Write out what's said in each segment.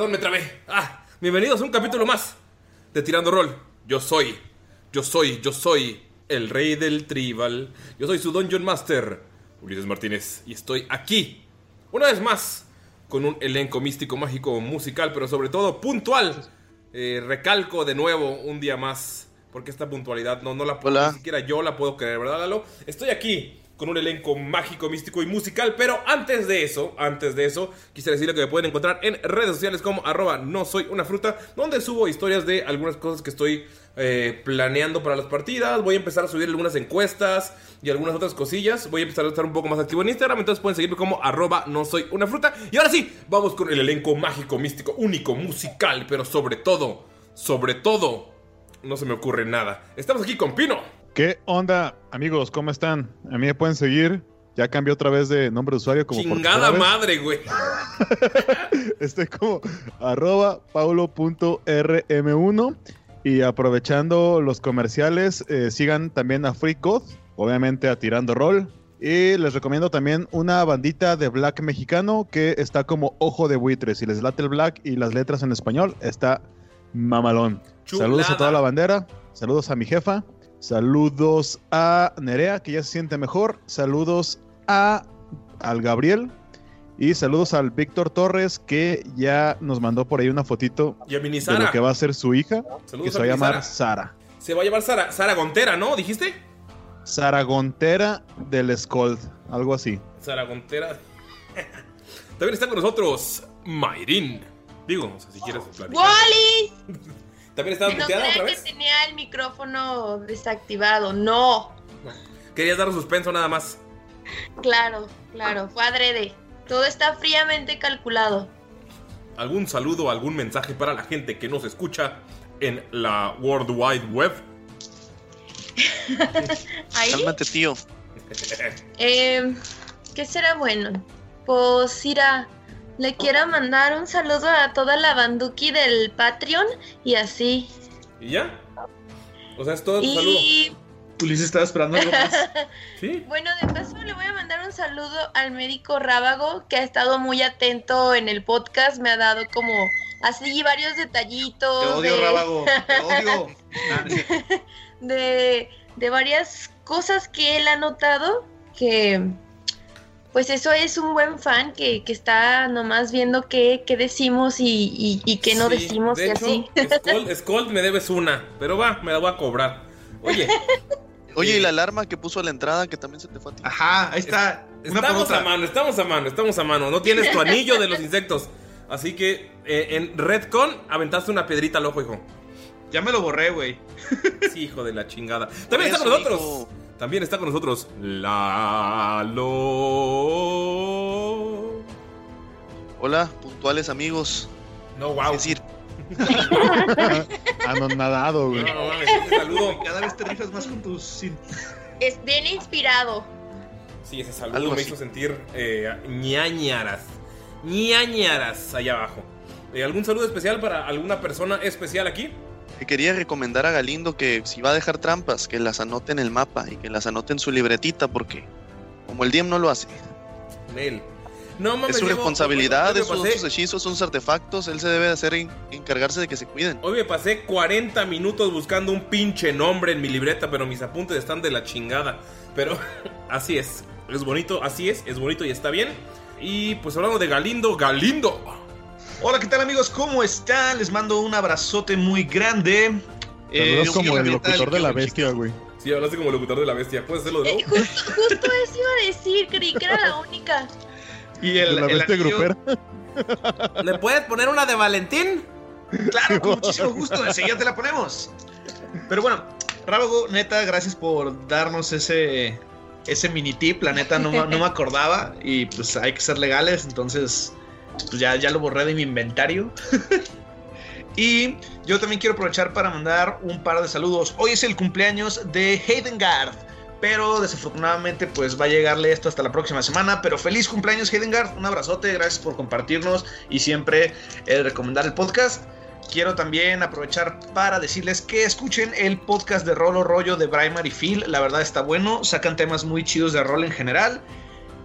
Perdón, me trabé. Ah, bienvenidos a un capítulo más de Tirando Roll. Yo soy, yo soy, yo soy el rey del tribal. Yo soy su Dungeon Master, Ulises Martínez, y estoy aquí, una vez más, con un elenco místico, mágico, musical, pero sobre todo puntual. Eh, recalco de nuevo un día más, porque esta puntualidad no, no la puedo, ni siquiera yo la puedo creer, ¿verdad, Lalo? Estoy aquí con un elenco mágico, místico y musical, pero antes de eso, antes de eso, quisiera decirle que me pueden encontrar en redes sociales como arroba no soy una fruta, donde subo historias de algunas cosas que estoy eh, planeando para las partidas, voy a empezar a subir algunas encuestas y algunas otras cosillas, voy a empezar a estar un poco más activo en Instagram, entonces pueden seguirme como arroba no soy una fruta. Y ahora sí, vamos con el elenco mágico, místico, único, musical, pero sobre todo, sobre todo, no se me ocurre nada. Estamos aquí con Pino. ¿Qué onda, amigos? ¿Cómo están? A mí me pueden seguir. Ya cambié otra vez de nombre de usuario como Chingada madre, güey. Estoy como arroba paulo.rm1 y aprovechando los comerciales, eh, sigan también a Free Code, obviamente a Tirando Roll. Y les recomiendo también una bandita de black mexicano que está como Ojo de Buitre. Si les late el black y las letras en español, está mamalón. Chulada. Saludos a toda la bandera, saludos a mi jefa, saludos a Nerea, que ya se siente mejor, saludos a al Gabriel y saludos al Víctor Torres, que ya nos mandó por ahí una fotito Y a Mini de lo que va a ser su hija, Saludos que se va a llamar Sara. Sara. Se va a llamar Sara, Sara Gontera, ¿no? ¿Dijiste? Sara Gontera del Scold, algo así. Sara Gontera. También está con nosotros Mayrin. Digo, o sea, si quieres. ¡Wally! ¿También estás No muteada otra creía que vez? tenía el micrófono desactivado. No. Querías dar un suspenso nada más. Claro, claro. Fue adrede. Todo está fríamente calculado. ¿Algún saludo, algún mensaje para la gente que nos escucha en la World Wide Web? Ahí. Cálmate, tío. Eh, ¿Qué será bueno? Pues Ira, le quiero mandar un saludo a toda la banduki del Patreon y así. ¿Y ya? O sea, es todo tu saludo. Ulises estaba esperando algo más. ¿Sí? bueno, de paso le voy a mandar un saludo al médico Rábago que ha estado muy atento en el podcast. Me ha dado como así varios detallitos. Te odio, de- Rábago. Te odio. De, de varias cosas que él ha notado que pues eso es un buen fan que, que está nomás viendo qué, qué decimos y, y, y qué no Sí, decimos de y hecho, así. Skull, me debes una, pero va, me la voy a cobrar. Oye, Oye, y la alarma que puso a la entrada que también se te fue a ti. Ajá, ahí está. Una por estamos a mano, estamos a mano, estamos a mano. No tienes tu anillo de los insectos. Así que eh, en Redcon aventaste una piedrita al ojo, hijo. Ya me lo borré, güey. Sí, hijo de la chingada. También está eso, con nosotros. hijo. También está con nosotros Lalo. Hola, puntuales amigos. No, wow. Es decir, Anonadado, güey. No, no mames, ese saludo. Cada vez te rifas más con tus. Es bien inspirado. Sí, ese saludo Algo me así. hizo sentir eh, ñañaras. ñañaras allá abajo. Eh, ¿Algún saludo especial para alguna persona especial aquí? Que quería recomendar a Galindo que si va a dejar trampas, que las anote en el mapa y que las anote en su libretita porque como el DM no lo hace, Nel. No mames. es su responsabilidad, son pasé- sus hechizos, son sus artefactos, él se debe de hacer en- encargarse de que se cuiden. Hoy me pasé 40 minutos buscando un pinche nombre en mi libreta, pero mis apuntes están de la chingada. Pero así es. Es bonito, así es, es bonito y está bien. Y pues hablando de Galindo, Galindo. Hola, ¿qué tal, amigos? ¿Cómo están? Les mando un abrazote muy grande. Eh, como el locutor de la bestia, güey. Sí, hablaste como locutor de la bestia. ¿Puedes hacerlo de Eh, nuevo? justo, justo eso iba a decir, creí que era la única. Y De el, la el bestia anillo- grupera. ¿Le puedes poner una de Valentín? Claro, con muchísimo gusto, enseguida te la ponemos. Pero bueno, Rábago, neta, gracias por darnos ese ese mini tip. La neta no, no me acordaba y pues hay que ser legales, entonces pues ya, ya lo borré de mi inventario. y yo también quiero aprovechar para mandar un par de saludos. Hoy es el cumpleaños de Heidengard. Pero desafortunadamente pues va a llegarle esto hasta la próxima semana. Pero feliz cumpleaños Heidengard. Un abrazote. Gracias por compartirnos y siempre recomendar el podcast. Quiero también aprovechar para decirles que escuchen el podcast de Rolo Rollo de Braimar y Phil. La verdad está bueno. Sacan temas muy chidos de rol en general.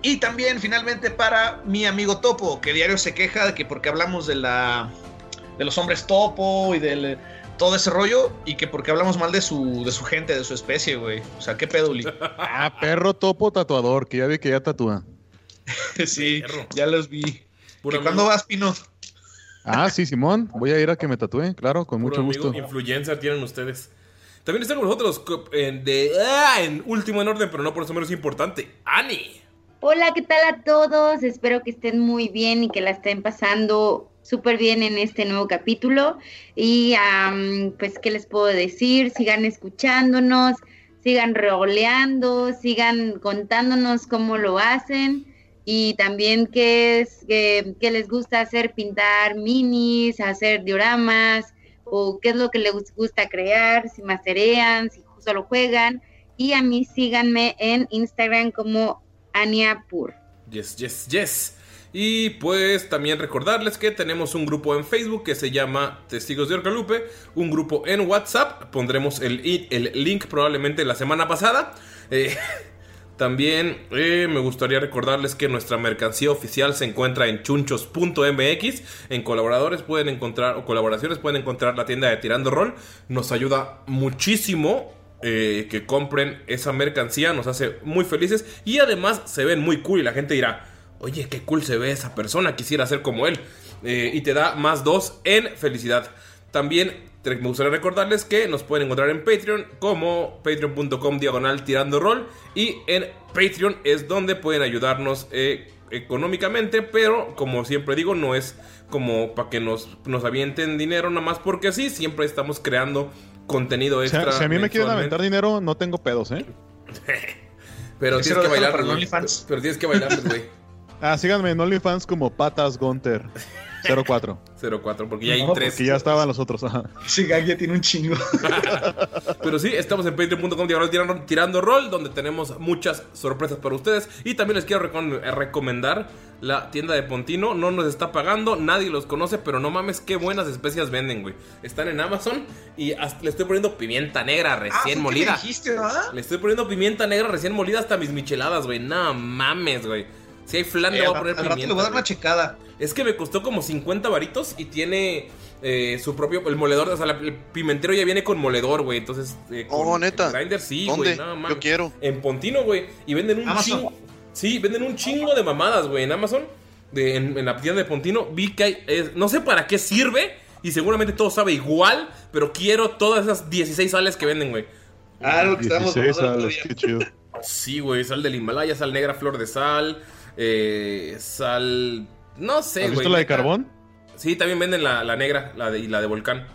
Y también finalmente para mi amigo Topo, que diario se queja de que porque hablamos de la de los hombres topo y del todo ese rollo y que porque hablamos mal de su de su gente, de su especie, güey. O sea, qué pedo? Ah, perro topo tatuador, que ya vi que ya tatúa. sí, Perro. ya los vi. Puro ¿Y ¿Cuándo vas, Pino? Ah, sí, Simón. Voy a ir a que me tatúe, claro, con puro mucho amigo gusto. influencer tienen ustedes. También está con nosotros en, de, ah, en último en orden, pero no por eso menos importante. Ani. Hola, ¿qué tal a todos? Espero que estén muy bien y que la estén pasando súper bien en este nuevo capítulo. Y pues, ¿qué les puedo decir? Sigan escuchándonos, sigan roleando, sigan contándonos cómo lo hacen. Y también qué, es, qué les gusta hacer, pintar minis, hacer dioramas, o qué es lo que les gusta crear, si masterean, si solo juegan. Y a mí síganme en Instagram como Ania Pur. Yes, yes, yes. Y pues también recordarles que tenemos un grupo en Facebook que se llama Testigos de Orcalupe, un grupo en WhatsApp, pondremos el, el link probablemente la semana pasada. Eh, también eh, me gustaría recordarles que nuestra mercancía oficial se encuentra en chunchos.mx. En colaboradores pueden encontrar, o colaboraciones pueden encontrar la tienda de Tirando Roll. Nos ayuda muchísimo eh, que compren esa mercancía, nos hace muy felices y además se ven muy cool y la gente dirá, oye, qué cool se ve esa persona, quisiera ser como él. Eh, y te da más dos en felicidad. También me gustaría recordarles que nos pueden encontrar en Patreon como patreon.com diagonal tirando rol y en Patreon es donde pueden ayudarnos eh, económicamente, pero como siempre digo, no es como para que nos, nos avienten dinero nada más porque así, siempre estamos creando contenido O sea, extra. si a mí me quieren aventar dinero, no tengo pedos, ¿eh? Pero tienes que bailar. OnlyFans. Pero tienes que bailar, güey. Ah, síganme en OnlyFans como Patas Gunter 04. 04, porque ya hay No, tres. Porque ya estaban los otros. ajá. Ese gag ya tiene un chingo. Pero sí, estamos en patreon.com tirando, tirando rol, donde tenemos muchas sorpresas para ustedes. Y también les quiero eh, recomendar la tienda de Pontino. No nos está pagando, nadie los conoce, pero no mames, qué buenas especias venden, güey. Están en Amazon y hasta le estoy poniendo pimienta negra Ah, recién ¿fue que molida. dijiste, ¿verdad? Le estoy poniendo pimienta negra recién molida hasta mis micheladas, güey. No mames, güey. Si hay flan, Eh, le voy a poner al rato le voy a dar una pimienta. checada. Es que me costó como 50 varitos y tiene eh, su propio, el moledor, o sea, la- el pimentero ya viene con moledor, güey. Entonces, eh, con Oh, neta. grinder sí, ¿Dónde? güey. No, Yo quiero. En Pontino, güey. Y venden un Amazon. chingo. Sí, venden un chingo de mamadas, güey, en Amazon. De, en, en la tienda de Pontino. Vi que hay. no sé para qué sirve. Y seguramente todo sabe igual. Pero quiero todas esas 16 sales que venden, güey. Ah, lo que estábamos 16 hablando el otro sales, día. qué chido. Sí, güey. Sal del Himalaya, sal negra, flor de sal. Eh, sal. No sé, ¿Has güey. visto la de carbón? Sí, también venden la, la negra la de, y la de volcán.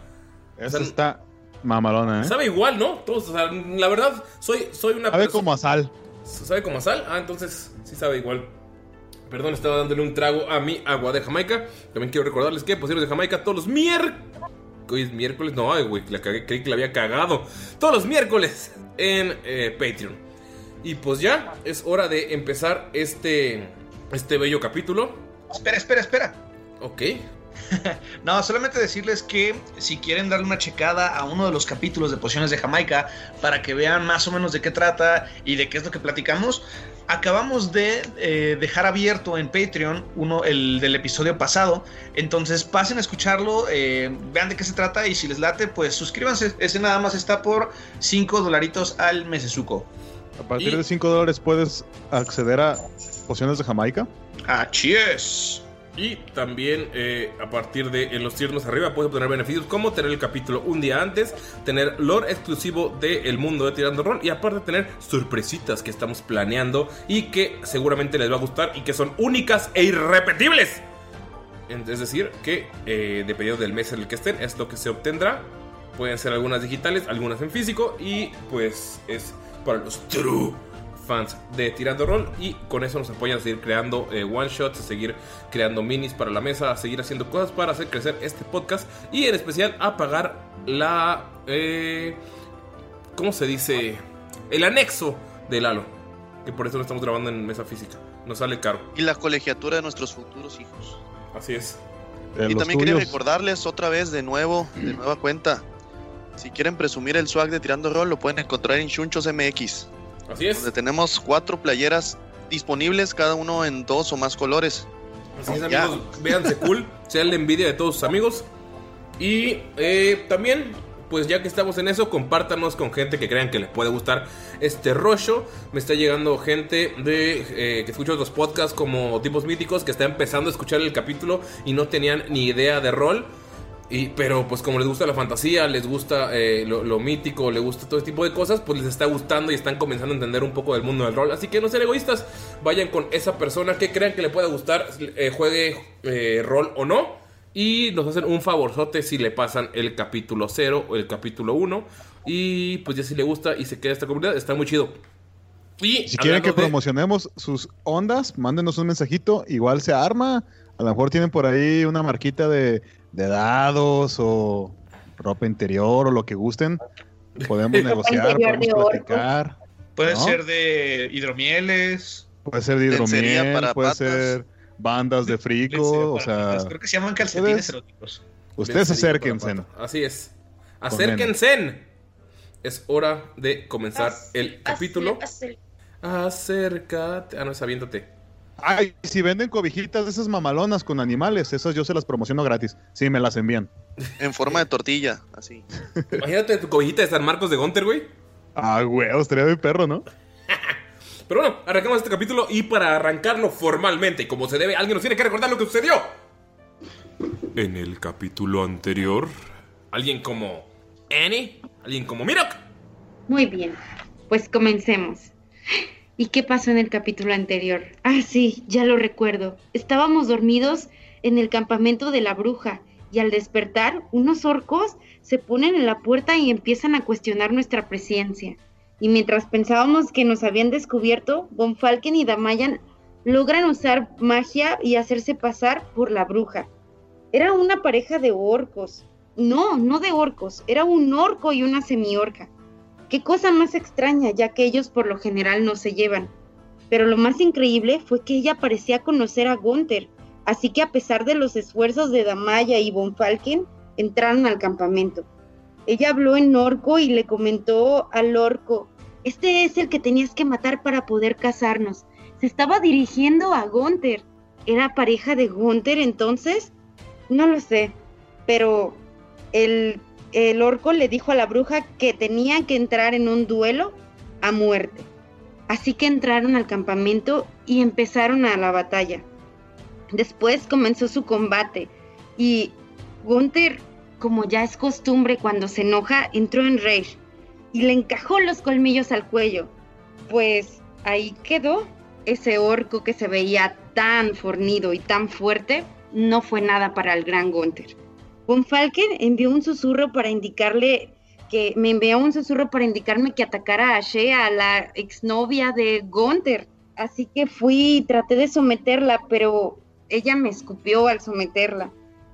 Esa sea, está mamalona, ¿eh? Sabe igual, ¿no? Todos, o sea, la verdad, soy, soy una Sabe como a sal. ¿Sabe como a sal? Ah, entonces sí sabe igual. Perdón, estaba dándole un trago a mi agua de Jamaica. También quiero recordarles que Posibles de Jamaica todos los miércoles. Hoy es miércoles, no, ay, güey, la cagué, creí que la había cagado. Todos los miércoles en eh, Patreon. Y pues ya, es hora de empezar este, este bello capítulo. Espera, espera, espera. Ok. No, solamente decirles que si quieren darle una checada a uno de los capítulos de Pociones de Jamaica para que vean más o menos de qué trata y de qué es lo que platicamos, acabamos de eh, dejar abierto en Patreon uno el del episodio pasado. Entonces pasen a escucharlo, eh, vean de qué se trata y si les late, pues suscríbanse. Ese nada más está por 5 dolaritos al mesesuco. A partir Y- de 5 dólares puedes acceder a pociones de Jamaica. ¡Achí es! Y también eh, a partir de en los tiernos arriba puedes obtener beneficios como tener el capítulo un día antes, tener lore exclusivo del mundo de Tirando Rol y aparte tener sorpresitas que estamos planeando y que seguramente les va a gustar y que son únicas e irrepetibles. Es decir, que eh, dependiendo del mes en el que estén es lo que se obtendrá. Pueden ser algunas digitales, algunas en físico y pues es para los true fans de Tirando Roll y con eso nos apoyan a seguir creando eh, one shots, a seguir creando minis para la mesa, a seguir haciendo cosas para hacer crecer este podcast y en especial a pagar la... Eh, ¿Cómo se dice? El anexo de Lalo. Que por eso lo estamos grabando en mesa física. Nos sale caro. Y la colegiatura de nuestros futuros hijos. Así es. y también quería recordarles otra vez de nuevo, de nueva cuenta. Si quieren presumir el swag de Tirando Rol, lo pueden encontrar en Shunchos MX, Así es. donde tenemos cuatro playeras disponibles, cada uno en dos o más colores. Así es, Ya. amigos. Véanse cool. Sean la envidia de todos sus amigos. Y eh, también, pues ya que estamos en eso, compártanos con gente que crean que les puede gustar este rollo. Me está llegando gente de eh, que escucha otros podcasts como Tipos Míticos que está empezando a escuchar el capítulo y no tenían ni idea de rol. Y, pero pues como les gusta la fantasía, les gusta eh, lo, lo mítico, les gusta todo este tipo de cosas, pues les está gustando y están comenzando a entender un poco del mundo del rol. Así que no sean egoístas, vayan con esa persona que crean que le pueda gustar, eh, juegue eh, rol o no. Y nos hacen un favorzote si le pasan el capítulo 0 o el capítulo 1. Y pues ya si le gusta y se queda esta comunidad, está muy chido. Y Si quieren que de- promocionemos sus ondas, mándenos un mensajito. Igual se arma. A lo mejor tienen por ahí una marquita de, de dados o ropa interior o lo que gusten. Podemos negociar, podemos platicar. Puede ¿No? ser de hidromieles. Puede ser de hidromiel, para puede patas. ser bandas de frico. O para sea, patas. creo que se llaman calcetines ustedes- eróticos. ustedes acérquense. Así es. Acérquense. Es hora de comenzar el capítulo. Acércate. Ah, no, es aviéntate. Ay, si venden cobijitas de esas mamalonas con animales, esas yo se las promociono gratis. Sí, me las envían. En forma de tortilla, así. Imagínate tu cobijita de San Marcos de Gunter, güey. Ah, güey, estaría de perro, ¿no? Pero bueno, arrancamos este capítulo y para arrancarlo formalmente y como se debe, alguien nos tiene que recordar lo que sucedió. En el capítulo anterior, alguien como Annie, alguien como Mirok. Muy bien, pues comencemos. ¿Y qué pasó en el capítulo anterior? Ah, sí, ya lo recuerdo. Estábamos dormidos en el campamento de la bruja y al despertar, unos orcos se ponen en la puerta y empiezan a cuestionar nuestra presencia. Y mientras pensábamos que nos habían descubierto, Von Falken y Damayan logran usar magia y hacerse pasar por la bruja. Era una pareja de orcos. No, no de orcos, era un orco y una semiorca. Qué cosa más extraña, ya que ellos por lo general no se llevan. Pero lo más increíble fue que ella parecía conocer a Gunther, así que a pesar de los esfuerzos de Damaya y Von Falken, entraron al campamento. Ella habló en orco y le comentó al orco, este es el que tenías que matar para poder casarnos. se estaba dirigiendo a Gunther. ¿Era pareja de Gunther entonces? No lo sé, pero el, el orco le dijo a la bruja que tenía que entrar en un duelo a muerte. Así que entraron al campamento y empezaron a la batalla. Después comenzó su combate y Gunther, como ya es costumbre cuando se enoja, entró en rage y le encajó los colmillos al cuello. Pues ahí quedó ese orco que se veía tan fornido y tan fuerte, no fue nada para el gran Gunther. Von Falken envió un susurro para indicarle que me envió un susurro para indicarme que atacara a Shea, la exnovia de Gunther. Así que fui y traté de someterla, pero ella me escupió al someterla.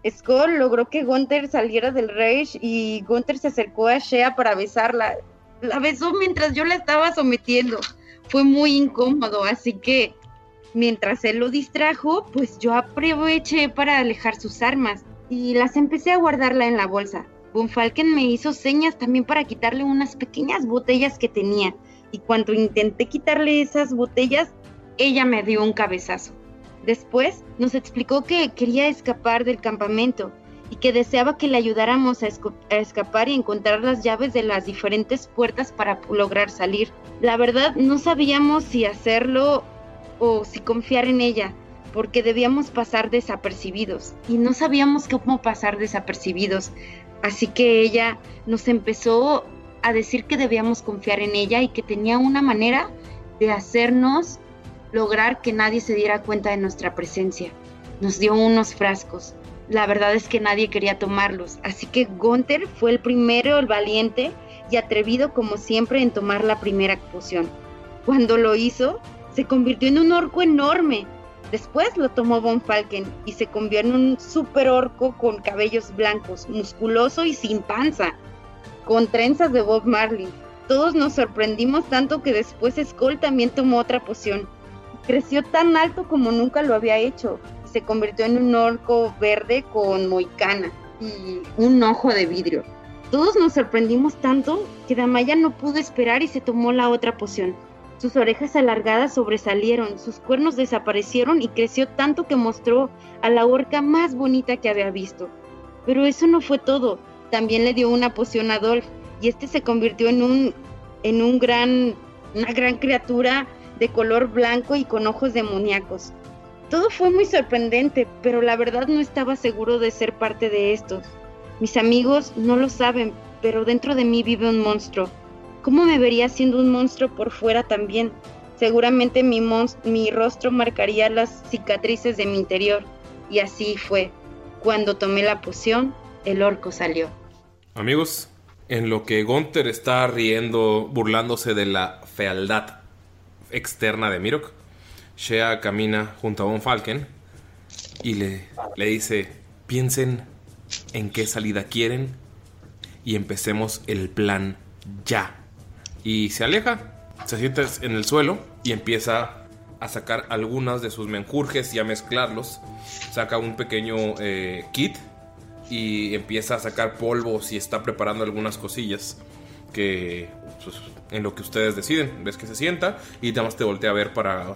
Skull logró que Gunther saliera del rage y Gunther se acercó a Shea para besarla. La besó mientras yo la estaba sometiendo. Fue muy incómodo, así que mientras él lo distrajo, pues yo aproveché para alejar sus armas y las empecé a guardarla en la bolsa. Von Falken me hizo señas también para quitarle unas pequeñas botellas que tenía y cuando intenté quitarle esas botellas, ella me dio un cabezazo. Después nos explicó que quería escapar del campamento y que deseaba que le ayudáramos a, escapar y encontrar las llaves de las diferentes puertas para lograr salir. La verdad no sabíamos si hacerlo o si confiar en ella, porque debíamos pasar desapercibidos y no sabíamos cómo pasar desapercibidos. Así que ella nos empezó a decir que debíamos confiar en ella y que tenía una manera de hacernos lograr que nadie se diera cuenta de nuestra presencia. Nos dio unos frascos. La verdad es que nadie quería tomarlos, así que Gunther fue el primero, el valiente y atrevido como siempre en tomar la primera poción. Cuando lo hizo, se convirtió en un orco enorme. Después lo tomó Von Falken y se convirtió en un super orco con cabellos blancos, musculoso y sin panza, con trenzas de Bob Marley. Todos nos sorprendimos tanto que después Skull también tomó otra poción. Creció tan alto como nunca lo había hecho y se convirtió en un orco verde con moicana y un ojo de vidrio. Todos nos sorprendimos tanto que Damaya no pudo esperar y se tomó la otra poción. Sus orejas alargadas sobresalieron, sus cuernos desaparecieron y creció tanto que mostró a la orca más bonita que había visto. Pero eso no fue todo. También le dio una poción a Dolph y este se convirtió en un en un gran una gran criatura de color blanco y con ojos demoníacos. Todo fue muy sorprendente, pero la verdad no estaba seguro de ser parte de estos. Mis amigos no lo saben, pero dentro de mí vive un monstruo. ¿Cómo me vería siendo un monstruo por fuera también? Seguramente mi, rostro marcaría las cicatrices de mi interior. Y así fue. Cuando tomé la poción, el orco salió. Amigos, en lo que Gunther está riendo, burlándose de la fealdad externa de Mirok, Shea camina junto a Von Falken y le dice, piensen en qué salida quieren y empecemos el plan ya. Y se aleja, se sienta en el suelo y empieza a sacar algunas de sus menjurjes y a mezclarlos. Saca un pequeño eh, kit y empieza a sacar polvos y está preparando algunas cosillas que pues, en lo que ustedes deciden. Ves que se sienta y nada te voltea a ver para...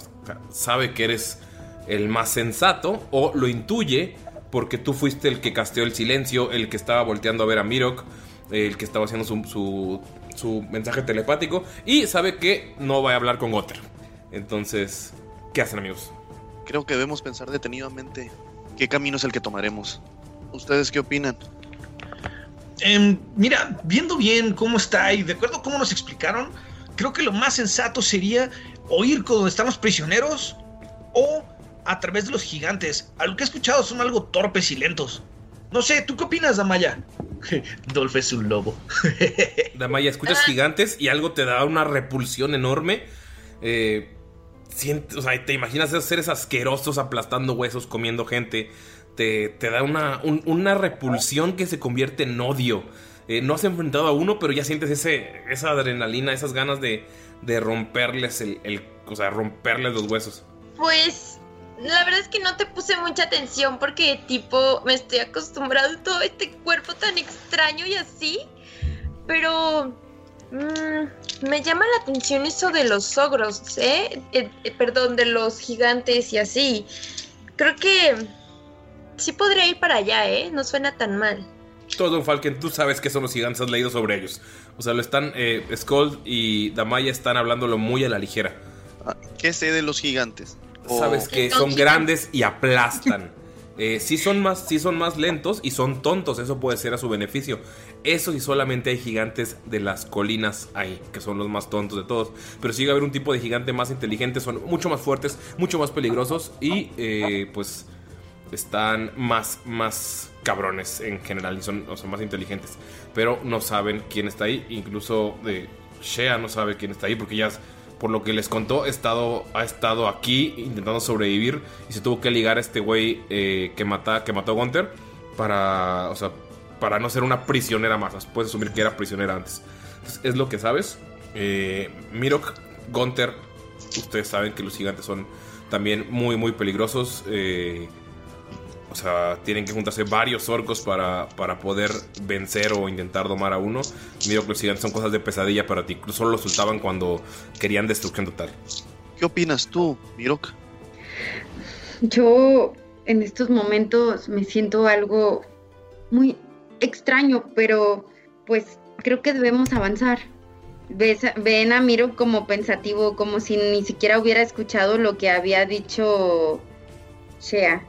sabe que eres el más sensato o lo intuye porque tú fuiste el que casteó el silencio, el que estaba volteando a ver a Mirok, el que estaba haciendo su, mensaje telepático y sabe que no va a hablar con Gotter. Entonces, ¿qué hacen amigos? Creo que debemos pensar detenidamente qué camino es el que tomaremos. ¿Ustedes qué opinan? Em, mira, viendo bien cómo está y de acuerdo a cómo nos explicaron, creo que lo más sensato sería o ir con donde estamos prisioneros o a través de los gigantes. A lo que he escuchado son algo torpes y lentos. No sé, ¿tú qué opinas, Damaya? Dolph es un lobo. Damaya, escuchas gigantes y algo te da una repulsión enorme. Eh, o sea, te imaginas esos seres asquerosos aplastando huesos, comiendo gente te, da una, una repulsión que se convierte en odio. Eh, no has enfrentado a uno, pero ya sientes ese, esa adrenalina, esas ganas de, de romperles el, o sea, romperles los huesos. Pues la verdad es que no te puse mucha atención porque tipo me estoy acostumbrado a todo este cuerpo tan extraño y así. Pero Mm, me llama la atención eso de los ogros, ¿eh? Eh, eh, Perdón, de los gigantes y así. Creo que sí podría ir para allá, ¿eh? No suena tan mal. Todo Don Falken, tú sabes que son los gigantes, has leído sobre ellos. O sea, lo están. Eh, Skull y Damaya están hablándolo muy a la ligera. ¿Qué sé de los gigantes? Sabes que son grandes y aplastan. Eh, sí, son más, sí son más lentos y son tontos, eso puede ser a su beneficio. Eso sí solamente hay gigantes de las colinas ahí, que son los más tontos de todos. Pero sí va a haber un tipo de gigante más inteligente, son mucho más fuertes, mucho más peligrosos y eh, pues están más, más cabrones en general y son, o sea, más inteligentes. Pero no saben quién está ahí, incluso de Shea no sabe quién está ahí porque ya por lo que les contó, estado, ha estado aquí intentando sobrevivir y se tuvo que ligar a este güey eh, que, que mató a Gunter para, o sea, para no ser una prisionera más. Puedes asumir que era prisionera antes. Entonces, es lo que sabes. Eh, Mirok, Gunter, ustedes saben que los gigantes son también muy, muy peligrosos. eh, o sea, tienen que juntarse varios orcos para, para poder vencer o intentar domar a uno. Miro que los gigantes son cosas de pesadilla para ti. Solo los soltaban cuando querían destrucción total. ¿Qué opinas tú, Mirok? Yo en estos momentos me siento algo muy extraño, pero pues creo que debemos avanzar. Ves ven a Miro como pensativo, como si ni siquiera hubiera escuchado lo que había dicho Shea.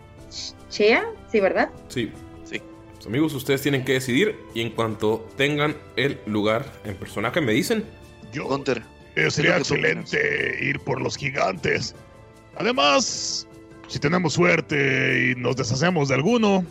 Sh- ¿Shea? Sí, ¿verdad? Sí. Sí. Pues, amigos, ustedes tienen que decidir y en cuanto tengan el lugar en personaje me dicen. Yo. Gunter. Eh, sería ¿qué es lo que tú excelente ir por los gigantes. Además, si tenemos suerte y nos deshacemos de alguno,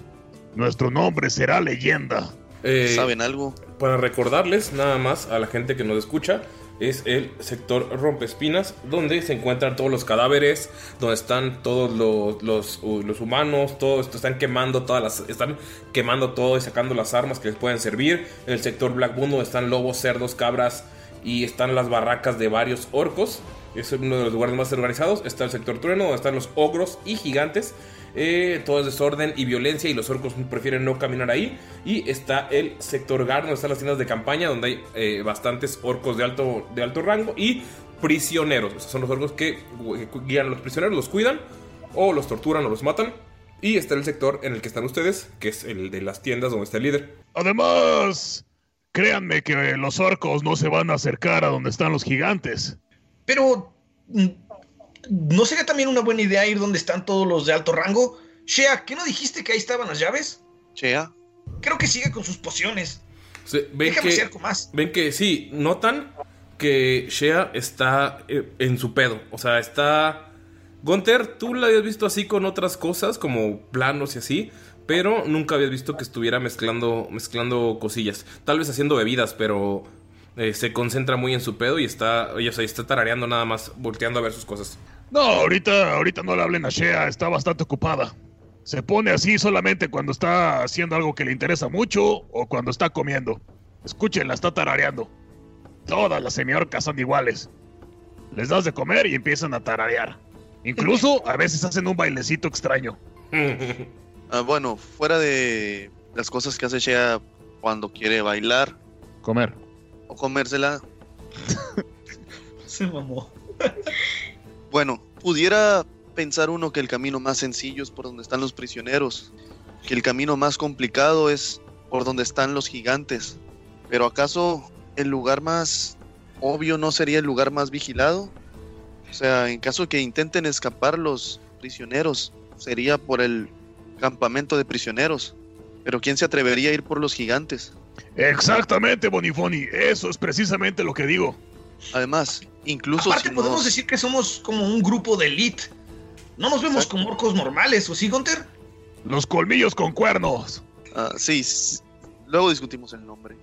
nuestro nombre será leyenda. Eh, ¿Saben algo? Para recordarles nada más a la gente que nos escucha, es el sector Rompespinas, donde se encuentran todos los cadáveres, donde están todos los, los, los humanos, todo esto, están quemando todas las, están quemando todo y sacando las armas que les pueden servir. En el sector Black donde están lobos, cerdos, cabras y están las barracas de varios orcos. Es uno de los lugares más organizados. Está el sector trueno, donde están los ogros y gigantes. Eh, todo es desorden y violencia y los orcos prefieren no caminar ahí. Y está el sector Gar, donde están las tiendas de campaña, donde hay eh, bastantes orcos de alto, de alto rango y prisioneros. Son los orcos que gu- guían a los prisioneros, los cuidan o los torturan o los matan. Y está el sector en el que están ustedes, que es el de las tiendas donde está el líder. Además, créanme que los orcos no se van a acercar a donde están los gigantes. Pero, mm, ¿no sería también una buena idea ir donde están todos los de alto rango? Shea, ¿qué no dijiste que ahí estaban las llaves? Shea. Creo que sigue con sus pociones. Se- ven, Déjame que, hacer algo más. ven que sí, notan que Shea está eh, en su pedo. O sea, está. Gunter, tú la habías visto así con otras cosas, como planos y así, pero nunca habías visto que estuviera mezclando, mezclando cosillas. Tal vez haciendo bebidas, pero eh, se concentra muy en su pedo y está, oye, o sea, está tarareando nada más, volteando a ver sus cosas. No, ahorita, ahorita no le hablen a Shea, está bastante ocupada. Se pone así solamente cuando está haciendo algo que le interesa mucho o cuando está comiendo. Escúchenla, está tarareando. Todas las semiorcas son iguales. Les das de comer y empiezan a tararear. Incluso a veces hacen un bailecito extraño. Ah, bueno, fuera de las cosas que hace Shea cuando quiere bailar Comer. O comérsela, Se mamó. bueno, pudiera pensar uno que el camino más sencillo es por donde están los prisioneros, que el camino más complicado es por donde están los gigantes. Pero ¿acaso el lugar más obvio no sería el lugar más vigilado? O sea, en caso que intenten escapar los prisioneros, sería por el campamento de prisioneros. Pero ¿quién se atrevería a ir por los gigantes? Exactamente, Bonifoni. Eso es precisamente lo que digo. Además, incluso Aparte si podemos nos- decir que somos como un grupo de elite. No nos vemos como orcos normales, ¿o sí, Gunter? Los colmillos con cuernos. Ah, sí, sí, luego discutimos el nombre.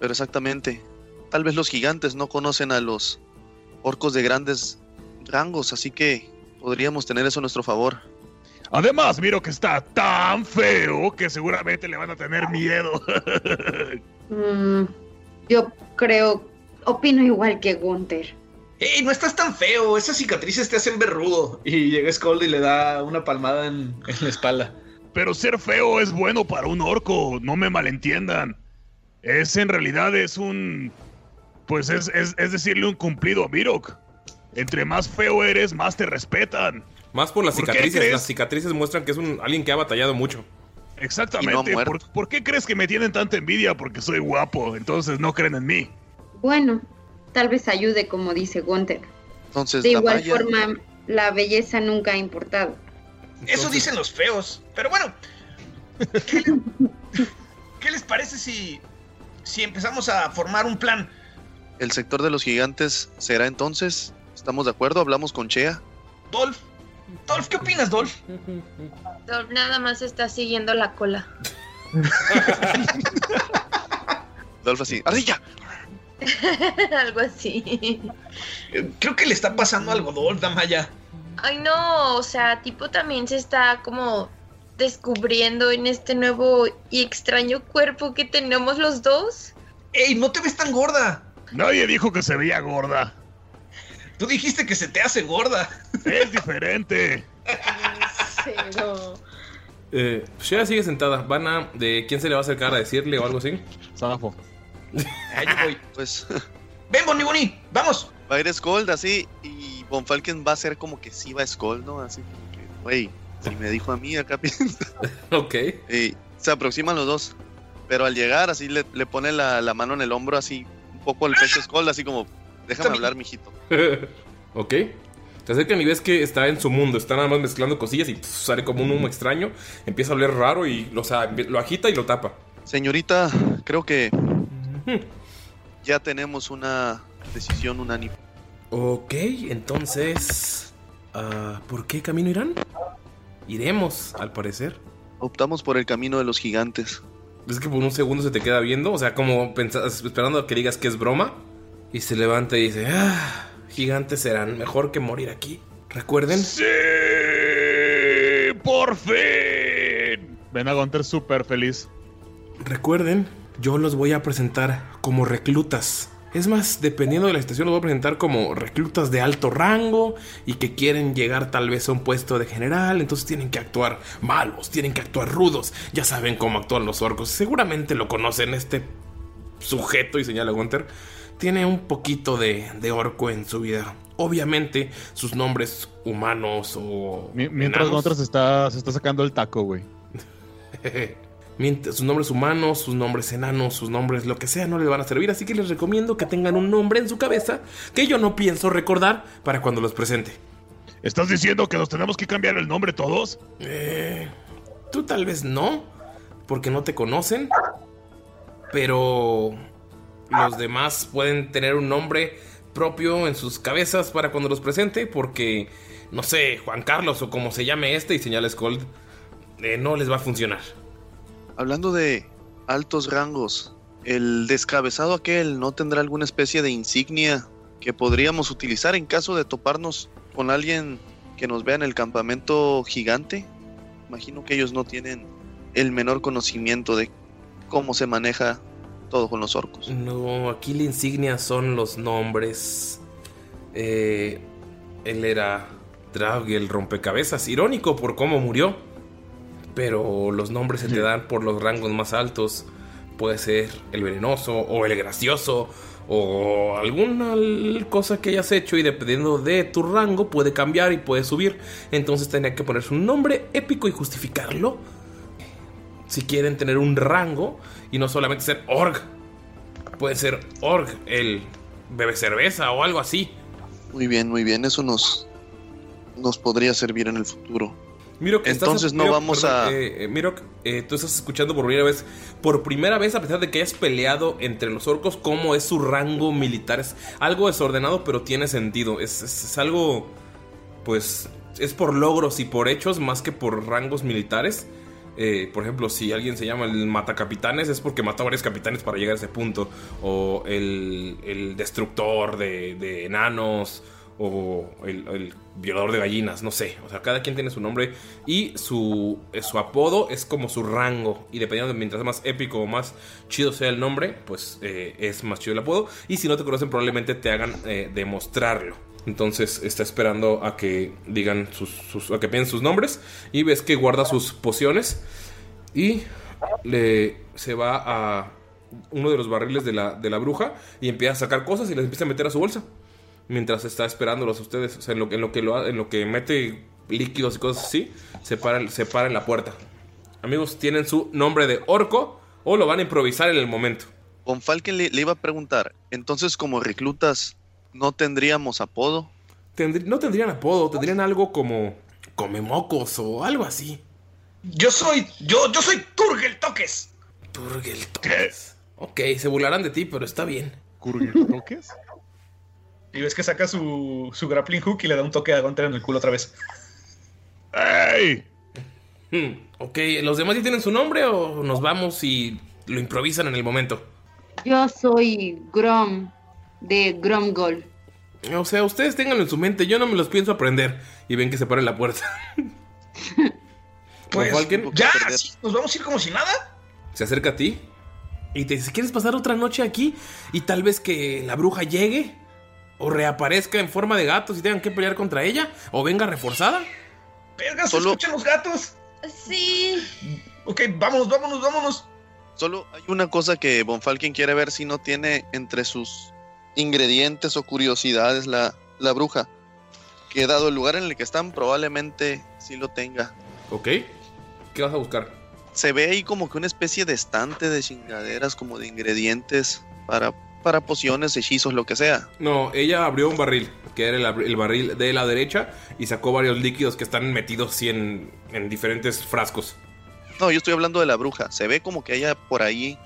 Pero exactamente, tal vez los gigantes no conocen a los orcos de grandes rangos, así que podríamos tener eso a nuestro favor. Además, miro que está tan feo que seguramente le van a tener miedo. Mm, yo creo, opino igual que Gunther. ¡Ey, no estás tan feo! Esas cicatrices te hacen verrudo. Y llega Scold y le da una palmada en, en la espalda. Pero ser feo es bueno para un orco, no me malentiendan. Ese en realidad es un Pues es, es, es decirle un cumplido a Mirok. Entre más feo eres, más te respetan. Más por las ¿Por qué cicatrices. Las cicatrices muestran que es un alguien que ha batallado mucho. Exactamente. ¿Por, por qué crees que me tienen tanta envidia? Porque soy guapo, entonces no creen en mí. Bueno, tal vez ayude, como dice Gunther. Entonces, De igual Damaya- forma, la belleza nunca ha importado. Eso dicen los feos. Pero bueno. ¿Qué, le- qué les parece si, si empezamos a formar un plan? El sector de los gigantes será entonces. ¿Estamos de acuerdo? Hablamos con Chea. Dolph. Dolph, ¿qué opinas, Dolph? Dolph nada más está siguiendo la cola. Dolph así. ¡Ardilla! Algo así. Creo que le está pasando algo a Dolph, Damaya. Ay, no, o sea, tipo también se está como descubriendo en este nuevo y extraño cuerpo que tenemos los dos. ¡Ey, no te ves tan gorda! Nadie dijo que se veía gorda. Tú dijiste que se te hace gorda. Es diferente. Cero. Eh, Shea sigue sentada. Van a. ¿De quién se le va a acercar a decirle o algo así? Safo. Ahí voy. Pues Ven, Bonnie Bonnie, vamos. va a ir Skold así y Von Falken va a ser como que sí va Skold, ¿no? Así como que, güey, si me dijo a mí acá piensa. ok. Y se aproximan los dos. Pero al llegar, así le, le pone la, la mano en el hombro, así un poco al pecho Skold, así como, déjame hablar, mijito. ok. Te acercan y ves que está en su mundo. Está nada más mezclando cosillas y pff, sale como un humo extraño. Empieza a oler raro y o sea, lo agita y lo tapa. Señorita, creo que ya tenemos una decisión unánime. Ok, entonces. ah, ¿Por qué camino irán? Iremos, al parecer. Optamos por el camino de los gigantes. Es que por un segundo se te queda viendo, o sea, como esperando a que digas que es broma. Y se levanta y dice: Ah, gigantes serán mejor que morir aquí. Recuerden. ¡Sí! ¡Por fin! Ven a Gunter súper feliz. Recuerden, yo los voy a presentar como reclutas. Es más, dependiendo de la situación, los voy a presentar como reclutas de alto rango y que quieren llegar tal vez a un puesto de general. Entonces tienen que actuar malos, tienen que actuar rudos. Ya saben cómo actúan los orcos. Seguramente lo conocen. Este sujeto, y señala Gunter, tiene un poquito de, de orco en su vida. Obviamente, sus nombres humanos o. Mi- mientras Gunter se está, se está sacando el taco, güey. Sus nombres humanos, sus nombres enanos, sus nombres lo que sea no les van a servir, así que les recomiendo que tengan un nombre en su cabeza que yo no pienso recordar para cuando los presente. ¿Estás diciendo que nos tenemos que cambiar el nombre todos? Eh, tú tal vez no, porque no te conocen, pero los demás pueden tener un nombre propio en sus cabezas para cuando los presente, porque, no sé, Juan Carlos o como se llame este y señala Scold, eh, no les va a funcionar. Hablando de altos rangos, ¿el descabezado aquel no tendrá alguna especie de insignia que podríamos utilizar en caso de toparnos con alguien que nos vea en el campamento gigante? Imagino que ellos no tienen el menor conocimiento de cómo se maneja todo con los orcos. No, aquí la insignia son los nombres. Eh, él era Draug el rompecabezas, irónico por cómo murió. Pero los nombres se te dan por los rangos más altos. Puede ser el venenoso o el gracioso o alguna cosa que hayas hecho y dependiendo de tu rango puede cambiar y puede subir. Entonces tenía que ponerse un nombre épico y justificarlo. Si quieren tener un rango y no solamente ser org, puede ser org, el bebe cerveza o algo así. Muy bien, muy bien, eso nos, nos podría servir en el futuro. Miro que estás- Entonces no Miro, vamos perdón, a... eh, eh, Miro, eh, tú estás escuchando por primera vez, por primera vez a pesar de que hayas peleado entre los orcos, cómo es su rango militar. Es algo desordenado, pero tiene sentido. Es, es- es algo, pues, es por logros y por hechos más que por rangos militares. Eh, por ejemplo, si alguien se llama el matacapitanes es porque mató a varios capitanes para llegar a ese punto. O el, el destructor de, de enanos. O el, el violador de gallinas, no sé. O sea, cada quien tiene su nombre y su, eh, su apodo es como su rango. Y dependiendo de mientras más épico o más chido sea el nombre, pues eh, es más chido el apodo. Y si no te conocen, probablemente te hagan eh, demostrarlo. Entonces está esperando a que digan sus, a que piensen sus nombres. Y ves que guarda sus pociones. Y le se va a uno de los barriles de la, de la bruja y empieza a sacar cosas y las empieza a meter a su bolsa. Mientras está esperándolos a ustedes. O sea, en lo, que- en lo, que, lo, en lo que mete líquidos y cosas así, se para, se para en la puerta. Amigos, ¿tienen su nombre de orco o lo van a improvisar en el momento? Von Falken le, le iba a preguntar, entonces como reclutas, ¿no tendríamos apodo? No tendrían apodo, tendrían algo como come mocos o algo así. Yo soy, yo, yo soy Turgel Toques. Turgel Toques. Ok, se burlarán de ti, pero está bien. ¿Turgel Toques? Y ves que saca su, su grappling hook y le da un toque a Gunter en el culo otra vez. ¡Ey! Hmm, ok, ¿los demás ya tienen su nombre o nos vamos y lo improvisan en el momento? Yo soy Grom de Gromgol. O sea, ustedes ténganlo en su mente, yo no me los pienso aprender. Y ven que se para en la puerta. Pues, ya, sí, nos vamos a ir como si nada. se acerca a ti y te dice, ¿quieres pasar otra noche aquí? Y tal vez que la bruja llegue o reaparezca en forma de gatos y tengan que pelear contra ella o venga reforzada. Verga, se Solo- escuchan los gatos. Sí. Ok, vámonos, vámonos, vámonos. Solo hay una cosa que Von Falken quiere ver si no tiene entre sus ingredientes o curiosidades la, la bruja. Que dado el lugar en el que están, probablemente sí lo tenga. ¿Ok? ¿Qué vas a buscar? Se ve ahí como que una especie de estante de chingaderas, como de ingredientes para, para pociones, hechizos, lo que sea. No, ella abrió un barril, que era el, barril de la derecha, y sacó varios líquidos que están metidos así en, en diferentes frascos. No, yo estoy hablando de la bruja. Se ve como que haya por ahí.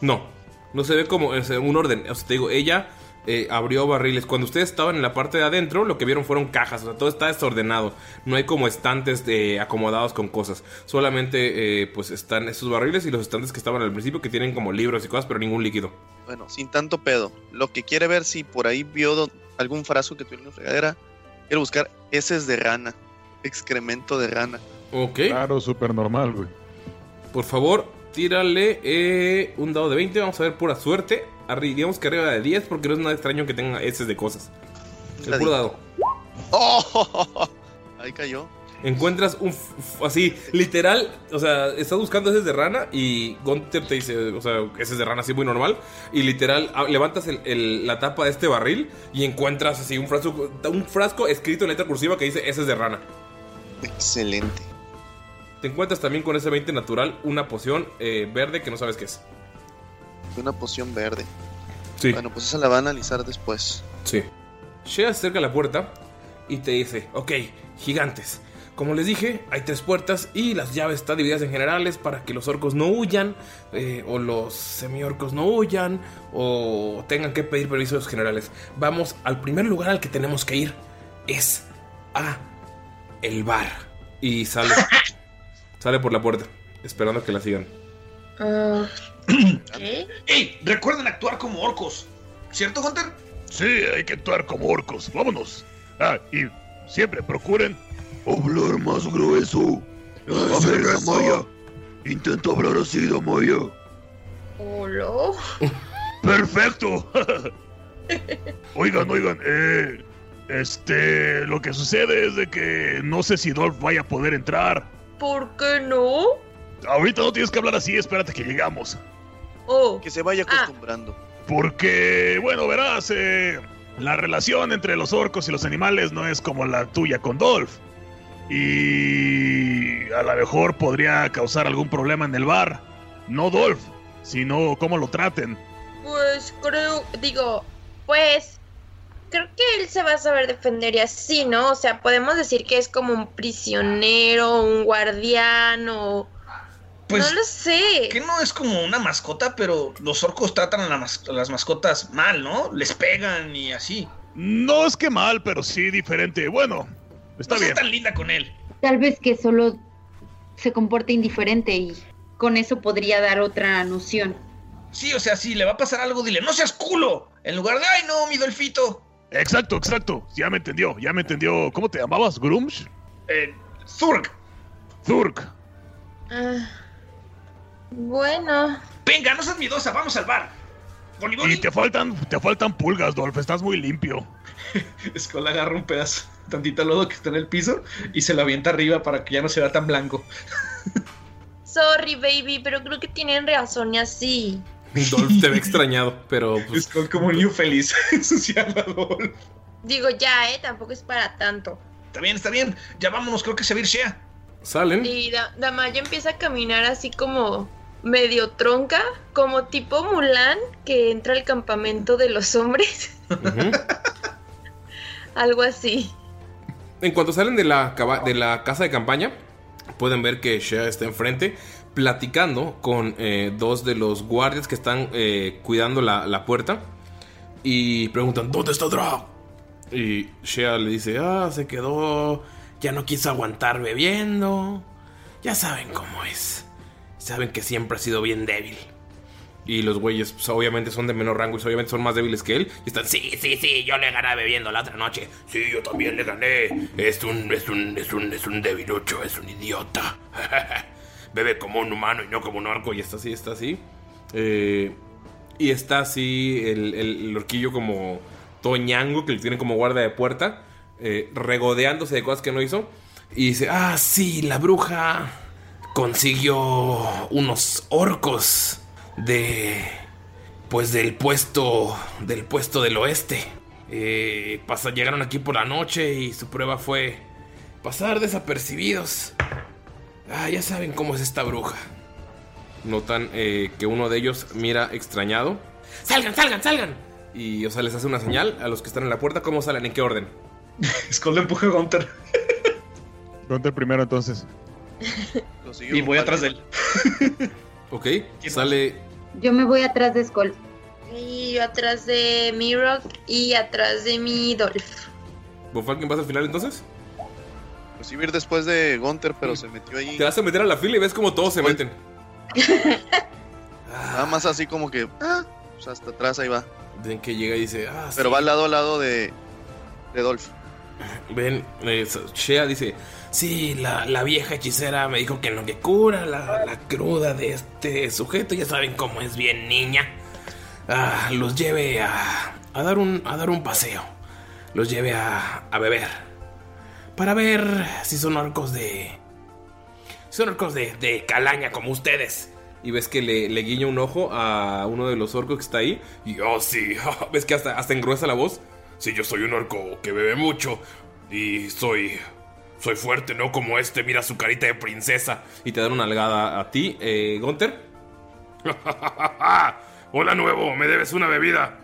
No, no se ve como es un orden. O sea, te digo, ella eh, abrió barriles. Cuando ustedes estaban en la parte de adentro, lo que vieron fueron cajas. O sea, todo está desordenado. No hay como estantes de, acomodados con cosas. Solamente, eh, pues están esos barriles y los estantes que estaban al principio que tienen como libros y cosas, pero ningún líquido. Bueno, sin tanto pedo. Lo que quiere ver si por ahí vio algún frasco que tuviera una fregadera. Quiere buscar heces de rana. Excremento de rana. Ok. Claro, súper normal, güey. Por favor, tírale eh, un dado de 20. Vamos a ver pura suerte. Arri- digamos que arriba de 10 porque no es nada extraño que tenga heces de cosas. El puro dado. ¡Oh! Ahí cayó. Encuentras un así, literal, o sea, estás buscando heces de rana y Gunther te dice, o sea, heces de rana así muy normal. Y literal, ah, levantas el- el- la tapa de este barril y encuentras así un frasco, un frasco escrito en letra cursiva que dice heces de rana. Excelente. Te encuentras también con ese 20 natural una poción eh, verde que no sabes qué es. Una poción verde. Sí. Bueno, pues esa la va a analizar después. Sí. Shea se acerca a la puerta y te dice, ok, gigantes. Como les dije, hay tres puertas y las llaves están divididas en generales para que los orcos no huyan, eh, o los semiorcos no huyan, o tengan que pedir permiso a los generales. Vamos al primer lugar al que tenemos que ir. Es a el bar. Y sale, sale por la puerta, esperando a que la sigan. Ah, ¿Qué? ¡Ey! Recuerden actuar como orcos. ¿Cierto, Hunter? Sí, hay que actuar como orcos. Vámonos. Ah, y siempre procuren hablar más grueso. A ver, Damaya. Intenta hablar así, Damaya. ¿Hola? Perfecto. oigan, oigan, eh, este, lo que sucede es de que no sé si Dolph vaya a poder entrar. ¿Por qué no? Ahorita no tienes que hablar así, espérate que llegamos. Oh. Que se vaya Ah. acostumbrando. Porque, bueno, verás, eh, la relación entre los orcos y los animales no es como la tuya con Dolph. Y a lo mejor podría causar algún problema en el bar. No Dolph, sino cómo lo traten. Pues creo, digo, pues creo que él se va a saber defender y así, ¿no? O sea, podemos decir que es como un prisionero, un guardián o... Pues, no lo sé. Que no es como una mascota, pero los orcos tratan a, la mas- a las mascotas mal, ¿no? Les pegan y así. No es que mal, pero sí diferente. Bueno, está no bien. tan linda con él. Tal vez que solo se comporte indiferente y con eso podría dar otra noción. Sí, o sea, si le va a pasar algo, dile, no seas culo. En lugar de, ay, no, mi Dolfito. Exacto, exacto. Ya me entendió, ya me entendió. ¿Cómo te llamabas? ¿Grumsh? Eh, Zurg. Zurg. Ah, bueno, Venga, no seas miedosa, vamos al bar. Boni, Boni. Y te faltan, te faltan pulgas, Dolph. Estás muy limpio. Skull agarra un pedazo, tantito lodo que está en el piso y se lo avienta arriba para que ya no se vea tan blanco. sorry baby, pero creo que tienen razón y así. Dolph te ve extrañado, pero pues, Es como un niño feliz. ensuciando a Dolph. Digo, ya, ¿eh? Tampoco es para tanto. Está bien, está bien. Ya vámonos, creo que se va a ir Shea. salen. Y Da- Damaya empieza a caminar así como medio tronca, como tipo Mulan que entra al campamento de los hombres. Algo así. En cuanto salen de la, de la casa de campaña, pueden ver que Shea está enfrente platicando con eh, dos de los guardias que están eh, cuidando la, la puerta y preguntan, ¿dónde está Drag? Y Shea le dice, ah, se quedó, ya no quiso aguantar bebiendo, ya saben cómo es, saben que siempre ha sido bien débil. Y los güeyes, pues, obviamente, son de menor rango y obviamente son más débiles que él. Y están, sí, sí, sí, yo le gané bebiendo la otra noche. Sí, yo también le gané. Es un, es un, es un, es un debilucho, es un idiota. Bebe como un humano y no como un orco. Y está así, está así. Eh, y está así el, el, el orquillo como toñango que le tiene como guarda de puerta. eh, regodeándose de cosas que no hizo. Y dice, ah, sí, la bruja consiguió unos orcos de pues del puesto del puesto del oeste Eh, pasa- llegaron aquí por la noche y su prueba fue pasar desapercibidos ah ya saben cómo es esta bruja notan eh, que uno de ellos mira extrañado salgan salgan salgan y o sea les hace una señal a los que están en la puerta cómo salen en qué orden Skull empuja a Gunter. Gunter primero entonces. Lo Y voy atrás de él. ok sale Yo me voy atrás de Skull. Y yo atrás de mi Rock y atrás de mi Dolph. Bonfalken vas al final entonces Pues iba a ir después de Gunter, pero se metió ahí. te vas a meter a la fila y ves como todos se meten Nada más así como que. Ah, pues hasta atrás ahí va. ven que llega y dice ah Pero sí". va al lado a lado de. De Dolph. Ven, eh, Shea dice, sí, la, la vieja hechicera me dijo que en lo que cura la, la cruda de este sujeto, ya saben cómo es bien niña, ah, los lleve a, a, dar un, a dar un paseo, los lleve a, a beber, para ver si son orcos de... si Son orcos de, de calaña como ustedes. Y ves que le, le guiña un ojo a uno de los orcos que está ahí. Y oh, sí, ves que hasta, hasta engruesa la voz. Sí, yo soy un orco que bebe mucho. Y soy. Soy fuerte, no como este. Mira su carita de princesa. Y te dan una algada a ti, eh, Gunter. Hola, nuevo. Me debes una bebida.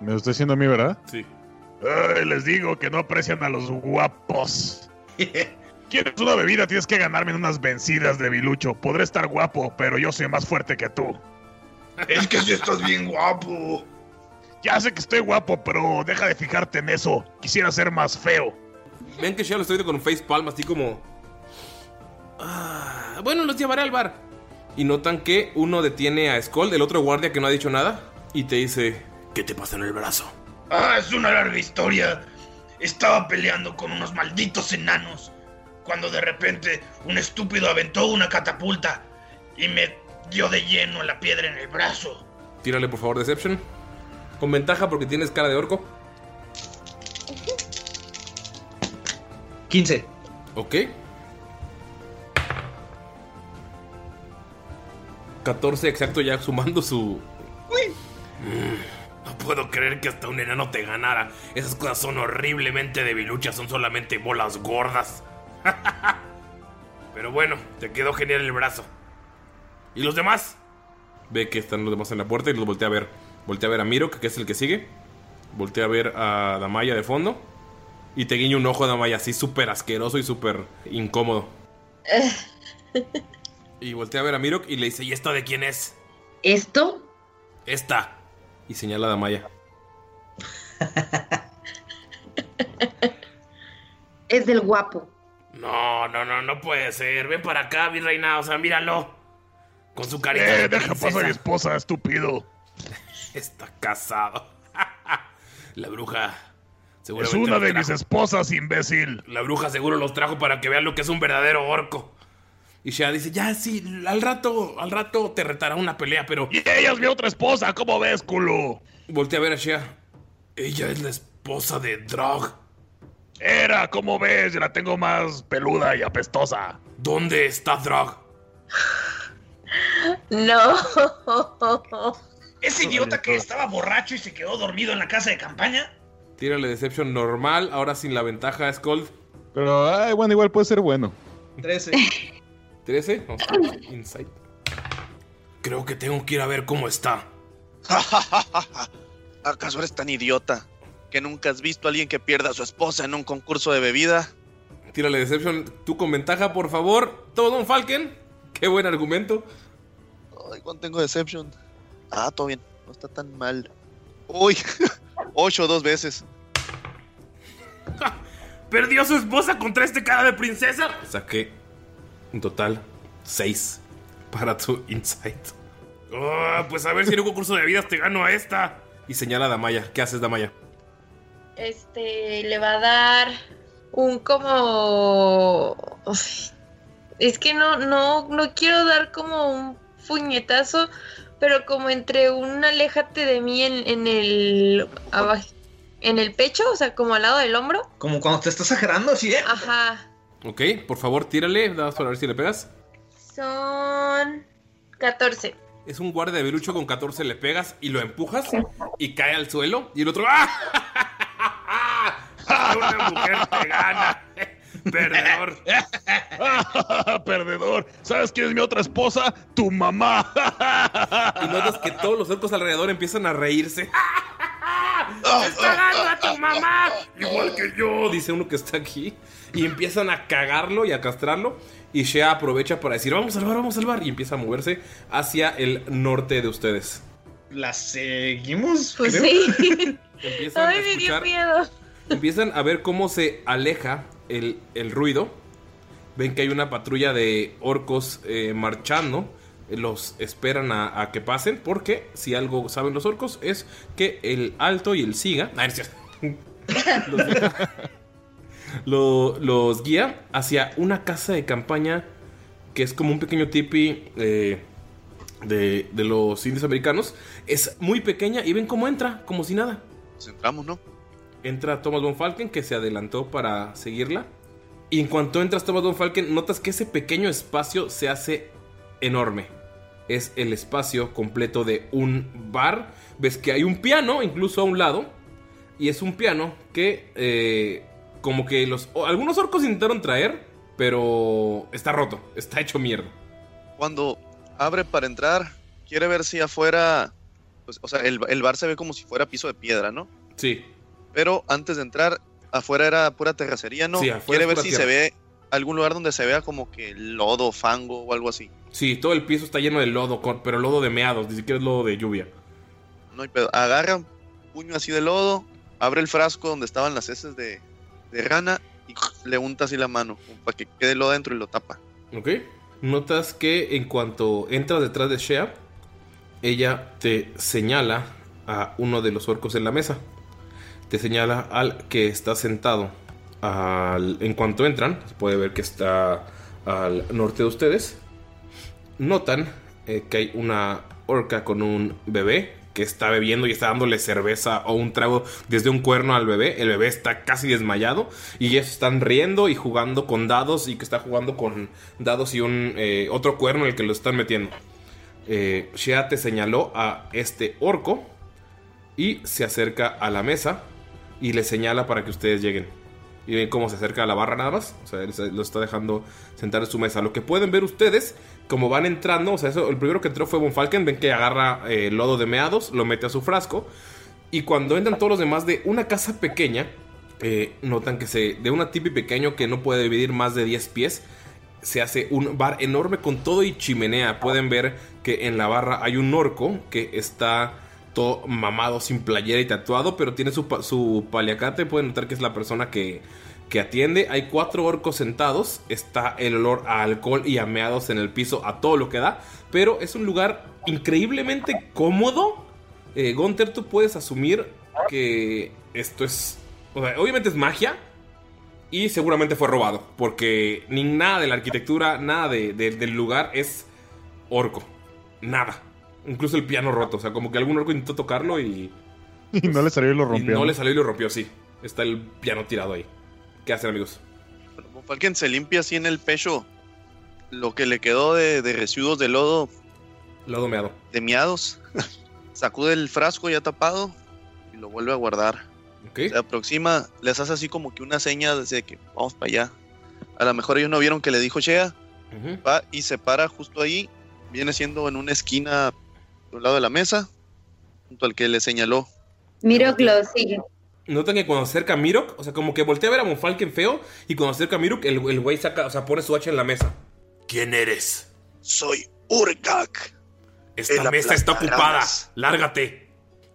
Me lo estoy diciendo a mí, ¿verdad? Sí. Ay, les digo que no aprecian a los guapos. ¿Quieres una bebida? Tienes que ganarme en unas vencidas de bilucho. Podré estar guapo, pero yo soy más fuerte que tú. Es que si estás bien guapo. Ya sé que estoy guapo, pero deja de fijarte en eso. Quisiera ser más feo. Ven que Shea lo estoy con un face palm, así como. "Ah, bueno, los llevaré al bar. Y notan que uno detiene a Skull, el otro guardia que no ha dicho nada. Y te dice: ¿Qué te pasa en el brazo? Ah, es una larga historia. Estaba peleando con unos malditos enanos. Cuando de repente un estúpido aventó una catapulta y me dio de lleno la piedra en el brazo. Tírale por favor Deception. Con ventaja porque tienes cara de orco. 15. Ok. 14 exacto ya sumando su... Mm, no puedo creer que hasta un enano te ganara. Esas cosas son horriblemente debiluchas, son solamente bolas gordas. Pero bueno, te quedó genial el brazo. ¿Y los demás? Ve que están los demás en la puerta y los voltea a ver. Voltea a ver a Mirok, que es el que sigue. Voltea a ver a Damaya de fondo. Y te guiña un ojo a Damaya así súper asqueroso y súper incómodo. Y voltea a ver a Mirok y le dice, ¿y esta de quién es? ¿Esto? Esta. Y señala a Damaya. Es del guapo. No, no, no, no puede ser. Ven para acá, mi reina. O sea, míralo. Con su carita Eh, de deja pasar a mi esposa, estúpido. Está casado. La bruja. Es una de mis esposas, imbécil. La bruja seguro los trajo para que vean lo que es un verdadero orco. Y Shea dice, ya sí, al rato, al rato te retará una pelea, pero... Y ella es mi otra esposa, ¿cómo ves, culo? Voltea a ver a Shea. Ella es la esposa de Drog. Era, ¿cómo ves? La tengo más peluda y apestosa. ¿Dónde está Drog? No. ¿Ese idiota que estaba borracho y se quedó dormido en la casa de campaña? Tírale Deception normal, ahora sin la ventaja Scold. Pero, ay, bueno, igual puede ser bueno. 13. 13, vamos a ver, Insight. Creo que tengo que ir a ver cómo está. ¿Acaso eres tan idiota que nunca has visto a alguien que pierda a su esposa en un concurso de bebida? Tírale Deception, tú con ventaja, por favor. Todo Don Falken. Qué buen argumento. Ay, ¿cuánto tengo Deception? Ah, todo bien. No está tan mal. Uy, ocho dos veces. ¿Perdió su esposa contra este cara de princesa? Saqué en total 6 para tu Insight. Oh, pues a ver si en un concurso de vidas te gano a esta. Y señala a Damaya. ¿Qué haces, Damaya? Este le va a dar un como. Es que no, no, no quiero dar como un puñetazo, pero como entre un aléjate de mí en, en el abajo, en el pecho, o sea, como al lado del hombro. Como cuando te estás agarrando así, ¿eh? Ajá. Ok, por favor, tírale. Vamos para ver si le pegas. Son 14. Es un guardia de Belucho con 14, le pegas y lo empujas y cae al suelo. Y el otro. ¡Ah! Una mujer te gana. Perdedor. Perdedor. ¿Sabes quién es mi otra esposa? Tu mamá. Y notas que todos los orcos alrededor empiezan a reírse. ¡Está ganando a tu mamá! Igual que yo, dice uno que está aquí. Y empiezan a cagarlo y a castrarlo. Y Shea aprovecha para decir, vamos a salvar, vamos a salvar. Y empieza a moverse hacia el norte de ustedes. ¿La seguimos? Pues creo? sí. Empiezan a Ay, me dio miedo. Empiezan a ver cómo se aleja el, el ruido. Ven que hay una patrulla de orcos eh, marchando. Los esperan a, a que pasen porque si algo saben los orcos es que el alto y el siga... Ah, cierto. los, lo- los guía hacia una casa de campaña que es como un pequeño tipi eh, de, de los indios americanos. Es muy pequeña y ven cómo entra, como si nada. Pues entramos, ¿no? Entra Thomas Von Falken, que se adelantó para seguirla. Y en cuanto entras Thomas Von Falken, notas que ese pequeño espacio se hace enorme. Es el espacio completo de un bar. Ves que hay un piano, incluso a un lado. Y es un piano que, eh, como que los algunos orcos intentaron traer, pero está roto, está hecho mierda. Cuando abre para entrar, quiere ver si afuera. Pues, o sea, el, el bar se ve como si fuera piso de piedra, ¿no? Sí. Pero antes de entrar, afuera era pura terracería, ¿no? Sí, afuera quiere ver si tierra. se ve algún lugar donde se vea como que lodo, fango o algo así. Sí, todo el piso está lleno de lodo, pero lodo de meados, ni siquiera es lodo de lluvia. No hay pedo. Agarra un puño así de lodo, abre el frasco donde estaban las heces de, de rana y le unta así la mano para que quede lodo dentro y lo tapa. ¿Ok? Notas que en cuanto entras detrás de Shea, ella te señala a uno de los orcos en la mesa. Te señala al que está sentado. Al, en cuanto entran, se puede ver que está al norte de ustedes. Notan eh, que hay una orca con un bebé que está bebiendo y está dándole cerveza o un trago desde un cuerno al bebé. El bebé está casi desmayado y ellos están riendo y jugando con dados y que está jugando con dados y un eh, otro cuerno en el que lo están metiendo. Eh, Shea te señaló a este orco y se acerca a la mesa y le señala para que ustedes lleguen. Y ven cómo se acerca a la barra nada más. O sea, lo está dejando sentar en su mesa. Lo que pueden ver ustedes, como van entrando, o sea, eso, el primero que entró fue Von Falken. Ven que agarra eh, lodo de meados, lo mete a su frasco. Y cuando entran todos los demás de una casa pequeña, eh, notan que se. de una tipi pequeño que no puede dividir más de 10 pies, se hace un bar enorme con todo y chimenea. Pueden ver que en la barra hay un orco que está todo mamado, sin playera y tatuado, pero tiene su, su paliacate. Pueden notar que es la persona que, que atiende. Hay cuatro orcos sentados. Está el olor a alcohol y a meados en el piso, a todo lo que da. Pero es un lugar increíblemente cómodo. Eh, Gunther, tú puedes asumir que esto es. o sea, obviamente es magia. Y seguramente fue robado. Porque ni nada de la arquitectura, nada de- de- del lugar es orco. Nada. Incluso el piano roto. O sea, como que algún orco intentó tocarlo y. Y no le salió y lo y rompió. no le salió y lo rompió, sí. Está el piano tirado ahí. ¿Qué hacen, amigos? Von Falken se limpia así en el pecho lo que le quedó de, de residuos de lodo Lodo meado. de miados. sacude el frasco ya tapado y lo vuelve a guardar. Se aproxima, les hace así como que una seña desde que vamos para allá. A lo mejor ellos no vieron que le dijo Shea. Va y se para justo ahí. Viene siendo en una esquina de un lado de la mesa, junto al que le señaló. Mirok lo sigue. Notan que cuando se acerca a Mirok, o sea, como que voltea a ver a Monfalken feo, y cuando se acerca a Mirok, el el güey saca, o sea, pone su hacha en la mesa. ¿Quién eres? Soy Urgak. Esta mesa está ocupada. Lárgate.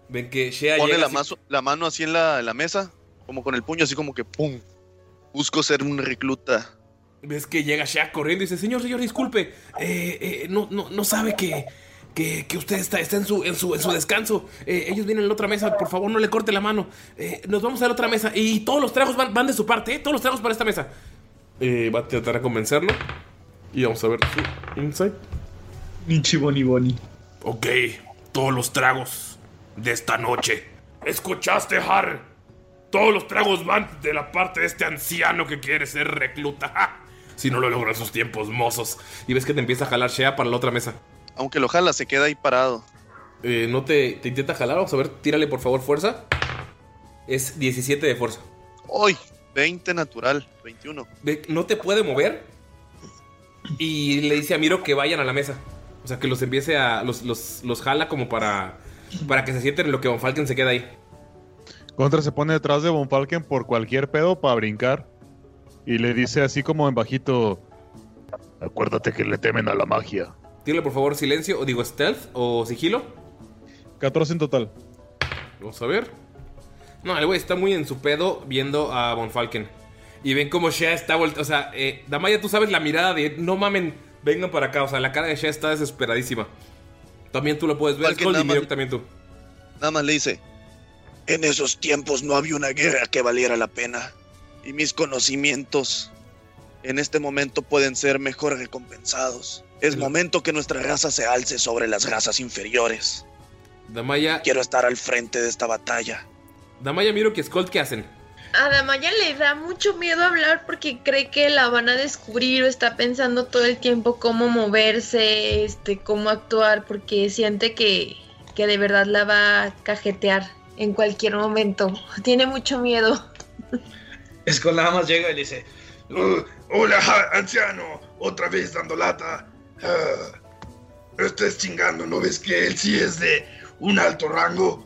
Ven que Shea Pone llega la, mazo- la mano así en la, en la mesa, como con el puño, así como que ¡pum! Busco ser un recluta. Ves que llega Shea corriendo y dice, señor, señor, disculpe, eh, eh, no, no, no sabe que, que, que usted está, está en, su, en, su, en su descanso. Eh, ellos vienen en la otra mesa, por favor, no le corte la mano. Eh, nos vamos a la otra mesa y todos los tragos van, van de su parte, ¿eh? Todos los tragos para esta mesa. Eh, va a tratar de convencerlo. Y vamos a ver su insight. Nichi Boni Boni. Ok, todos los tragos de esta noche. ¿Escuchaste, Har? Todos los tragos van de la parte de este anciano que quiere ser recluta. ¡Ja! Si no lo logran en sus tiempos mozos. Y ves que te empieza a jalar Shea para la otra mesa. Aunque lo jala, se queda ahí parado. Eh, no te, te intenta jalar, vamos a ver, tírale por favor fuerza. Es 17 de fuerza. ¡Hoy! 20 natural, 21. Ve, no te puede mover. Y le dice a Miro que vayan a la mesa. O sea, que los empiece a. Los, los, los jala como para. Para que se sienten en lo que Von Falken se queda ahí. Contra se pone detrás de Von Falken por cualquier pedo para brincar. Y le dice así como en bajito. Acuérdate que le temen a la magia. Tírale por favor silencio, o digo stealth o sigilo. 14 en total. Vamos a ver. No, el güey está muy en su pedo viendo a Von Falken. Y ven como Shea está vuelta. O sea, eh, Damaya, tú sabes la mirada de no mamen, vengan para acá. O sea, la cara de Shea está desesperadísima. También tú lo puedes ver, Falken nada más- también tú. Nada más le dice, en esos tiempos no había una guerra que valiera la pena. Y mis conocimientos en este momento pueden ser mejor recompensados. Es momento que nuestra raza se alce sobre las razas inferiores. Damaya. Quiero estar al frente de esta batalla. Damaya, Mirok y Skull, ¿qué hacen? A Damaya le da mucho miedo hablar porque cree que la van a descubrir o está pensando todo el tiempo cómo moverse, este, cómo actuar, porque siente que, que de verdad la va a cajetear en cualquier momento. Tiene mucho miedo. Skull nada más llega y le dice: Uh, hola, anciano. Otra vez dando lata. Ah, no estés chingando, ¿no ves que él sí es de un alto rango?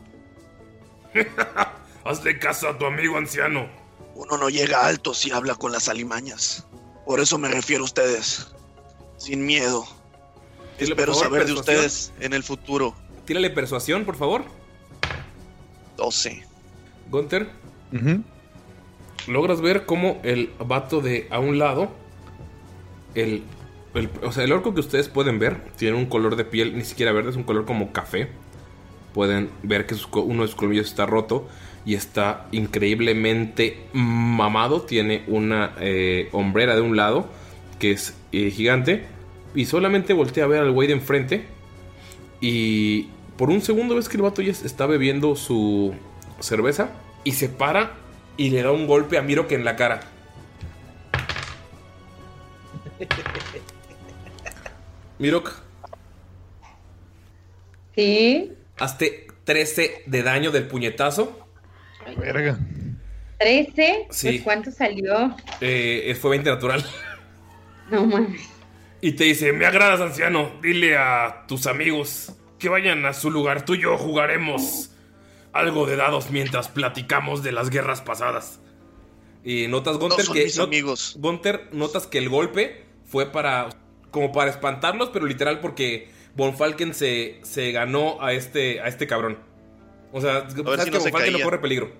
Hazle caso a tu amigo anciano. Uno no llega alto si habla con las alimañas. Por eso me refiero a ustedes. Sin miedo. Por Espero favor, saber de ustedes en el futuro. Tírale persuasión, por favor. 12. Gunter. Logras ver cómo el vato de a un lado, el, el- o sea, el orco que ustedes pueden ver, tiene un color de piel ni siquiera verde, es un color como café. Pueden ver que uno de sus colmillos está roto y está increíblemente mamado. Tiene una eh, hombrera de un lado que es eh, gigante y solamente voltea a ver al güey de enfrente y por un segundo ves que el vato ya está bebiendo su cerveza y se para y le da un golpe a Mirok en la cara. Mirok, Sí. hazte 13 de daño del puñetazo. Verga. 13. Sí. Pues ¿cuánto salió? Eh, fue 20 natural. No mames. Y te dice, me agradas, anciano. Dile a tus amigos que vayan a su lugar. Tú y yo jugaremos algo de dados mientras platicamos de las guerras pasadas. Y notas, Gunter, son que. not- amigos. Gunter, notas que el golpe fue para. Como para espantarlos, pero literal porque Von Falken se, se ganó a este, a este cabrón. O sea, sabes si que no se Von Falken no corre peligro.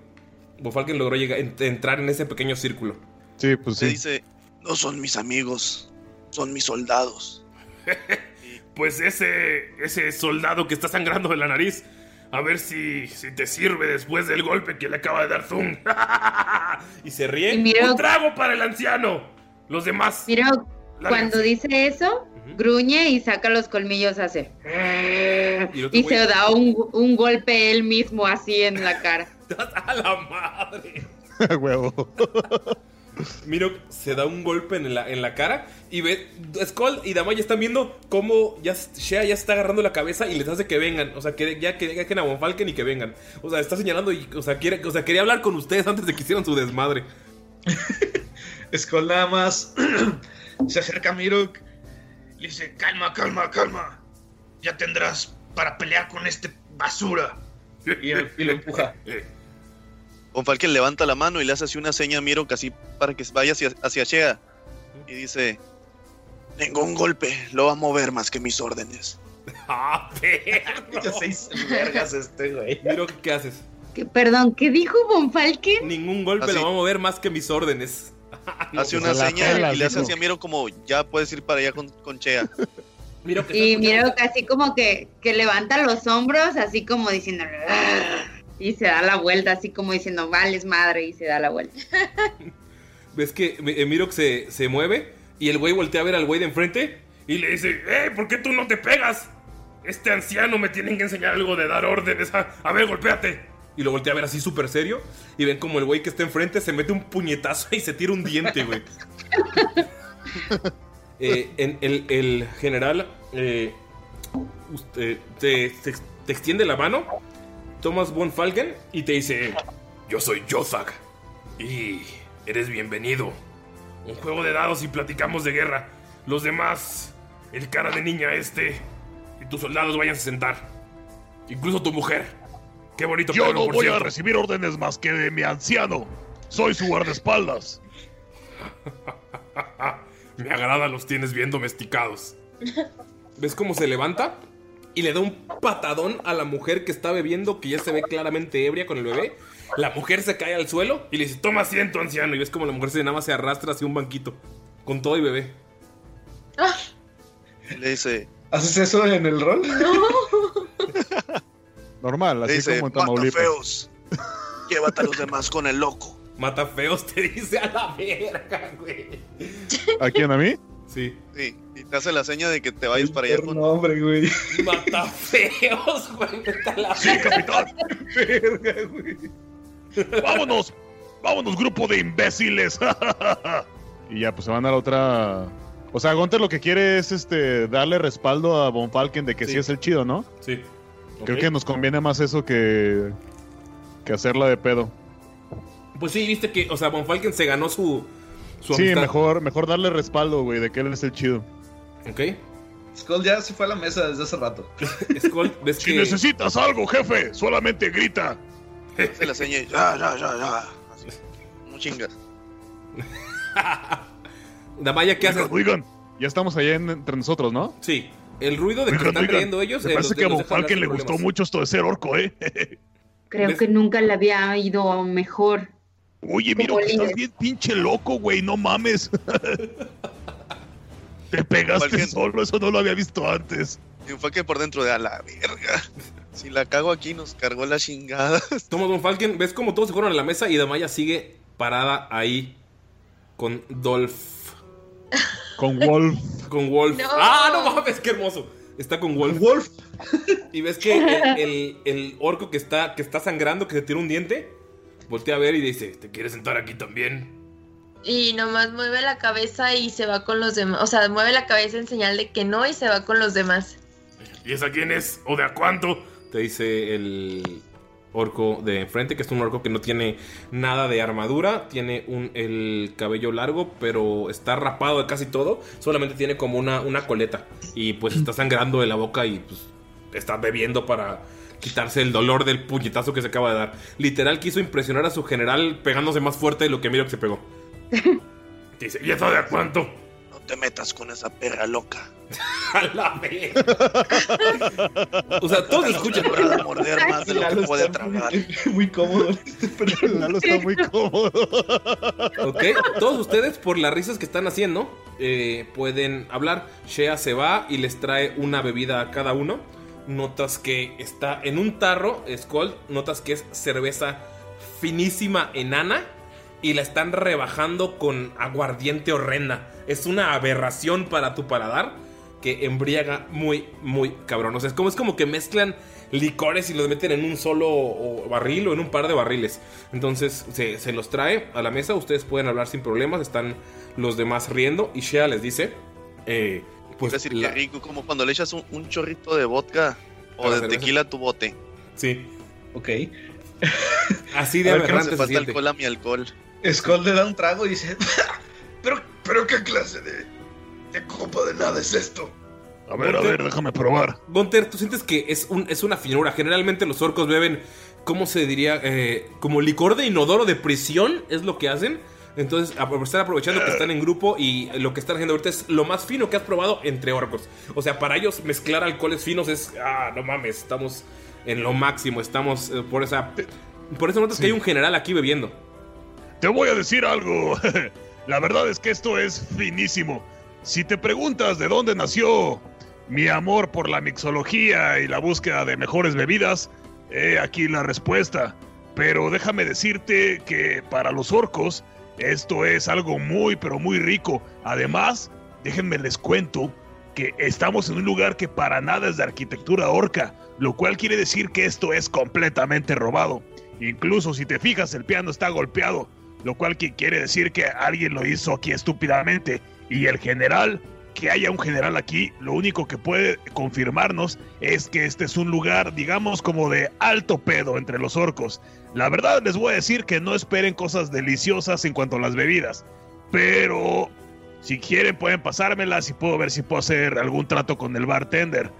Von Falken logró llegar, en- entrar en ese pequeño círculo. Sí, pues sí. dice, no son mis amigos, son mis soldados. Pues ese, ese soldado que está sangrando de la nariz. A ver si, si te sirve después del golpe que le acaba de dar Zoom. y se ríe. Y Un trago para el anciano. Los demás. Mira, Lárguense. Cuando dice eso, gruñe y saca los colmillos, hace. Y se da un, un golpe él mismo así en la cara. ¡A la madre! Huevo. Mirok se da un golpe en la, en la cara y ve. Skull y Damaya están viendo cómo ya Shea ya está agarrando la cabeza y les hace que vengan. O sea, que ya que dejen a Von Falken y que vengan. O sea, está señalando y. O sea, quiere, o sea, quería hablar con ustedes antes de que hicieran su desmadre. Skull nada más se acerca a Mirok. Le dice, calma, calma, calma. Ya tendrás para pelear con este basura. Y, y lo empuja. Von Falken levanta la mano y le hace así una seña a Miro casi para que vaya hacia, hacia Shea. Y dice: Ningún golpe lo va a mover más que mis órdenes. ¡Ah, Ya seis vergas este, güey. Miro, ¿qué haces? Que- perdón, ¿qué dijo Von Falken? Ningún golpe Así. lo va a mover más que mis órdenes. Hace una se seña pela, y le hace así a Miro como: Ya puedes ir para allá con, con Shea. Miro que Y miro que así como que, que levanta los hombros, así como diciendo... "Ah", Y se da la vuelta, así como diciendo, vales madre, y se da la vuelta. Ves que eh, Mirok se, se mueve y el güey voltea a ver al güey de enfrente. Y le dice, ¡eh! ¿Por qué tú no te pegas? Este anciano me tiene que enseñar algo de dar órdenes. A, a ver, golpéate. Y lo voltea a ver así súper serio. Y ven como el güey que está enfrente se mete un puñetazo y se tira un diente, güey. Eh, en el, el general eh, usted- te, te- te extiende la mano, tomas Von Falken y te dice: Yo soy Yothag. Y eres bienvenido. Un juego de dados y platicamos de guerra. Los demás, el cara de niña este y tus soldados vayan a sentar. Incluso tu mujer. Qué bonito Yo no por voy a cierto. recibir órdenes más que de mi anciano. Soy su guardaespaldas. Me agrada los tienes bien domesticados. ¿Ves cómo se levanta? Y le da un patadón a la mujer que está bebiendo, que ya se ve claramente ebria con el bebé. La mujer se cae al suelo y le dice: Toma asiento, anciano. Y ves como la mujer se nada más se arrastra hacia un banquito. Con todo y bebé. Y le dice: ¿Haces eso en el rol? Normal, así dice como en Mata Tamaulipas. feos. Llévate a los demás con el loco. Mata feos, te dice a la verga, güey. ¿A quién? ¿A mí? Sí. Sí, y te hace la seña de que te vayas para allá con. Hombre, güey. Mata feos, güey. Vete a la Sí, capitán. Verga, güey. Vámonos. Vámonos, grupo de imbéciles. Y ya, pues se van a la otra. O sea, Gunter lo que quiere es este darle respaldo a Von Falken de que sí, Sí. es el chido, ¿no? Sí. Creo que nos conviene más eso que. que hacerla de pedo. Pues sí, viste que, o sea, Von Falken se ganó su. su Sí, amistad. mejor, mejor darle respaldo, güey, de que él es el chido. Ok. Skull ya se fue a la mesa desde hace rato. Skull, ves si que. necesitas algo, jefe, solamente grita. Hace la seña y ya, ya, ya, ya. Así. No chingas. Damaya, ¿qué haces? Oigan, oigan, ya estamos allá en- entre nosotros, ¿no? Sí. El ruido de que están oigan, riendo ellos. Me eh, parece los- que a Falken sin le gustó mucho esto de ser orco, ¿eh? Creo ¿Ves? que nunca le había ido mejor. Oye, mira, que estás bien pinche loco, güey, no mames. Te pegaste Falken. solo, eso no lo había visto antes. Y fue que por dentro de a la verga. Si la cago aquí, nos cargó la chingada. Toma Von Falken, ves como todos se fueron a la mesa y Damaya sigue parada ahí con Dolph. Con Wolf. Con Wolf. No. ¡Ah, no mames! ¡Qué hermoso! Está con Wolf. Wolf. Y ves que el, el- el orco que está, que está sangrando, que se tira un diente, voltea a ver y dice: ¿Te quieres sentar aquí también? Y nomás mueve la cabeza y se va con los demás. O sea, mueve la cabeza en señal de que no y se va con los demás. ¿Y esa quién es? ¿O de a cuánto? Te dice el orco de enfrente, que es un orco que no tiene nada de armadura, tiene un, el cabello largo, pero está rapado de casi todo, solamente tiene como una, una coleta y pues está sangrando de la boca y pues está bebiendo para quitarse el dolor del puñetazo que se acaba de dar. Literal quiso impresionar a su general pegándose más fuerte de lo que Miro que se pegó. Dice, ¿y eso de cuánto? Te metas con esa perra loca. A la vez. O sea, todos escuchan. Para de morder más de lo que puede está tragar. Muy, muy cómodo. Lalo está muy cómodo. Ok, todos ustedes por las risas que están haciendo eh, pueden hablar. Shea se va y les trae una bebida a cada uno. Notas que está en un tarro, Skull. Notas que es cerveza finísima enana y la están rebajando con aguardiente horrenda. Es una aberración para tu paladar. que embriaga muy, muy cabrón. O sea, es como, es como que mezclan licores y los meten en un solo barril o en un par de barriles. Entonces se, se los trae a la mesa, ustedes pueden hablar sin problemas, están los demás riendo y Shea les dice, eh, pues es decir, la- qué rico, como cuando le echas un, un chorrito de vodka o ¿A la de cerveza? tequila a tu bote. Sí. Ok. Así de A ver, que no aberrante se falta alcohol a mi alcohol. Skull le da un trago y dice: Pero, pero qué clase de, de copa de nada es esto. A ver, a ver, déjame probar. Gunter, tú sientes que es, un, es una finura. Generalmente los orcos beben, ¿cómo se diría? Eh, como licor de inodoro de prisión, es lo que hacen. Entonces, están aprovechando que están en grupo y lo que están haciendo ahorita es lo más fino que has probado entre orcos. O sea, para ellos mezclar alcoholes finos es, ah, no mames, estamos en lo máximo, estamos eh, por esa... Por eso notas que hay un general aquí bebiendo. Te voy a decir algo. La verdad es que esto es finísimo. Si te preguntas de dónde nació mi amor por la mixología y la búsqueda de mejores bebidas, he aquí la respuesta. Pero déjame decirte que para los orcos esto es algo muy pero muy rico. Además, déjenme les cuento que estamos en un lugar que para nada es de arquitectura orca, lo cual quiere decir que esto es completamente robado. Incluso si te fijas, el piano está golpeado, lo cual que quiere decir que alguien lo hizo aquí estúpidamente. Y el general, que haya un general aquí, lo único que puede confirmarnos es que este es un lugar, digamos, como de alto pedo entre los orcos. La verdad les voy a decir que no esperen cosas deliciosas en cuanto a las bebidas, pero si quieren pueden pasármelas y puedo ver si puedo hacer algún trato con el bartender.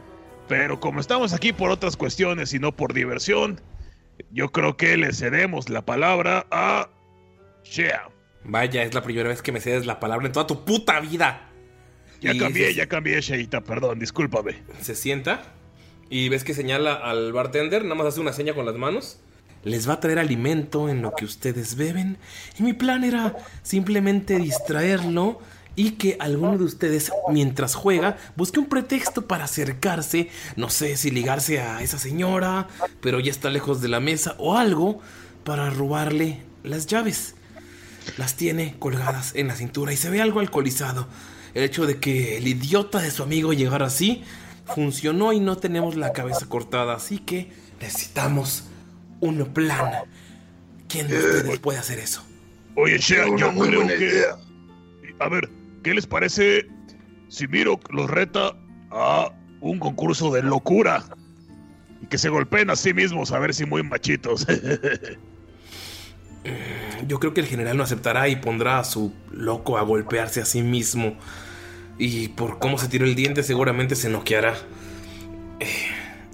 Pero como estamos aquí por otras cuestiones y no por diversión, yo creo que le cedemos la palabra a Vaya, es la primera vez que me cedes la palabra en toda tu puta vida. Ya Y cambié, se- ya cambié, Sheita, perdón, discúlpame. Se sienta y ves que señala al bartender, nada más hace una seña con las manos. Les va a traer alimento en lo que ustedes beben. Y mi plan era simplemente distraerlo y que alguno de ustedes, mientras juega, busque un pretexto para acercarse. No sé si ligarse a esa señora, pero ya está lejos de la mesa o algo para robarle las llaves. Las tiene colgadas en la cintura y se ve algo alcoholizado. El hecho de que el idiota de su amigo llegara así funcionó y no tenemos la cabeza cortada, así que necesitamos un plan. ¿Quién de ustedes puede hacer eso? Oye, Shea, Una yo creo buena que... idea. A ver, ¿qué les parece si Miro los reta a un concurso de locura? Y que se golpeen a sí mismos a ver si muy machitos. Yo creo que el general no aceptará y pondrá a su loco a golpearse a sí mismo. Y por cómo se tiró el diente seguramente se noqueará.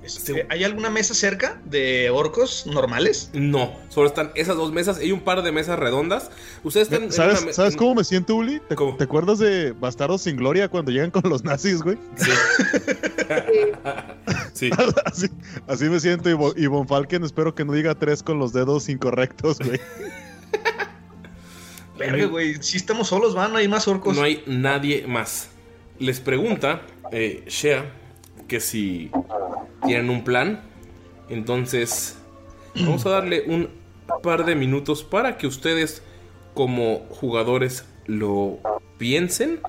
Este, ¿Hay alguna mesa cerca de orcos normales? No, solo están esas dos mesas y un par de mesas redondas. Ustedes están en ¿Sabes, una me- ¿sabes en- cómo me siento, Uli? ¿Te, te acuerdas de Bastardos sin Gloria cuando llegan con los nazis, güey? Sí. así, así me siento y, Bo- y Von Falken espero que no diga tres con los dedos incorrectos, güey. Verga, güey. Si estamos solos, van, no hay más orcos. No hay nadie más. Les pregunta eh, Shea que si tienen un plan. Entonces, vamos a darle un par de minutos para que ustedes, como jugadores, lo piensen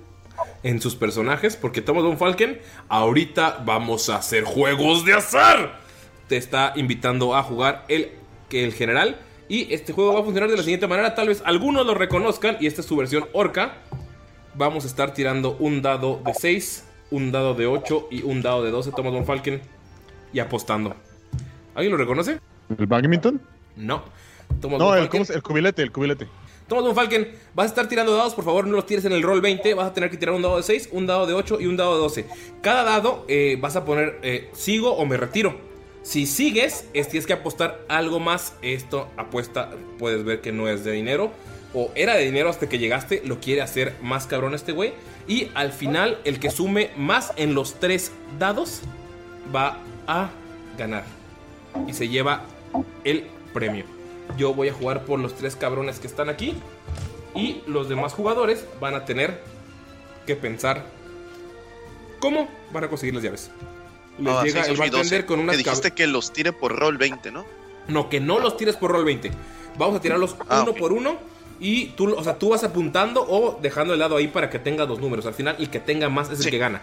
en sus personajes. Porque Thomas Von Falken, ahorita vamos a hacer juegos de azar. Te está invitando a jugar el, el general. Y este juego va a funcionar de la siguiente manera. Tal vez algunos lo reconozcan. Y esta es su versión orca. Vamos a estar tirando un dado de 6, un dado de 8 y un dado de 12. Thomas Von Falken. Y apostando. ¿Alguien lo reconoce? ¿El badminton? No. Thomas No, Von el, Falken. ¿cómo se- el cubilete, el cubilete. Thomas Von Falken, vas a estar tirando dados, por favor, no los tires en el roll 20. Vas a tener que tirar un dado de 6, un dado de 8 y un dado de 12. Cada dado eh, vas a poner eh, sigo o me retiro. Si sigues, es- tienes que apostar algo más. Esto apuesta, puedes ver que no es de dinero. O era de dinero hasta que llegaste, lo quiere hacer más cabrón este güey. Y al final, el que sume más en los tres dados va a ganar. Y se lleva el premio. Yo voy a jugar por los tres cabrones que están aquí. Y los demás jugadores van a tener que pensar cómo van a conseguir las llaves. Les Ah, llega el bartender con Que unas dijiste que los tire por roll 20, ¿no? No, que no los tires por roll 20. Vamos a tirarlos Ah, uno por uno. Y tú, o sea, tú vas apuntando o dejando el dado ahí para que tenga dos números. Al final, el que tenga más es el que gana.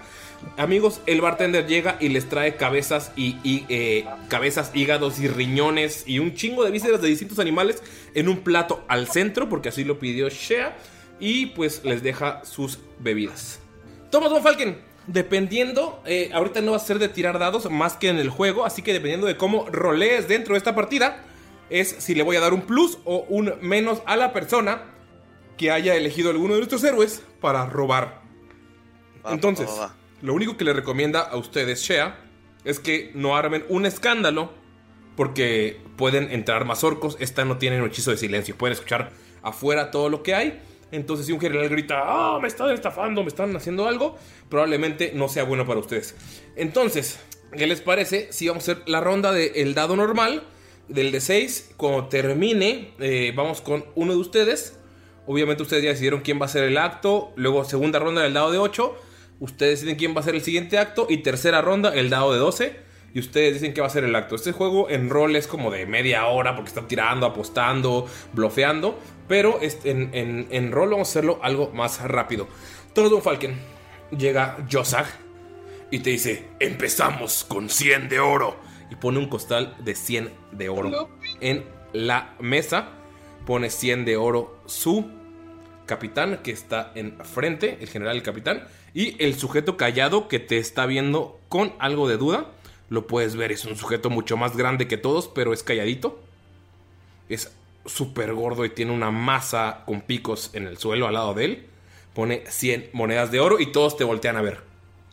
Amigos, el bartender llega y les trae cabezas y, y, eh, cabezas, hígados y riñones y un chingo de vísceras de distintos animales en un plato al centro, porque así lo pidió Shea. Y pues les deja sus bebidas. Thomas von Falken, dependiendo, eh, ahorita no va a ser de tirar dados más que en el juego, así que dependiendo de cómo rolees dentro de esta partida, es si le voy a dar un plus o un menos a la persona que haya elegido alguno de nuestros héroes para robar. Entonces, va, va. lo único que le recomienda a ustedes, Shea, es que no armen un escándalo porque pueden entrar más orcos. Esta no tiene un hechizo de silencio, pueden escuchar afuera todo lo que hay. Entonces, si un general grita, ah, me están estafando, me están haciendo algo, probablemente no sea bueno para ustedes. Entonces, ¿qué les parece si vamos a hacer la ronda del dado normal, del de 6? Cuando termine, eh, vamos con uno de ustedes. Obviamente, ustedes ya decidieron quién va a ser el acto. Luego, segunda ronda del dado de 8. Ustedes deciden quién va a ser el siguiente acto. Y tercera ronda, el dado de 12. Y ustedes dicen que va a ser el acto. Este juego en rol es como de media hora porque están tirando, apostando, blofeando. Pero en, en, en rol vamos a hacerlo algo más rápido. Thomas Von Falken. Llega Josag y te dice: Empezamos con 100 de oro. Y pone un costal de 100 de oro en la mesa. Pone 100 de oro su capitán que está enfrente, el general el capitán, y el sujeto callado que te está viendo con algo de duda. Lo puedes ver, es un sujeto mucho más grande que todos, pero es calladito. Es súper gordo y tiene una masa con picos en el suelo al lado de él. Pone 100 monedas de oro y todos te voltean a ver.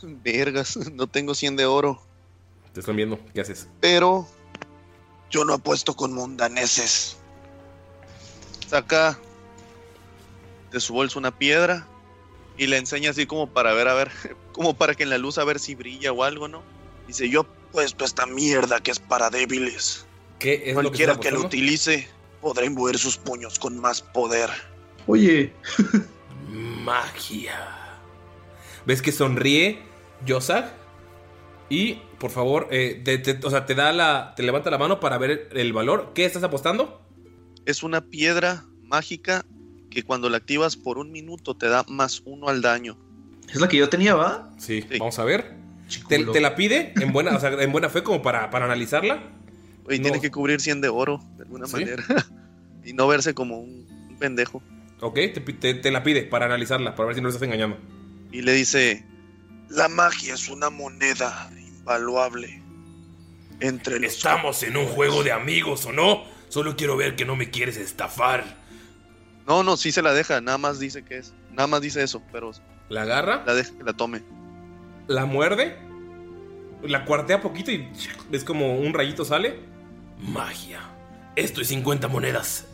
Vergas, no tengo 100 de oro. Te están viendo, ¿qué haces? Pero yo no apuesto con mundaneses. Saca de su bolsa una piedra y le enseña así como para ver, a ver, como para que en la luz a ver si brilla o algo, ¿no? Dice, yo apuesto esta mierda que es para débiles. ¿Qué es Cualquiera lo que, que, lo utilice podrá imbuir sus puños con más poder. Oye, Magia. ¿Ves que sonríe Yosag? Y, por favor, eh, te, te- o sea, te da la. Te levanta la mano para ver el valor. ¿Qué estás apostando? Es una piedra mágica que cuando la activas por un minuto te da más uno al daño. es la que yo tenía, ¿va? Sí, vamos a ver. Te, te la pide en buena, o sea, en buena fe como para, para analizarla. Y No. tiene que cubrir 100 de oro de alguna ¿Sí? manera. y no verse como un, un pendejo. Ok, te, pi- te- te la pide para analizarla, para ver si no le estás engañando. Y le dice, la magia es una moneda invaluable. Entre los Estamos en un juego de amigos o no. Solo quiero ver que no me quieres estafar. No, no, sí se la deja, nada más dice que es. Nada más dice eso, pero La agarra, la deja que la tome. la muerde, la cuartea poquito y ves como un rayito sale. Magia. Esto es 50 monedas.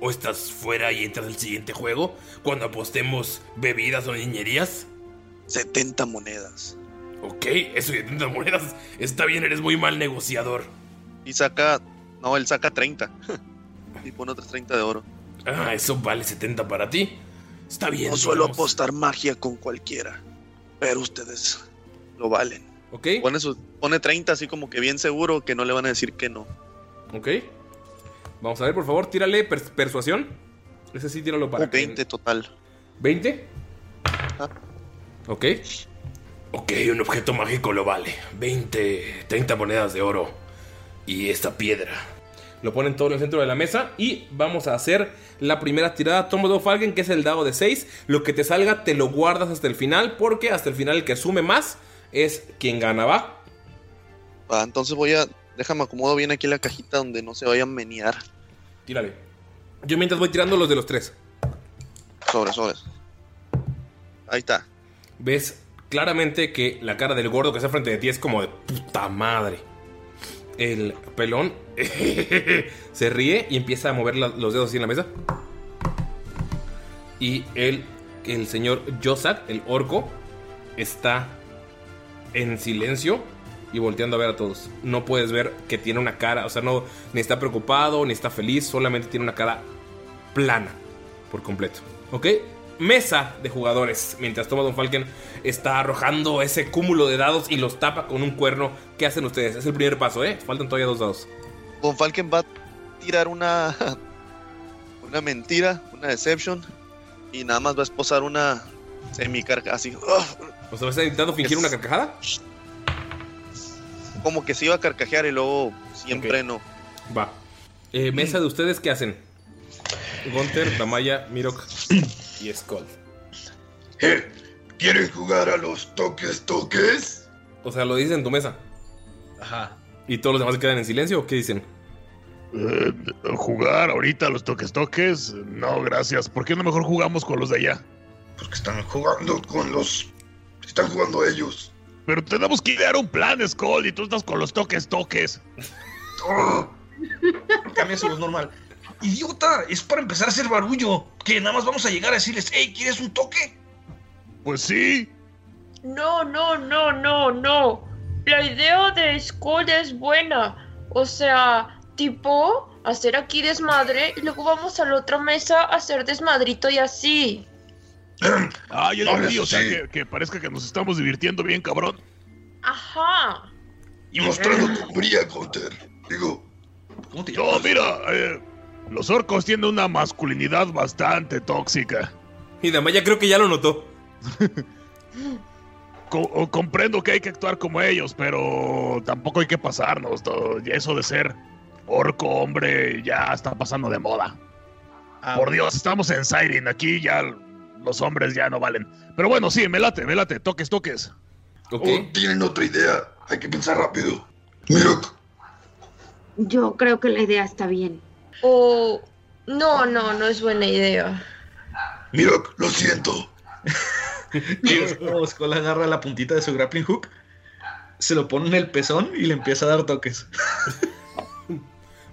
¿O estás fuera y entras al siguiente juego? Cuando apostemos bebidas o niñerías. 70 monedas. Ok, eso de 70 monedas. Está bien, eres muy mal negociador. Y saca, no, él saca 30. y pone otras 30 de oro. Ah, eso vale 70 para ti. Está bien. No suelo vamos. apostar magia con cualquiera, pero ustedes lo valen. Ok, Pone, su, pone 30 así como que bien seguro que no le van a decir que no. ok. Vamos a ver, por favor, tírale pers- persuasión. Ese sí, tíralo para que- 20 total. ¿20? Ah. Ok. Ok, un objeto mágico lo vale. 20, 30 monedas de oro. Y esta piedra. Lo ponen todo en el centro de la mesa y vamos a hacer la primera tirada Tomo de Falken, que es el dado de 6. Lo que te salga te lo guardas hasta el final, porque hasta el final el que sume más es quien gana, ¿va? Va, entonces voy a. Déjame acomodo bien aquí la cajita donde no se vayan a menear. Tírale. Yo mientras voy tirando los de los tres. Sobres, sobres. Ahí está. Ves claramente que la cara del gordo que está frente de ti es como de puta madre. El pelón se ríe y empieza a mover los dedos así en la mesa. Y el, el señor Yosak, el orco, está en silencio y volteando a ver a todos. No puedes ver que tiene una cara, o sea, no ni está preocupado ni está feliz, solamente tiene una cara plana por completo. ¿Ok? Mesa de jugadores. Mientras Thomas Don Falken está arrojando ese cúmulo de dados y los tapa con un cuerno. ¿Qué hacen ustedes? Es el primer paso, ¿eh? Faltan todavía dos dados. Von Falken va a tirar una. una mentira, una deception. Y nada más va a esposar una semicarga así. O sea, ¿vas intentando fingir una carcajada? Como que se iba a carcajear y luego siempre no. Va. Eh, mesa de ustedes, ¿qué hacen? Gunter, Damaya, Mirok y Skull. ¿Quieren jugar a los toques toques? O sea, lo dices en tu mesa. Ajá. ¿Y todos los demás se quedan en silencio o qué dicen? Eh, ¿Jugar ahorita los toques toques? No, gracias. ¿Por qué no mejor jugamos con los de allá? Porque están jugando con los. Están jugando ellos. Pero tenemos que idear un plan, Skull, y tú estás con los toques toques. Cambia su voz normal. Idiota, es para empezar a hacer barullo. Que nada más vamos a llegar a decirles, hey, ¿quieres un toque? Pues sí. No, no, no, no, no. La idea de Skull es buena. O sea, tipo, hacer aquí desmadre y luego vamos a la otra mesa a hacer desmadrito y así. Ay, el Ahora tío, o sea, sí. que, que parezca que nos estamos divirtiendo bien, cabrón. Ajá. Y mostrando tu hombría, Gunter. Digo, ¿Cómo te No, llamas? mira, eh, los orcos tienen una masculinidad bastante tóxica. Y Damaya creo que ya lo notó. Co- comprendo que hay que actuar como ellos, pero tampoco hay que pasarnos. todo- y Eso de ser orco, hombre, ya está pasando de moda. Ah, Por Dios, estamos en Siren, aquí ya los hombres ya no valen. Pero bueno, sí, me late, me late, toques, toques. Ok. ¿o tienen otra idea? Hay que pensar rápido. Mirok, Yo creo que la idea está bien. O... No, no, no es buena idea. Mirok, lo siento. Skull agarra la puntita de su grappling hook, se lo pone en el pezón y le empieza a dar toques.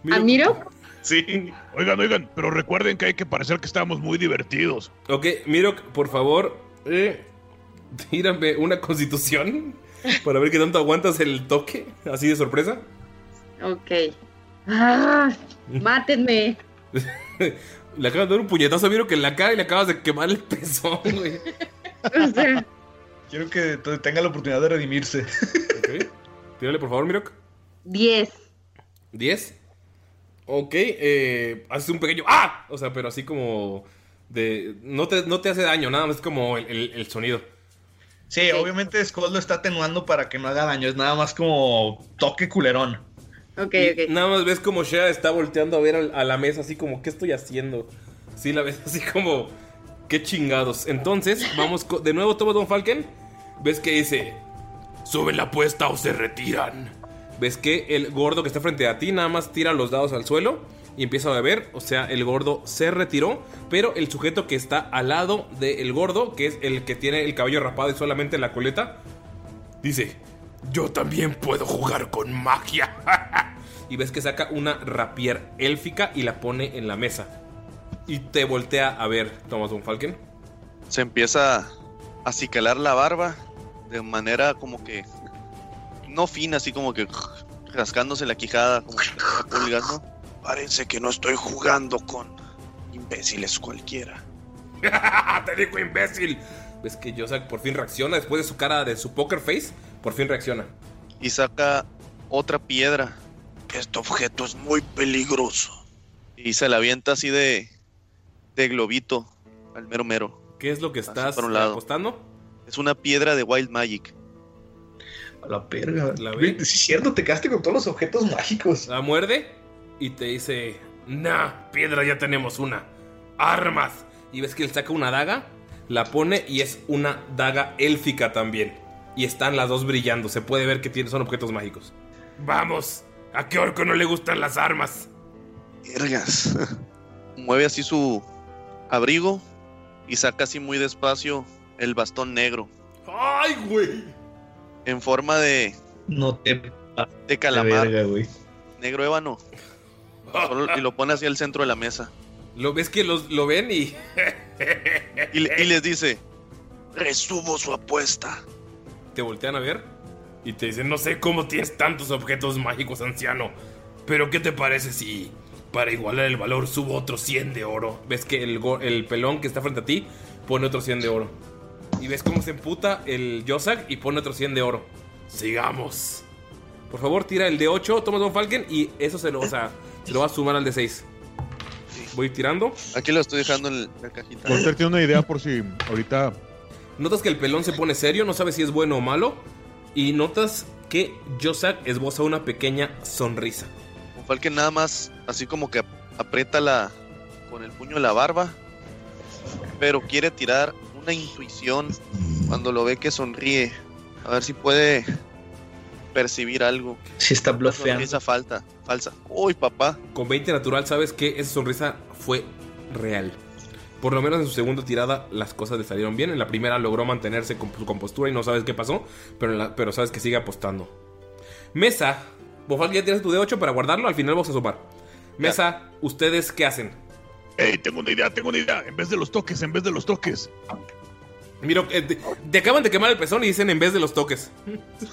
¿A Miro? Sí. Oigan, oigan, pero recuerden que hay que parecer que estamos muy divertidos. Ok, Mirok, por favor, eh, tírame una constitución para ver qué tanto aguantas el toque, así de sorpresa. Ok. Ah, mátenme. Le acabas de dar un puñetazo a Mirok en la cara y le acabas de quemar el pezón, güey. O sea, Quiero que tenga la oportunidad de redimirse. Ok. Tírale, por favor, Mirok. 10. 10. Ok, eh, haces un pequeño ¡Ah! O sea, pero así como de... No te, no te hace daño, nada más es como el, el- el sonido. Sí, obviamente Skull lo está atenuando para que no haga daño. Es nada más como toque culerón. Ok, Y ok. Nada más ves como Shea está volteando a ver a la mesa así como, ¿qué estoy haciendo? Sí, la ves así como, qué chingados. Entonces, vamos de nuevo, toma Don Falken. Ves que dice, Suben la apuesta o se retiran. ves que el gordo que está frente a ti nada más tira los dados al suelo y empieza a beber. O sea, el gordo se retiró, pero el sujeto que está al lado del gordo, que es el que tiene el cabello rapado y solamente la coleta, dice, Yo también puedo jugar con magia. y ves que saca una rapier élfica y la pone en la mesa. Y te voltea a ver, Thomas Von Falken. Se empieza a acicalar la barba de manera como que no fina, así como que rascándose la quijada, como que está pulgando. Parece que no estoy jugando con imbéciles cualquiera. Te digo, imbécil. Ves que Yosak por fin reacciona después de su cara de su poker face. Por fin reacciona. Y saca otra piedra este objeto es muy peligroso. y se la avienta así de, de globito al mero mero. ¿Qué es lo que estás por un lado. apostando? Es una piedra de Wild Magic. A la verga. ¿La ve? Es cierto, te quedaste con todos los objetos mágicos. La muerde y te dice, Nah, piedra ya tenemos una. Armas. y ves que él saca una daga, la pone y es una daga élfica también. Y están las dos brillando. Se puede ver que tiene, son objetos mágicos. Vamos. ¿A qué orco no le gustan las armas? Vergas. Mueve así su abrigo y saca así muy despacio el bastón negro ¡Ay, güey! en forma de, No te de calamar verga, güey. negro ébano. Solo- y lo pone hacia el centro de la mesa. Lo ves que los, lo ven y Y, le- y les dice, Resubo su apuesta. Te voltean a ver. Y te dicen, no sé cómo tienes tantos objetos mágicos, anciano. Pero ¿qué te parece si para igualar el valor subo otros 100 de oro? Ves que el, el pelón que está frente a ti pone otro 100 de oro. Y ves cómo se emputa el Yosak y pone otro 100 de oro. Sigamos. Por favor, tira el de 8, toma Don Falken y eso se lo, o sea, se lo va a sumar al de 6. Voy tirando. Aquí lo estoy dejando en la cajita. Tiene una idea por si ahorita. Notas que el pelón se pone serio, no sabe si es bueno o malo. Y notas que Josak esboza una pequeña sonrisa. Falken nada más, así como que aprieta la con el puño la barba, pero quiere tirar una intuición cuando lo ve que sonríe. A ver si puede percibir algo. Si está blofeando. Esa falta, falsa. Uy, papá. Con 20 natural sabes que esa sonrisa fue real. Por lo menos en su segunda tirada las cosas le salieron bien. En la primera logró mantenerse con su compostura y no sabes qué pasó, pero, la- pero sabes que sigue apostando. Mesa, Bofal ya tienes tu D8 para guardarlo, al final vamos a sumar. Mesa, ¿ustedes qué hacen? Ey, tengo una idea, tengo una idea. En vez de los toques, en vez de los toques. Miro, eh, te, te acaban de quemar el pezón y dicen en vez de los toques.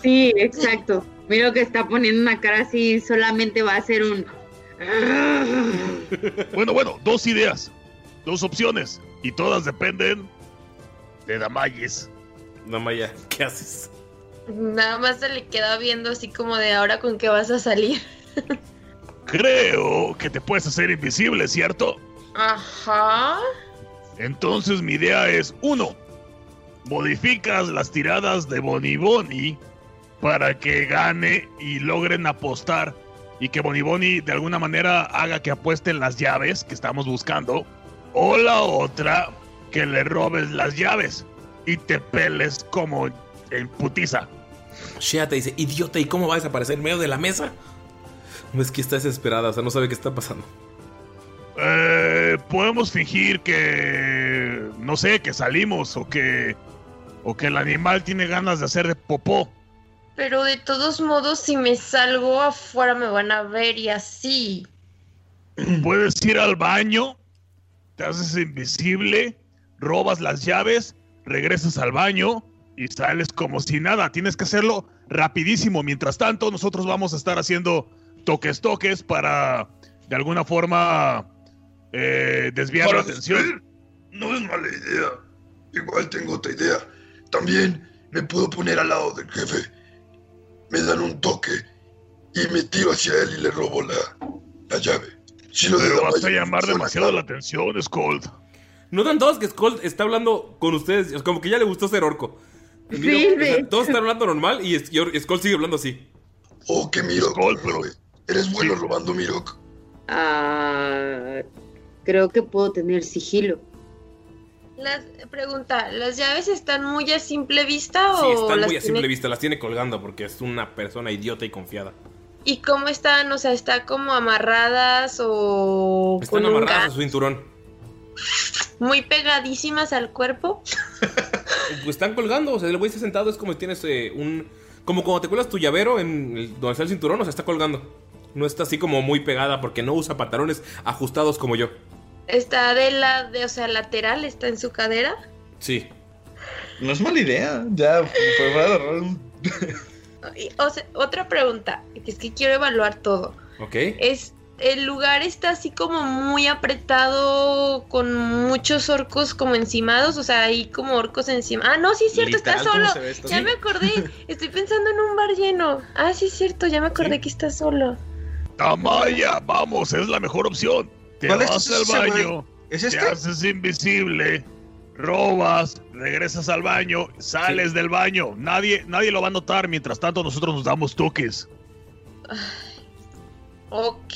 Sí, exacto. Miro que está poniendo una cara así, solamente va a ser un... Bueno, bueno, dos ideas. Dos opciones. Y todas dependen de Damayes. Damaya, ¿qué haces? Nada más se le queda viendo así como de ahora con qué vas a salir. Creo que te puedes hacer invisible, ¿cierto? Ajá. Entonces mi idea es, uno, modificas las tiradas de Boniboni para que gane y logren apostar y que Boniboni de alguna manera haga que apuesten las llaves que estamos buscando. O la otra, que le robes las llaves y te peles como en putiza. Shea te dice, idiota, ¿y cómo va a desaparecer en medio de la mesa? Es que está desesperada, o sea, no sabe qué está pasando. Eh, podemos fingir que no sé, que salimos o que o que el animal tiene ganas de hacer de popó. Pero de todos modos, si me salgo afuera me van a ver y así. Puedes ir al baño, te haces invisible, robas las llaves, regresas al baño y sales como si nada. Tienes que hacerlo rapidísimo. Mientras tanto, nosotros vamos a estar haciendo toques toques para de alguna forma eh, desviar Para la atención. No es mala idea. Igual tengo otra idea. También me puedo poner al lado del jefe. Me dan un toque y me tiro hacia él y le robo la, la llave. Si lo de Pero vas a llamar demasiado la atención, Scold. Notan todos que Skull está hablando con ustedes, es como que ya le gustó ser orco. Sí, sí. todos están hablando normal y, Skull sigue hablando así. Oh, que Mirok. Eres bueno robando Mirok. Ah, creo que puedo tener sigilo. Las, pregunta, ¿las llaves están muy a simple vista Sí, o están las muy a tiene- simple vista, las tiene colgando porque es una persona idiota y confiada. ¿Y cómo están? O sea, ¿está como amarradas o Están con un amarradas a su cinturón. muy pegadísimas al cuerpo? Pues están colgando, o sea, el güey está sentado, es como si tienes eh, un... Como cuando te cuelgas tu llavero en el- donde está el cinturón, o sea, está colgando. No está así como muy pegada porque no usa pantalones ajustados como yo. ¿Está de la, de, o sea, lateral? ¿Está en su cadera? Sí. No es mala idea. Ya, fue raro. Y, o sea, otra pregunta, que es que quiero evaluar todo. ¿Ok? Es, el lugar está así como muy apretado con muchos orcos como encimados, o sea, hay como orcos encima. Ah, no, sí es cierto, está Literal, ¿cómo solo. esto? Ya Sí. me acordé, estoy pensando en un bar lleno. Ah, sí es cierto, ya me acordé que está solo. Tamaya, vamos, es la mejor opción. Te ¿Cuál es vas ese, al baño, ¿Es te este? haces invisible, robas, regresas al baño, sales del baño. Nadie, nadie lo va a notar. Mientras tanto, nosotros nos damos toques. Ok,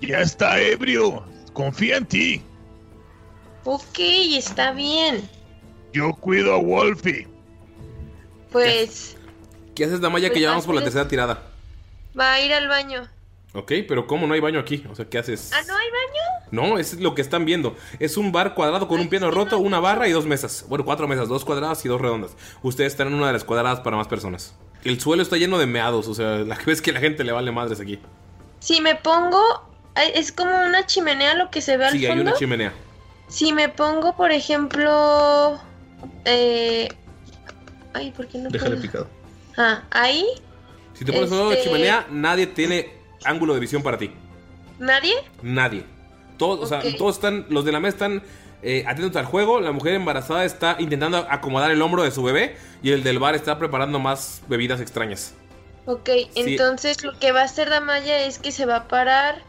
Ya está ebrio. Confía en ti. ok, está bien. Yo cuido a Wolfie. Pues ¿Qué haces, Damaya, que Pues ya vamos por la tercera tirada? va a ir al baño. Ok, pero ¿cómo no hay baño aquí? O sea, ¿qué haces? Ah, ¿no hay baño? No, es lo que están viendo. Es un bar cuadrado con un piano roto, una barra y dos mesas. Bueno, cuatro mesas, dos cuadradas y dos redondas. Ustedes están en una de las cuadradas para más personas. El suelo está lleno de meados, o sea, la vez que la gente le vale madres aquí. Si me pongo, es como una chimenea lo que se ve al Sí, hay fondo. una chimenea. Si me pongo, por ejemplo, eh, ay, ¿por qué no Déjale puedo? picado. Ah, ahí, Si te pones Este- chimenea, nadie tiene ángulo de visión para ti. nadie. Nadie. Todos, o sea, todos están, los de la mesa están eh, atentos al juego. La mujer embarazada está intentando acomodar el hombro de su bebé y el del bar está preparando más bebidas extrañas. Ok, entonces lo que va a hacer Damaya es que se va a parar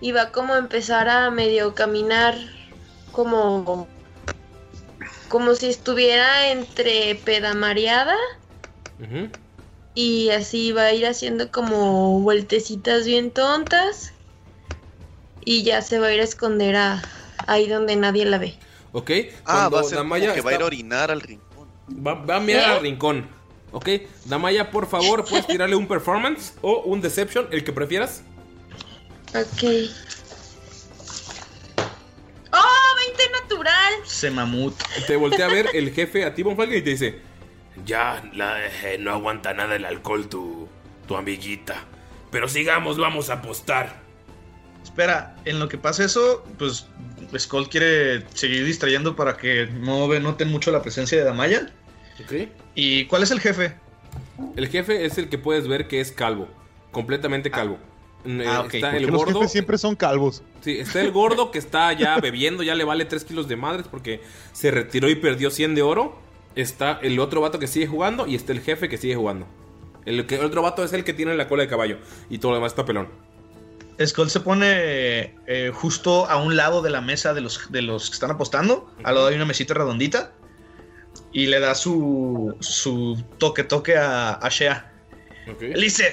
y va como a empezar a medio caminar como como si estuviera entre pedamareada Ujú. Y así va a ir haciendo como vueltecitas bien tontas y ya se va a ir a esconder a ahí donde nadie la ve. Ok. Ah, cuando va a ser como Damaya que va a ir a orinar al rincón. Va, va a mirar ¿Eh? al rincón. Ok. Damaya, por favor, puedes tirarle un performance o un deception, el que prefieras. Ok. ¡Oh! 20 natural. Se mamut. Te voltea a ver el jefe a ti, Von Falken, y te dice: Ya la- eh, no aguanta nada el alcohol tu, tu amiguita. Pero sigamos, vamos a apostar. Espera, en lo que pasa eso, pues Skull quiere seguir distrayendo para que no ve- noten mucho la presencia de Damaya. ¿Y cuál es el jefe? El jefe es el que puedes ver que es calvo. Completamente calvo. Mm, Ah, eh, ok. Está Porque el los gordo. jefes siempre son calvos. Sí, está el gordo que está ya bebiendo, ya le vale 3 kilos de madres porque se retiró y perdió 100 de oro. Está el otro vato que sigue jugando y está el jefe que sigue jugando. El, que, el otro vato es el que tiene la cola de caballo y todo lo demás está pelón. Skull se pone eh, justo a un lado de la mesa de los, de los que están apostando. Al lado hay una mesita redondita. Y le da su, su toque toque a, a Shea. Él dice,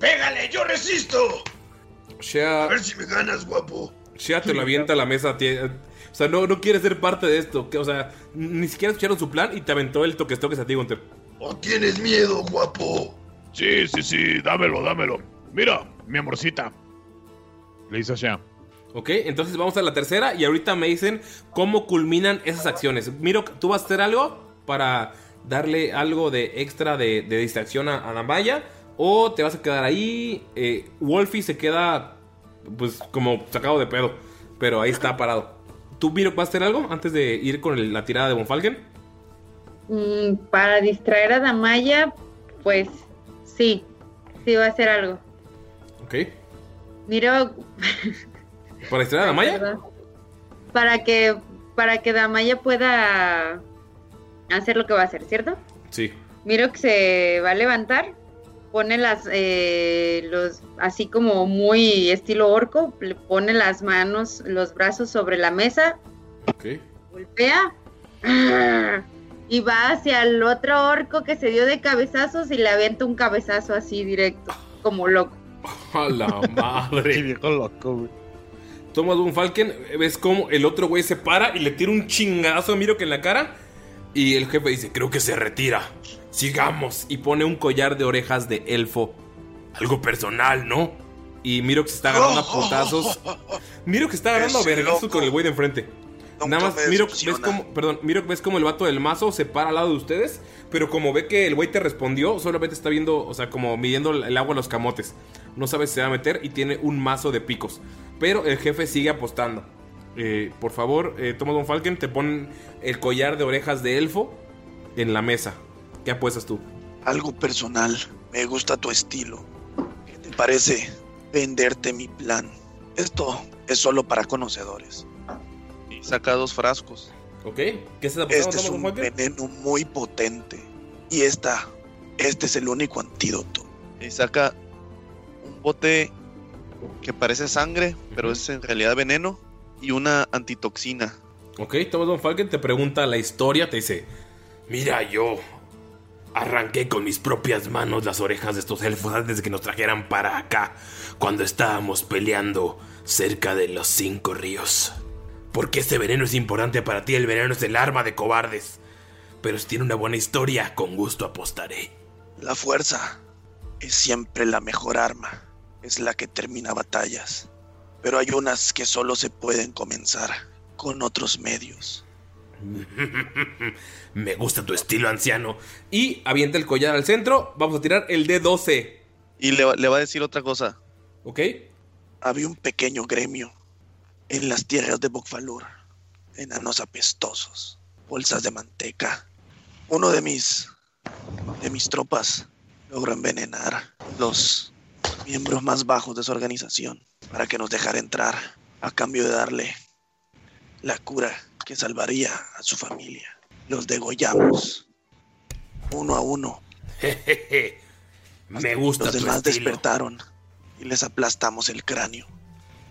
pégale, yo resisto. Shea, A ver si me ganas, guapo. Shea te lo avienta a la mesa. O sea, no, no quiere ser parte de esto. que, o sea, ni siquiera escucharon su plan y te aventó el toques toques a ti, Gunter. ¿O tienes miedo, guapo? Sí, sí, sí, dámelo, dámelo. Mira, mi amorcita. Le dice a Shea. Ok, entonces vamos a la tercera y ahorita me dicen cómo culminan esas acciones. Miro, ¿tú vas a hacer algo para darle algo de extra de, de distracción a, a Damaya? ¿O te vas a quedar ahí? Eh, Wolfie se queda pues como sacado de pedo, pero ahí está parado. ¿Tú, Miro, vas a hacer algo antes de ir con el- la tirada de Bonfalken? Mm, para distraer a Damaya, pues sí, sí va a hacer algo. Ok. Miro, ¿Para distraer a Damaya? para que para que Damaya pueda hacer lo que va a hacer, ¿cierto? Sí. Miro que se va a levantar, pone las eh, los así como muy estilo orco, le pone las manos, los brazos sobre la mesa, Ok. golpea y va hacia el otro orco que se dio de cabezazos y le avienta un cabezazo así directo, como loco. A la madre. viejo loco, güey. Tomas un Falken, ves como el otro güey se para y le tira un chingadazo a Miro que en la cara. Y el jefe dice, creo que se retira. Sigamos. Y pone un collar de orejas de elfo. Algo personal, ¿no? Y Miro que se está agarrando a putazos. Miro que está agarrando a vergazos con el güey de enfrente. Nunca Nada más, Miro, ves como, perdón, Miro ves como el vato del mazo se para al lado de ustedes, pero como ve que el güey te respondió, solamente está viendo, o sea, como midiendo el agua a los camotes. No sabe si se va a meter y tiene un mazo de picos. Pero el jefe sigue apostando. Eh, por favor, eh, toma Don Falken, te ponen el collar de orejas de elfo en la mesa. ¿Qué apuestas tú? Algo personal. Me gusta tu estilo. ¿Qué te parece venderte mi plan? Esto es solo para conocedores. Y saca dos frascos. ¿Ok? ¿Qué apostando, Este es Don un veneno muy potente. Y esta, este es el único antídoto. Y saca un bote que parece sangre, pero es en realidad veneno. Y una antitoxina. Ok, toma Don Falken, te pregunta la historia, te dice, Mira, yo arranqué con mis propias manos las orejas de estos elfos antes de que nos trajeran para acá, cuando estábamos peleando cerca de los cinco ríos. Porque este veneno es importante para ti, el veneno es el arma de cobardes. Pero si tiene una buena historia, con gusto apostaré. La fuerza es siempre la mejor arma. Es la que termina batallas. Pero hay unas que solo se pueden comenzar con otros medios. Me gusta tu estilo, anciano. y avienta el collar al centro, vamos a tirar el D12. Y le, va- le va a decir otra cosa. ¿Ok? Había un pequeño gremio en las tierras de Bokfalur. Enanos apestosos, bolsas de manteca. Uno de mis de mis tropas logró envenenar los miembros más bajos de su organización para que nos dejara entrar a cambio de darle la cura que salvaría a su familia. Los degollamos uno a uno. Me gusta Los demás despertaron y les aplastamos el cráneo.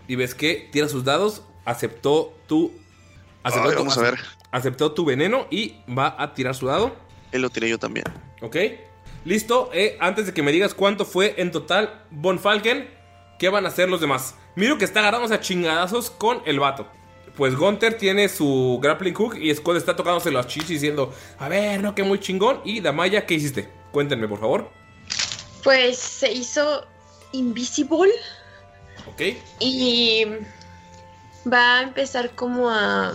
Y ves que tira sus dados, aceptó tu. Aceptó, Ay, tu, vamos a ver. aceptó tu veneno y va a tirar su dado. Él lo tiré yo también. ¿Ok? Listo. eh, antes de que me digas cuánto fue en total, Von Falken, ¿qué van a hacer los demás? Miro que está agarrándose a chingadazos con el vato. Pues Gunter tiene su grappling hook y Skull está tocándose las chichis diciendo, a ver, no, que muy chingón. Y Damaya, ¿qué hiciste? Cuéntenme, por favor. Pues se hizo invisible ¿Ok? y va a empezar como a...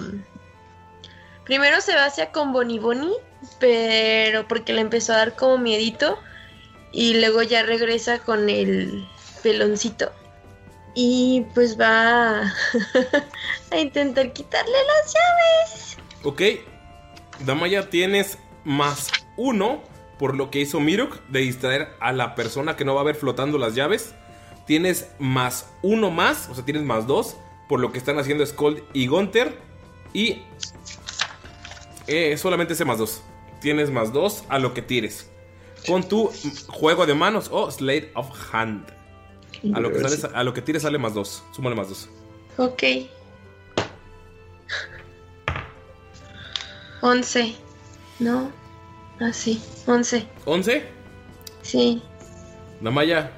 Primero se va hacia con Bonnie Bonnie, pero porque le empezó a dar como miedito. Y luego ya regresa con el peloncito. Y pues va a, intentar quitarle las llaves. Ok. Damaya, tienes más uno por lo que hizo Miruk de distraer a la persona que no va a ver flotando las llaves. Tienes más uno más, o sea, tienes más dos por lo que están haciendo Skold y Gunter. Y eh, solamente ese más dos. Tienes más dos a lo que tires. Con tu juego de manos o Slate of Hand. A lo que, sales- a lo que tires sale más dos. Súmale más dos. Ok. 11. No. Ah, sí. 11. ¿11? Sí. Damaya,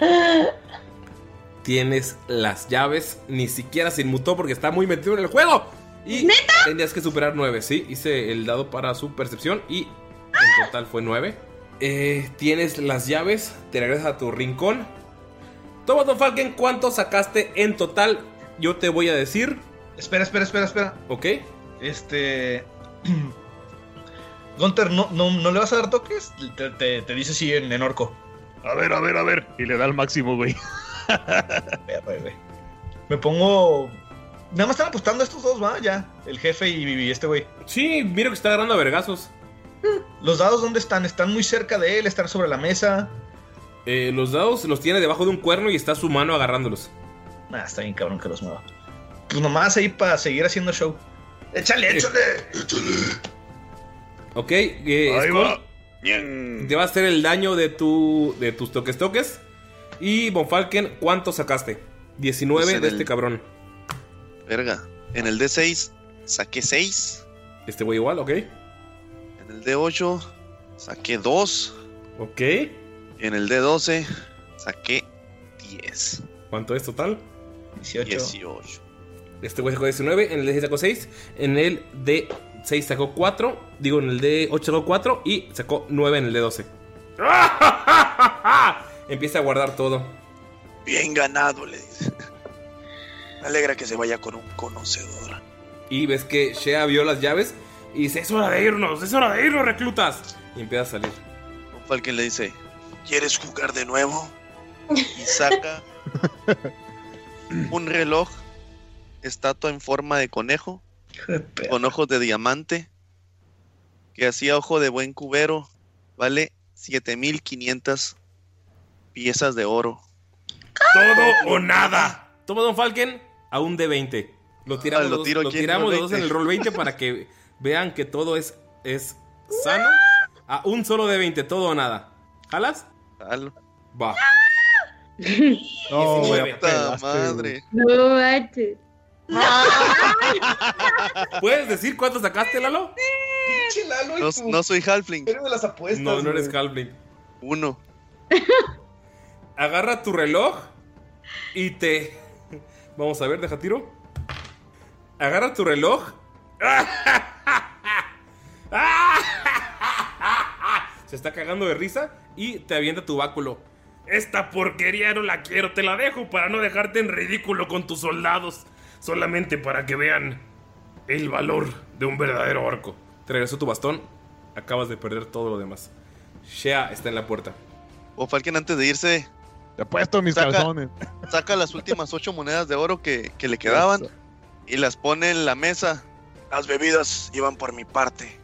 tienes las llaves. Ni siquiera se inmutó porque está muy metido en el juego. Y tenías que superar 9, ¿sí? Hice el dado para su percepción y en total fue 9. Eh, tienes las llaves, te regresas a tu rincón. Toma, Don Falken, ¿cuánto sacaste en total? Yo te voy a decir. Espera, espera, espera, espera. Ok. Este. Gunter, ¿no, no, ¿no le vas a dar toques? Te, te- te dice sí en, en orco. A ver, a ver, a ver. Y le da el máximo, güey. Me pongo. Nada más están apostando estos dos, va, ya. El jefe y, y este güey. Sí, miro que está agarrando a vergazos. ¿Los dados dónde están? ¿Están muy cerca de él? ¿Están sobre la mesa? Eh, los dados los tiene debajo de un cuerno y está su mano agarrándolos. Nah, está bien cabrón que los mueva. Pues nomás ahí para seguir haciendo show. ¡Échale, échale! Ok, eh, Ahí Skull, va. te va a hacer el daño de, tu, de tus toques toques. Y Bonfalken, ¿cuánto sacaste? 19 Pues de el- este cabrón. Verga. En el D6 saqué 6. Este güey igual, ok. En el D8 saqué 2. Ok. En el D12 saqué 10. ¿Cuánto es total? 18. 18. Este güey sacó 19, en el D6 sacó 6, en el D6 sacó 4, digo en el D8 sacó 4 y sacó 9 en el D12. Empieza a guardar todo. Bien ganado, le dice. Me alegra que se vaya con un conocedor. Y ves que Shea vio las llaves y dice, es hora de irnos, es hora de irnos, reclutas. Y empieza a salir. Un Falken le dice: ¿Quieres jugar de nuevo? y saca un reloj, estatua en forma de conejo, con ojos de diamante, que hacía ojo de buen cubero, vale 7500 piezas de oro. Todo o nada. Toma Don Falken a un D20. Lo tiramos, Ah, lo los- lo tiramos los dos en 20. el roll 20 para que vean que todo es, es sano. A un solo D20, todo o nada. ¿Jalas? Va. No, 19. ya pelaste, madre. No manches. ¿Puedes decir cuánto sacaste, Lalo? Y No, tu- no soy halfling. Pero de las apuestas. No, no eres güey. Halfling. Uno. Agarra tu reloj y te. Vamos a ver, deja tiro. Agarra tu reloj. Se está cagando de risa y te avienta tu báculo. Esta porquería no la quiero, te la dejo para no dejarte en ridículo con tus soldados. Solamente para que vean el valor de un verdadero orco. Te regresó tu bastón. Acabas de perder todo lo demás. Shea está en la puerta. O Falken antes de irse, Te puesto mis Saca- calzones. saca las últimas ocho monedas de oro que, que le quedaban y las pone en la mesa Las bebidas iban por mi parte.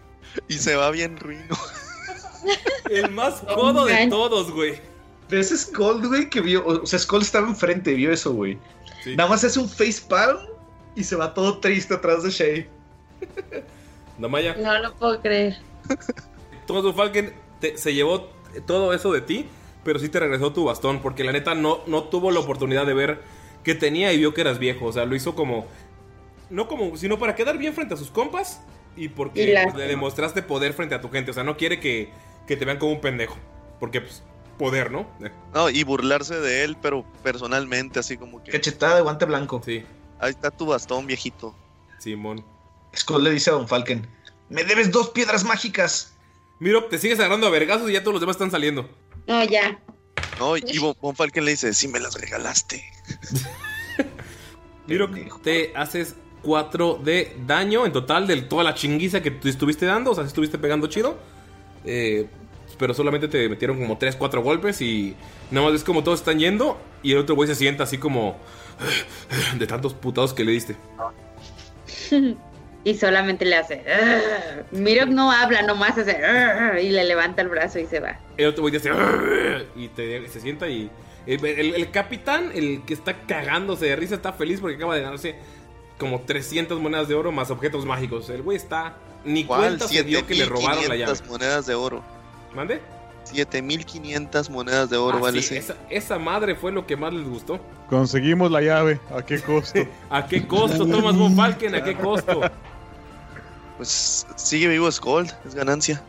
y se va bien ruino. El más codo de todos, güey. ¿Ves Skull, güey? Que vio. O sea, Skull estaba enfrente, vio eso, güey. Sí. Nada más hace un facepalm y se va todo triste atrás de Shay. Damaya. No lo puedo creer. Thomas Falken se llevó todo eso de ti, pero sí te regresó tu bastón, porque la neta no, no tuvo la oportunidad de ver que tenía y vio que eras viejo. O sea, lo hizo como. No como. sino para quedar bien frente a sus compas. Y porque Y la- pues, le demostraste poder frente a tu gente. O sea, no quiere que, que te vean como un pendejo. Porque, pues, poder, ¿no? No, y burlarse de él, pero personalmente, así como que. Cachetada de guante blanco. Sí, Ahí está tu bastón, viejito. Simón. Skull le dice a Don Falken: Me debes dos piedras mágicas. Miro, te sigues agarrando a vergazos y ya todos los demás están saliendo. No, ya. No, y Von Von Falken le dice: Sí, me las regalaste. Miro, te haces 4 de daño en total de toda la chinguiza que tú estuviste dando. O sea, si estuviste pegando chido. Eh, pero solamente te metieron como 3, 4 golpes y nada más ves como todos están yendo. Y el otro güey se sienta así como de tantos putados que le diste. y solamente le hace. Mirok no habla, nomás hace. Y le levanta el brazo y se va. El otro güey te hace y te, se sienta y el, el- el capitán, el que está cagándose de risa, está feliz porque acaba de ganarse como 300 monedas de oro más objetos mágicos. El güey está ni ¿Cuál? cuenta se dio que le robaron la llave. 7500 monedas de oro. ¿Mande? 7500 monedas de oro Ah, vale sí, esa, esa madre fue lo que más les gustó. Conseguimos la llave. ¿A qué costo? ¿A qué costo, Thomas von Falken? ¿A qué costo? Pues sigue vivo Skull, es ganancia.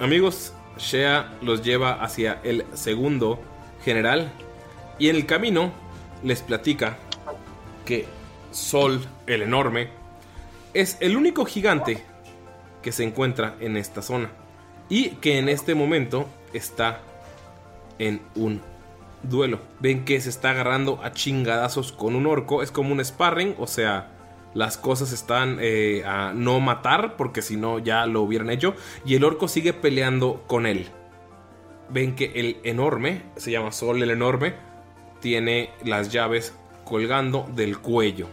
Amigos, Shea los lleva hacia el segundo general y en el camino les platica que Sol, el enorme, es el único gigante que se encuentra en esta zona y que en este momento está en un duelo. Ven que se está agarrando a chingadazos con un orco, es como un sparring, o sea, las cosas están eh, a no matar porque si no ya lo hubieran hecho y el orco sigue peleando con él. Ven que el enorme, se llama Sol el enorme, tiene las llaves colgando del cuello.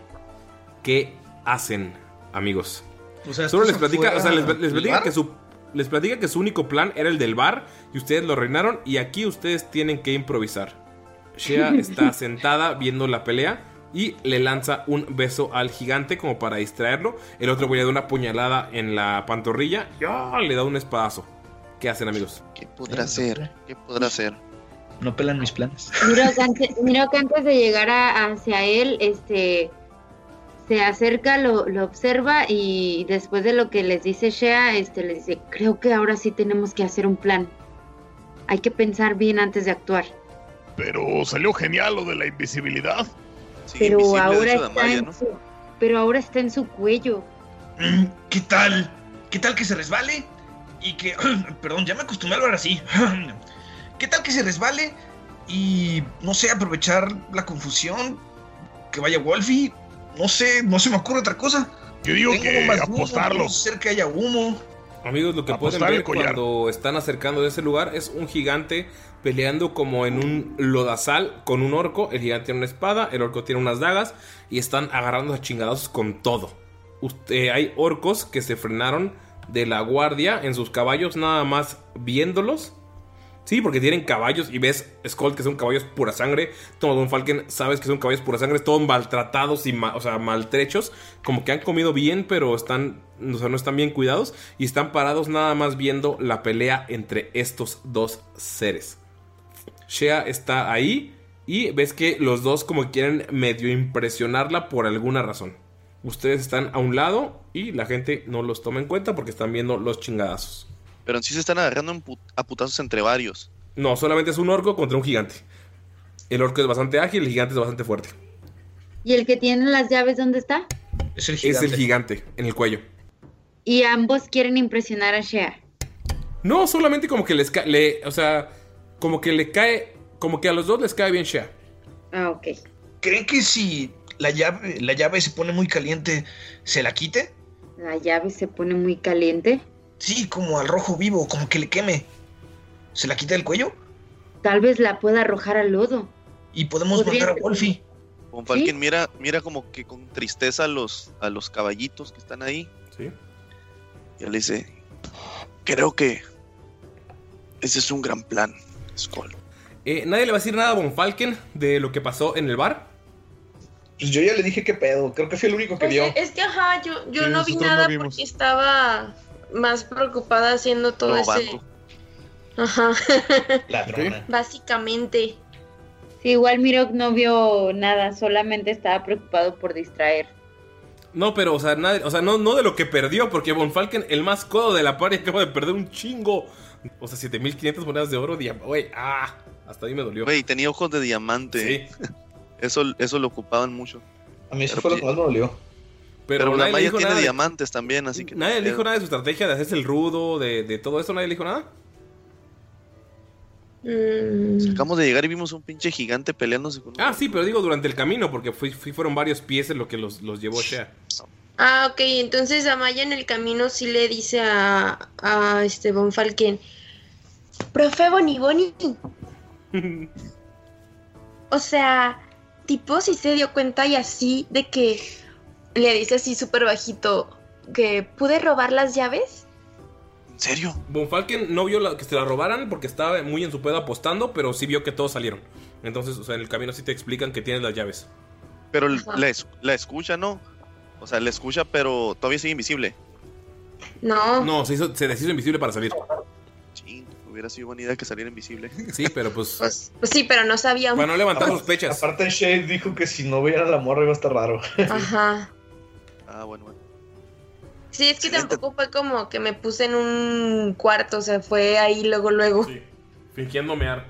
¿Qué hacen, amigos? O sea, Solo les ¿estás platica, o sea, les, platica que su les platica que su único plan era el del bar y ustedes lo reinaron y aquí ustedes tienen que improvisar. Shea está sentada viendo la pelea y le lanza un beso al gigante como para distraerlo. El otro güey le da una puñalada en la pantorrilla y ¡ah! le da un espadazo. ¿Qué hacen, amigos? ¿Qué podrá hacer? ¿Qué podrá hacer? No pelan mis planes. Antes, Mirok antes de llegar a- hacia él, este se acerca, lo, lo observa y después de lo que les dice Shea, este le dice, creo que ahora sí tenemos que hacer un plan. Hay que pensar bien antes de actuar. Pero salió genial lo de la invisibilidad. pero ahora está en su, pero ahora está en su cuello. Mm, ¿Qué tal? ¿Qué tal que se resbale? Y que... Perdón, ya me acostumbré a hablar así. ¿Qué tal que se resbale? Y no sé, aprovechar la confusión. Que vaya Wolfie. No sé, no se me ocurre otra cosa. Yo digo Tengo que apostarlo. No ser que haya humo. Amigos, lo que pueden Apostar ver cuando están acercando de ese lugar es un gigante peleando como en un lodazal con un orco. El gigante tiene una espada, el orco tiene unas dagas y están agarrando a chingadazos con todo. Usted, hay orcos que se frenaron de la guardia en sus caballos nada más viéndolos. Sí, porque tienen caballos y ves Skull que son caballos pura sangre. Todo Don Falken sabes que son caballos pura sangre, todos maltratados y o sea, maltrechos. Como que han comido bien, pero están, o sea, no están bien cuidados. Y están parados nada más viendo la pelea entre estos dos seres. Shea está ahí y ves que los dos como quieren medio impresionarla por alguna razón. Ustedes están a un lado y la gente no los toma en cuenta porque están viendo los chingadazos. Pero en sí se están agarrando en put- a putazos entre varios. No, solamente es un orco contra un gigante. El orco es bastante ágil, el gigante es bastante fuerte. ¿Y el que tiene las llaves dónde está? Es el Es el gigante en el cuello. Y ambos quieren impresionar a Shea. No, solamente como que les cae, le, o sea, como que le cae, como que a los dos les cae bien Shea. Ah, ok. ¿Creen que si la llave, la llave se pone muy caliente, se la quite? La llave se pone muy caliente. Sí, como al rojo vivo, como que le queme. ¿Se la quita del cuello? Tal vez la pueda arrojar al lodo. Y podemos Podría mandar a. Wolfie. Von Falken mira, mira como que con tristeza a los, a los caballitos que están ahí. Sí. Y él le dice, creo que ese es un gran plan, Skull. Eh, Nadie le va a decir nada a Von Falken de lo que pasó en el bar. Pues yo ya le dije qué pedo. Creo que fue el único que Pues, vio. es que, ajá, yo, yo Sí, no vi no nada porque estaba más preocupada haciendo todo ese. Ajá. Ladrona. Básicamente. Sí, igual Mirok no vio nada, solamente estaba preocupado por distraer. No, pero, o sea, nadie- o sea no, no de lo que perdió, porque Von Falken, el más codo de la party, acaba de perder un chingo. O sea, 7500 monedas de oro. Güey, ah, hasta ahí me dolió. Güey, tenía ojos de diamante. Eso, eso lo ocupaban mucho. A mí eso Pero fue lo que más me dolió. Pero Pero, la Maya tiene nada de- diamantes también, así que. Nadie le dijo nada de su estrategia de hacerse el rudo, de, de todo eso, nadie le dijo nada. Mm, Acabamos de llegar y vimos un pinche gigante peleándose con. Ah, sí, pero digo durante el camino, porque fui- fui- fueron varios pies en lo que los, los llevó Shea. Ah, ok, entonces Amaya en el camino sí le dice a, a este Von Falken, profe Boni Boni. o sea, tipo si se dio cuenta y así de que le dice así súper bajito que pude robar las llaves. ¿En serio? Von Falken no vio la- que se la robaran porque estaba muy en su pedo apostando, pero sí vio que todos salieron. Entonces, o sea, en el camino sí te explican que tienes las llaves. Pero la, es- la escucha, ¿no? O sea, la escucha, pero todavía sigue invisible. No. No, se, hizo- se deshizo invisible para salir. Ching, hubiera sido buena idea que saliera invisible. Sí, pero pues. Pues, pues sí, pero no sabíamos. Para no levantar Aparte- sospechas. Aparte, Shade dijo que si no veían a la morra iba a estar raro. Ajá. Ah, bueno, bueno. Sí, es que tampoco fue como que me puse en un cuarto, o sea, fue ahí luego, luego. Fingiendo mear.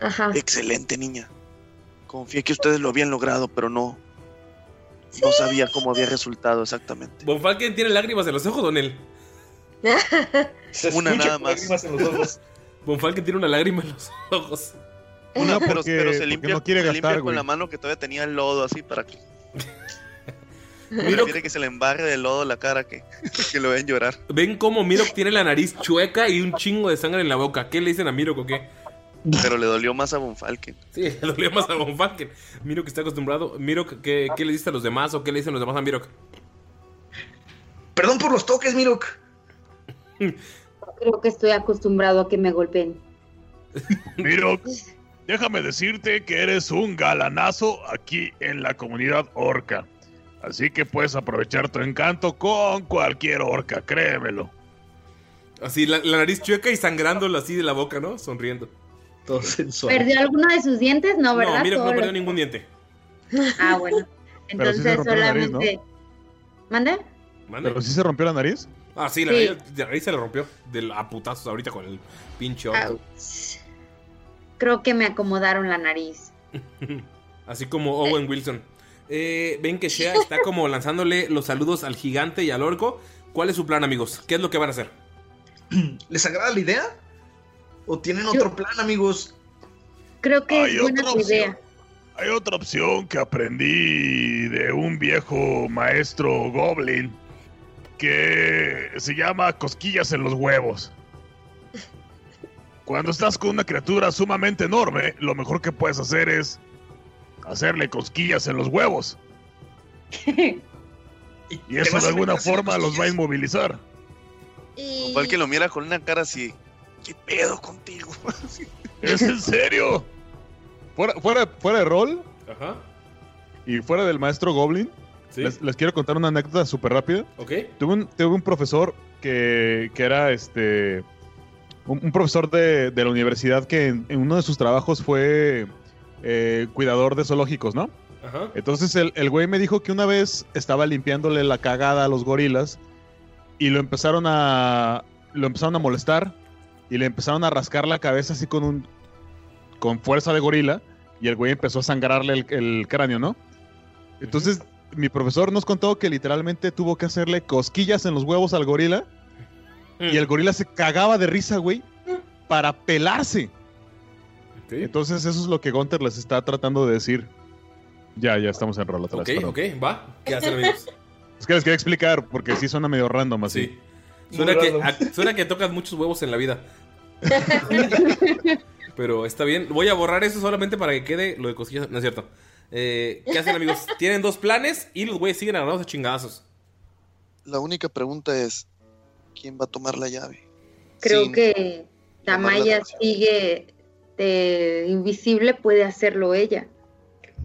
Ajá. Excelente, niña. Confié que ustedes lo habían logrado, pero no. No sabía cómo había resultado exactamente. Von Falken tiene lágrimas en los ojos, Donel. Una nada más. lágrimas en los ojos. Von Falken tiene una lágrima en los ojos. Una, pero, porque- pero se limpia, no quiere se limpia con la mano que todavía tenía el lodo así para que. Miro- Quiere que se le embarre de lodo la cara que, que lo vean llorar. Ven cómo Mirok tiene la nariz chueca y un chingo de sangre en la boca. ¿Qué le dicen a Mirok o qué? Pero le dolió más a Von Falken. Sí, le dolió más a Von Falken. Mirok está acostumbrado. Mirok, ¿qué, ¿qué le diste a los demás o qué le dicen los demás a Mirok? Perdón por los toques, Mirok. Creo que estoy acostumbrado a que me golpeen. Miro, déjame decirte que eres un galanazo aquí en la comunidad orca. Así que puedes aprovechar tu encanto con cualquier orca, créemelo. Así, la, la nariz chueca y sangrándola así de la boca, ¿no? Sonriendo. Todo sensual. ¿Perdió alguno de sus dientes? No, ¿verdad? No, Mirok no perdió lo- ningún diente. Ah, bueno. Sí Entonces rompió la nariz, solamente. ¿Mande? ¿Mande? Pero sí se rompió la nariz. Ah, sí, la, Sí. Nariz, la nariz se le rompió. De a putazos ahorita con el pinche. Creo que me acomodaron la nariz. Así como Owen Wilson. Eh, Ven que Shea está como lanzándole los saludos al gigante y al orco. ¿Cuál es su plan, amigos? ¿Qué es lo que van a hacer? ¿Les agrada la idea? ¿O tienen otro plan, amigos? Creo que Hay es buena otra tu opción. idea. Hay otra opción que aprendí de un viejo maestro goblin que se llama cosquillas en los huevos. Cuando estás con una criatura sumamente enorme, lo mejor que puedes hacer es hacerle cosquillas en los huevos. Y ¿Te eso de alguna forma los va a inmovilizar. Y... Falken lo mira con una cara así. ¿Qué pedo contigo? ¿Es en serio? Fuera, fuera, fuera de rol Ajá. y fuera del maestro Goblin, Sí. les, les quiero contar una anécdota súper rápida. Ok. Tuve un, tuve un profesor que, que era este. Un, un profesor de, de la universidad que en, en uno de sus trabajos fue eh, cuidador de zoológicos, ¿no? Ajá. Entonces el, el güey me dijo que una vez estaba limpiándole la cagada a los gorilas y lo empezaron a. lo empezaron a molestar y le empezaron a rascar la cabeza así con un. con fuerza de gorila y el güey empezó a sangrarle el, el cráneo, ¿no? Entonces, mi profesor nos contó que literalmente tuvo que hacerle cosquillas en los huevos al gorila y el gorila se cagaba de risa, güey, para pelarse. Entonces, eso es lo que Gunter les está tratando de decir. Ya, ya estamos en rol otra vez. ok, ok, va. ¿Qué hacen, amigos? Es que les quería explicar porque sí suena medio random así. Sí. Suena que, a- suena que tocas muchos huevos en la vida. Pero está bien. Voy a borrar eso solamente para que quede lo de cosquillas. No es cierto. Eh, ¿Qué hacen, amigos? Tienen dos planes y los güeyes siguen agarrados a chingazos. La única pregunta es: ¿quién va a tomar la llave? Creo Sin que Tamaya sigue de invisible, puede hacerlo ella.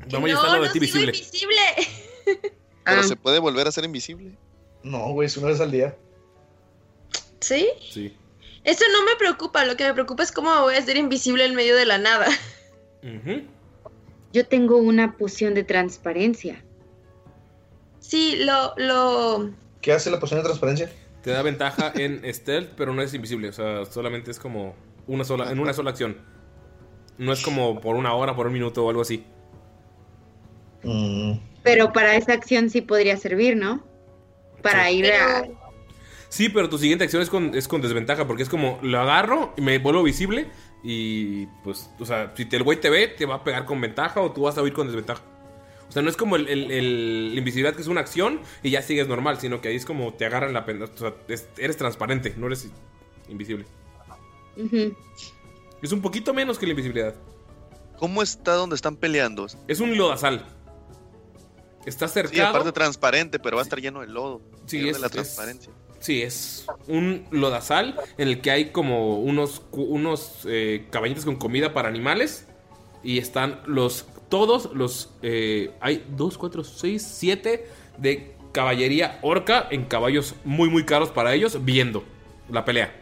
Vamos a no, de no invisible. Pero Ah. se puede volver a ser invisible. No, güey, es una vez al día. ¿Sí? Sí. Eso no me preocupa, lo que me preocupa es cómo me voy a hacer invisible en medio de la nada. Ujú. Yo tengo una poción de transparencia. Sí, lo, lo... ¿Qué hace la poción de transparencia? Te da ventaja en stealth, pero no es invisible. O sea, solamente es como una sola, en una sola acción. No es como por una hora, por un minuto o algo así. Pero para esa acción sí podría servir, ¿no? Para ir a... Sí, pero tu siguiente acción es con, es con desventaja, porque es como lo agarro y me vuelvo visible. Y pues, o sea, si te- el güey te ve, te va a pegar con ventaja o tú vas a huir con desventaja. O sea, no es como el, el- el- la invisibilidad que es una acción y ya sigues normal, sino que ahí es como te agarran la pena. O sea, es- eres transparente, no eres invisible. Es un poquito menos que la invisibilidad. ¿Cómo está donde están peleando? Es un lodazal. Está Sí, cercado. aparte transparente, pero va a estar lleno de lodo. Sí, es- la es- transparencia. Sí, es un lodazal en el que hay como unos, unos eh, caballitos con comida para animales. Y están los. Todos los. eh, hay 2, 4, 6, 7 de caballería orca en caballos muy, muy caros para ellos, viendo la pelea.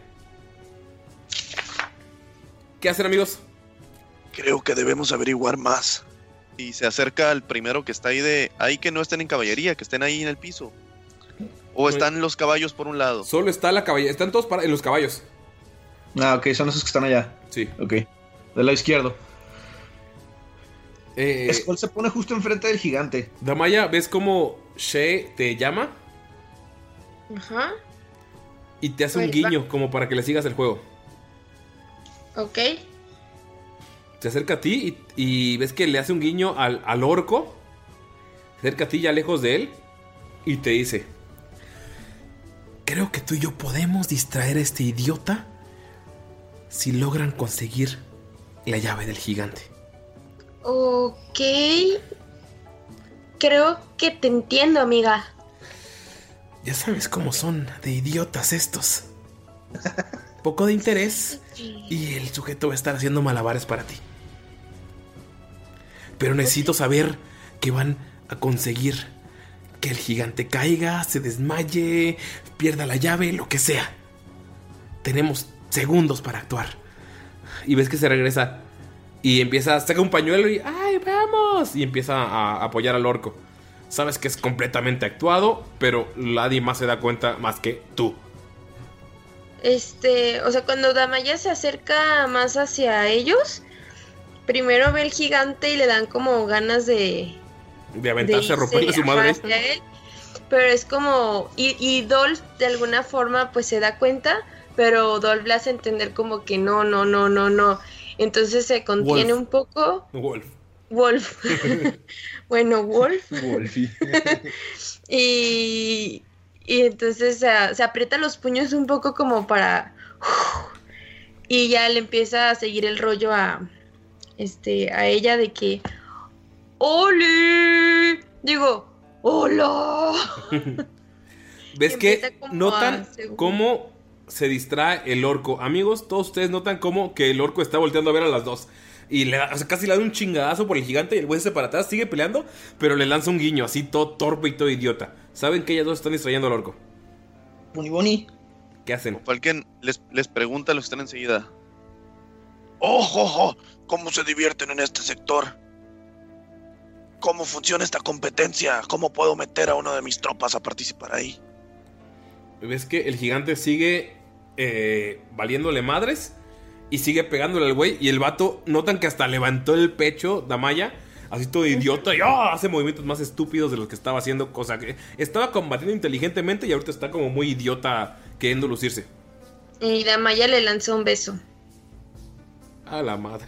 ¿Qué hacen, amigos? Creo que debemos averiguar más. Y se acerca al primero que está ahí de. Ahí que no estén en caballería, que estén ahí en el piso. O están los caballos por un lado. Solo está la caballería. Están todos para, en los caballos. Ah, ok, son esos que están allá. Sí. Ok. Del lado izquierdo. Eh, Skull se pone justo enfrente del gigante. Damaya, ¿ves cómo She te llama? Ajá, Y te hace un Pues va. guiño como para que le sigas el juego. Ok. Se acerca a ti y, y ves que le hace un guiño al, al orco. Se acerca a ti ya lejos de él. Y te dice: Creo que tú y yo podemos distraer a este idiota si logran conseguir la llave del gigante. Ok. Creo que te entiendo, amiga. Ya sabes cómo son de idiotas estos. Poco de interés y el sujeto va a estar haciendo malabares para ti. Pero necesito saber que van a conseguir que el gigante caiga, se desmaye, pierda la llave, lo que sea. Tenemos segundos para actuar. Y ves que se regresa y empieza, saca un pañuelo y ¡ay, vamos! Y empieza a apoyar al orco. Sabes que es completamente actuado, pero nadie más se da cuenta más que tú. Este, o sea, cuando Damaya se acerca más hacia ellos, primero ve el gigante y le dan como ganas de, De de aventarse a romperle a su madre. hacia él. Pero es como. Y, y Dolph de alguna forma pues se da cuenta. Pero Dolph le hace entender como que no, no, no, no, no. Entonces se contiene Wolf. un poco. Wolf. Wolf. bueno, Wolf. Wolfie. Y, y entonces se, se aprieta los puños un poco como para... Y ya le empieza a seguir el rollo a, este, a ella de que... ¡Oli! Digo, ¡Hola! ¿Ves que notan a cómo se distrae el orco? Amigos, todos ustedes notan cómo que el orco está volteando a ver a las dos. Y le da, o sea, casi le da un chingadazo por el gigante y el güey se para atrás, sigue peleando, pero le lanza un guiño así todo torpe y todo idiota. Saben que ellas dos están distrayendo al orco. Boni Boni. ¿Qué hacen? Falken les, les pregunta a los que están enseguida. ¡Ojo, ojo! ¿Cómo se divierten en este sector? ¿Cómo funciona esta competencia? ¿Cómo puedo meter a una de mis tropas a participar ahí? ¿Ves que el gigante sigue eh, valiéndole madres? Y sigue pegándole al güey. Y el vato, notan que hasta levantó el pecho, Damaya. Así todo idiota. Y ¡ah! hace movimientos más estúpidos de los que estaba haciendo. Cosa que estaba combatiendo inteligentemente. Y ahorita está como muy idiota queriendo lucirse. Y Damaya le lanzó un beso. A la madre.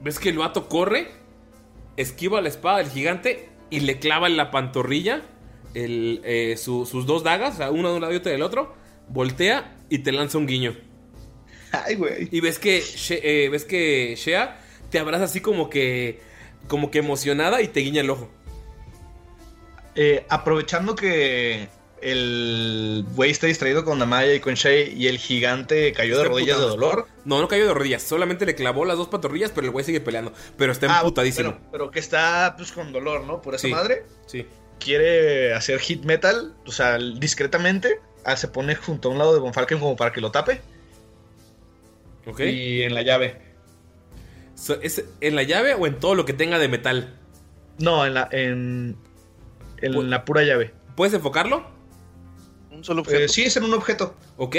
¿Ves que el vato corre? Esquiva la espada del gigante y le clava en la pantorrilla el, eh, su- sus dos dagas, una de un lado y otra del otro. Voltea y te lanza un guiño. Ay, güey. Y ves que, eh, ves que Shea te abraza así como que, como que emocionada y te guiña el ojo. Eh, aprovechando que el güey está distraído con Damaya y con Shay y el gigante cayó de rodillas de dolor. No, no cayó de rodillas, solamente le clavó las dos pantorrillas, pero el güey sigue peleando. Pero está Ah, emputadísimo. pero, pero que está pues con dolor, ¿no? Por esa Sí. madre. Sí. Quiere hacer hit metal, o sea, discretamente. Ah, se pone junto a un lado de Von Falken como para que lo tape. Y en la llave. So- ¿Es en la llave o en todo lo que tenga de metal? No, en la, en, en la pura llave. ¿Puedes enfocarlo? Un solo objeto. sí, es en un objeto. Ok.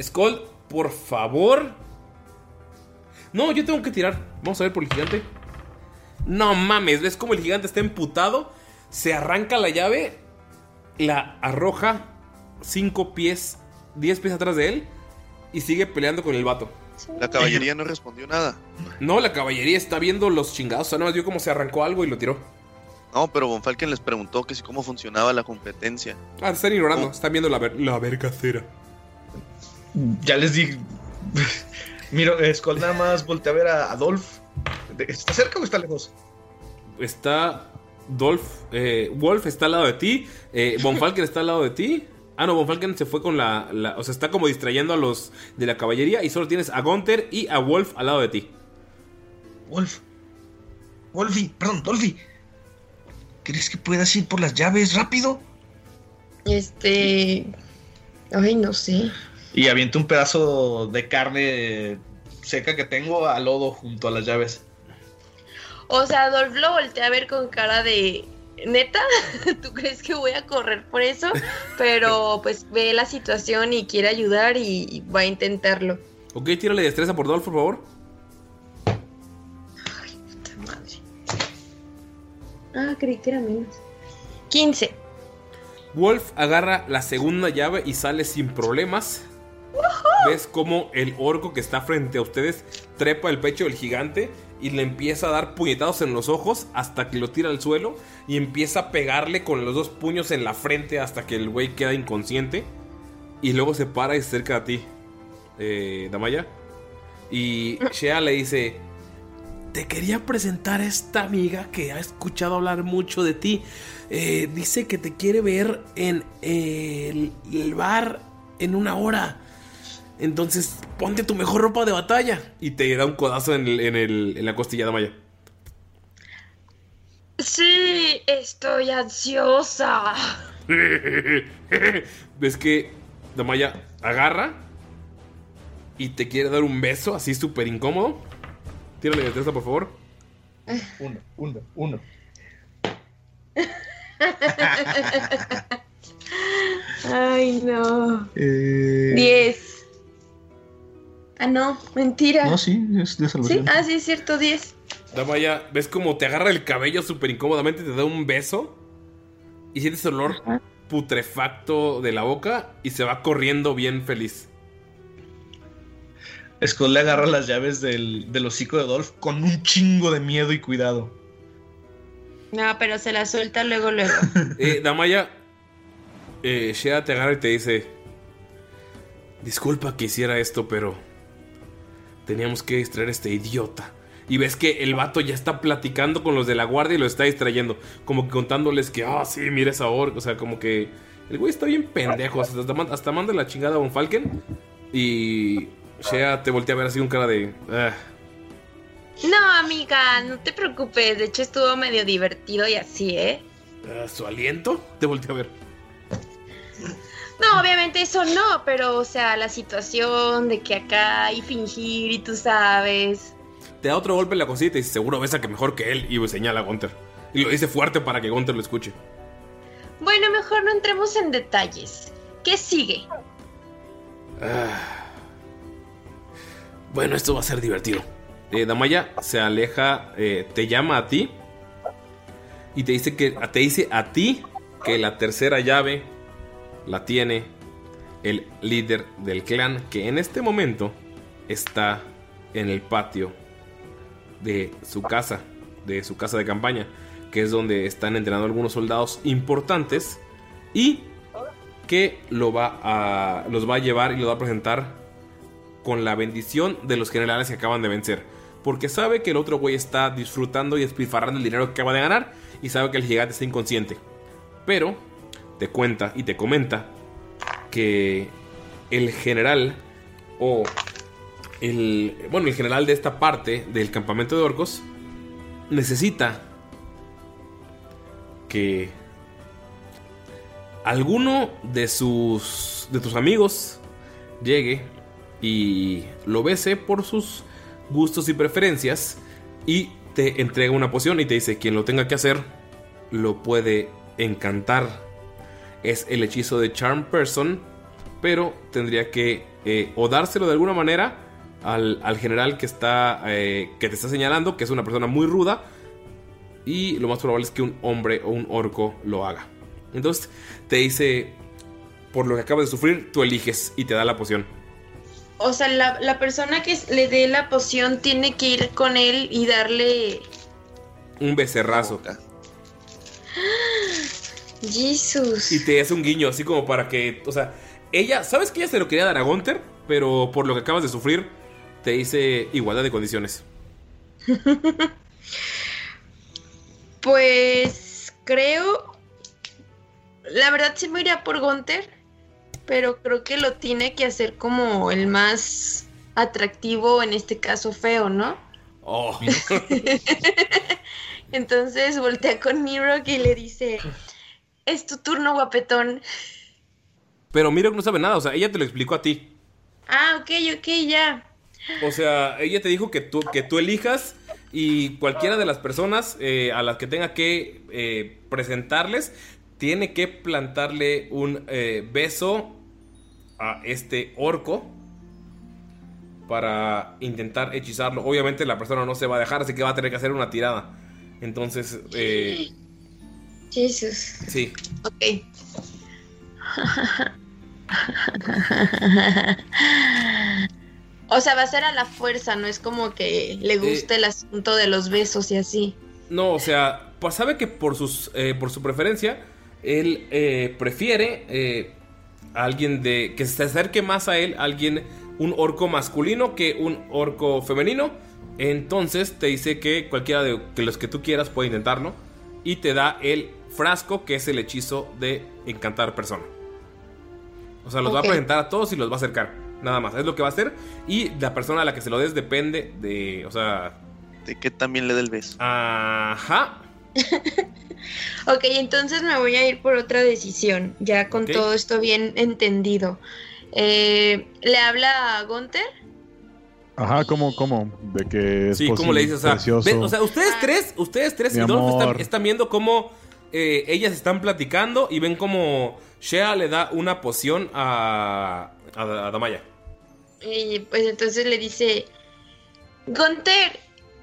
Skull, por favor. No, yo tengo que tirar. Vamos a ver por el gigante. No mames, ves como el gigante está emputado. Se arranca la llave. La arroja 5 pies, 10 pies atrás de él. Y sigue peleando con el vato. La caballería no respondió nada. No, la caballería está viendo los chingados. O sea, nada más vio cómo se arrancó algo y lo tiró. No, pero Von Falken les preguntó que si cómo funcionaba la competencia. Ah, están ignorando. Están viendo la, ver la vergacera. Ya les dije. Mira, Skull nada más voltea a ver a Adolf. ¿Está cerca o está lejos? Está Dolph. eh, Wolf está al lado de ti. Eh, Von Falken está al lado de ti. Ah, no, Von Falken se fue con la, la- O sea, está como distrayendo a los de la caballería. Y solo tienes a Gunther y a Wolf al lado de ti. Wolf. Wolfie, perdón, Dolphy. ¿Crees que puedas ir por las llaves rápido? Este. Ay, no sé. Y aviento un pedazo de carne seca que tengo a lodo junto a las llaves. O sea, Adolf lo voltea a ver con cara de. ¿Neta? ¿Tú crees que voy a correr por eso? Pero pues ve la situación y quiere ayudar y, y va a intentarlo. Ok, tírale destreza por Dolph, por favor. Ah, creí que era menos. 15. Wolf agarra la segunda llave y sale sin problemas. Ves como el orco que está frente a ustedes trepa el pecho del gigante y le empieza a dar puñetazos en los ojos hasta que lo tira al suelo y empieza a pegarle con los dos puños en la frente hasta que el güey queda inconsciente y luego se para y se acerca a ti, eh, Damaya. Y Shea le dice, te quería presentar a esta amiga que ha escuchado hablar mucho de ti. Eh, dice que te quiere ver en el, el bar en una hora. Entonces, ponte tu mejor ropa de batalla. Y te da un codazo en, el- en el- en la costilla de Maya. Sí, estoy ansiosa. Ves que Damaya agarra y te quiere dar un beso así súper incómodo. Tírale destreza, por favor. Uno, uno, uno. Ay, no. Eh, 10. Ah, no, mentira. No, sí, es de Sí, salvación. ah, sí, es cierto, 10. Damaya, ves como te agarra el cabello súper incómodamente, te da un beso y sientes el olor putrefacto de la boca y se va corriendo bien feliz. Skull le agarra las llaves del, del hocico de Dolph con un chingo de miedo y cuidado. No, pero se la suelta luego, luego. Eh, Damaya, eh, Shea te agarra y te dice: Disculpa que hiciera esto, pero teníamos que distraer a este idiota. Y ves que el vato ya está platicando con los de la guardia y lo está distrayendo. Como que contándoles que, ah, sí, mira esa orca. O sea, como que el güey está bien pendejo. Hasta, hasta man- hasta manda la chingada a Von Falken. Y Shea te voltea a ver así con cara de. "Ah". No, amiga, no te preocupes. De hecho, estuvo medio divertido y así, ¿eh? ¿Su aliento? Te voltea a ver. No, obviamente eso no, pero, o sea, la situación de que acá y fingir y tú sabes. Te da otro golpe en la cosita y Seguro besa que mejor que él. Y señala a Gunter. Y lo dice fuerte para que Gunter lo escuche. Bueno, mejor no entremos en detalles. ¿Qué sigue? Ah. Bueno, esto va a ser divertido. Eh, Damaya se aleja, eh, te llama a ti y te dice que te dice a ti que la tercera llave la tiene el líder del clan que en este momento está en el patio de su casa, de su casa de campaña, que es donde están entrenando algunos soldados importantes y que lo va a, los va a llevar y lo va a presentar con la bendición de los generales que acaban de vencer. Porque sabe que el otro güey está disfrutando y despilfarrando el dinero que acaba de ganar y sabe que el gigante está inconsciente. Pero te cuenta y te comenta que el general o el bueno, el general de esta parte del campamento de orcos necesita que alguno de sus de tus amigos llegue y lo bese por sus gustos y preferencias y te entrega una poción y te dice, quien lo tenga que hacer, lo puede encantar. Es el hechizo de Charm Person, pero tendría que eh, o dárselo de alguna manera al, al general que, está, eh, que te está señalando, que es una persona muy ruda, y lo más probable es que un hombre o un orco lo haga. Entonces te dice, por lo que acabas de sufrir, tú eliges y te da la poción. O sea, la, la persona que le dé la poción tiene que ir con él y darle. Un becerrazo. Jesus. Y te hace un guiño, así como para que, o sea, ella, ¿sabes que ella se lo quería dar a Gunther? Pero por lo que acabas de sufrir, te dice igualdad de condiciones. Pues creo. La verdad sí me iría por Gunther. Pero creo que lo tiene que hacer como el más atractivo, en este caso feo, ¿no? Oh. Entonces voltea con Mirok y le dice: Es tu turno, guapetón. Pero Miro no sabe nada, o sea, ella te lo explicó a ti. Ah, ok, ok, ya. O sea, ella te dijo que tú, que tú elijas y cualquiera de las personas eh, a las que tenga que eh, presentarles tiene que plantarle un eh, beso a este orco para intentar hechizarlo. Obviamente la persona no se va a dejar, así que va a tener que hacer una tirada. Entonces, eh, Jesus. sí. Ok. O sea, va a ser a la fuerza, no es como que le guste el asunto de los besos y así. No, o sea, pues sabe que por, sus, eh, por su preferencia, él eh, prefiere eh, a alguien de que se acerque más a él, alguien, un orco masculino que un orco femenino. Entonces te dice que cualquiera de que los que tú quieras puede intentarlo y te da el frasco que es el hechizo de encantar persona. O sea, los va a presentar a todos y los va a acercar. Nada más, es lo que va a hacer. Y la persona a la que se lo des depende de, o sea... De que también le dé el beso. Ajá. Ok, entonces me voy a ir por otra decisión, ya con todo esto bien entendido. Eh, ¿Le habla a Gunther? Ajá, ¿cómo, cómo? De que es Sí, ¿cómo le dices? O sea, o sea, ustedes tres, ustedes tres Mi y Dolph están viendo cómo eh, ellas están platicando y ven cómo Shea le da una poción a, a, a Damaya. Y pues entonces le dice, Gunther,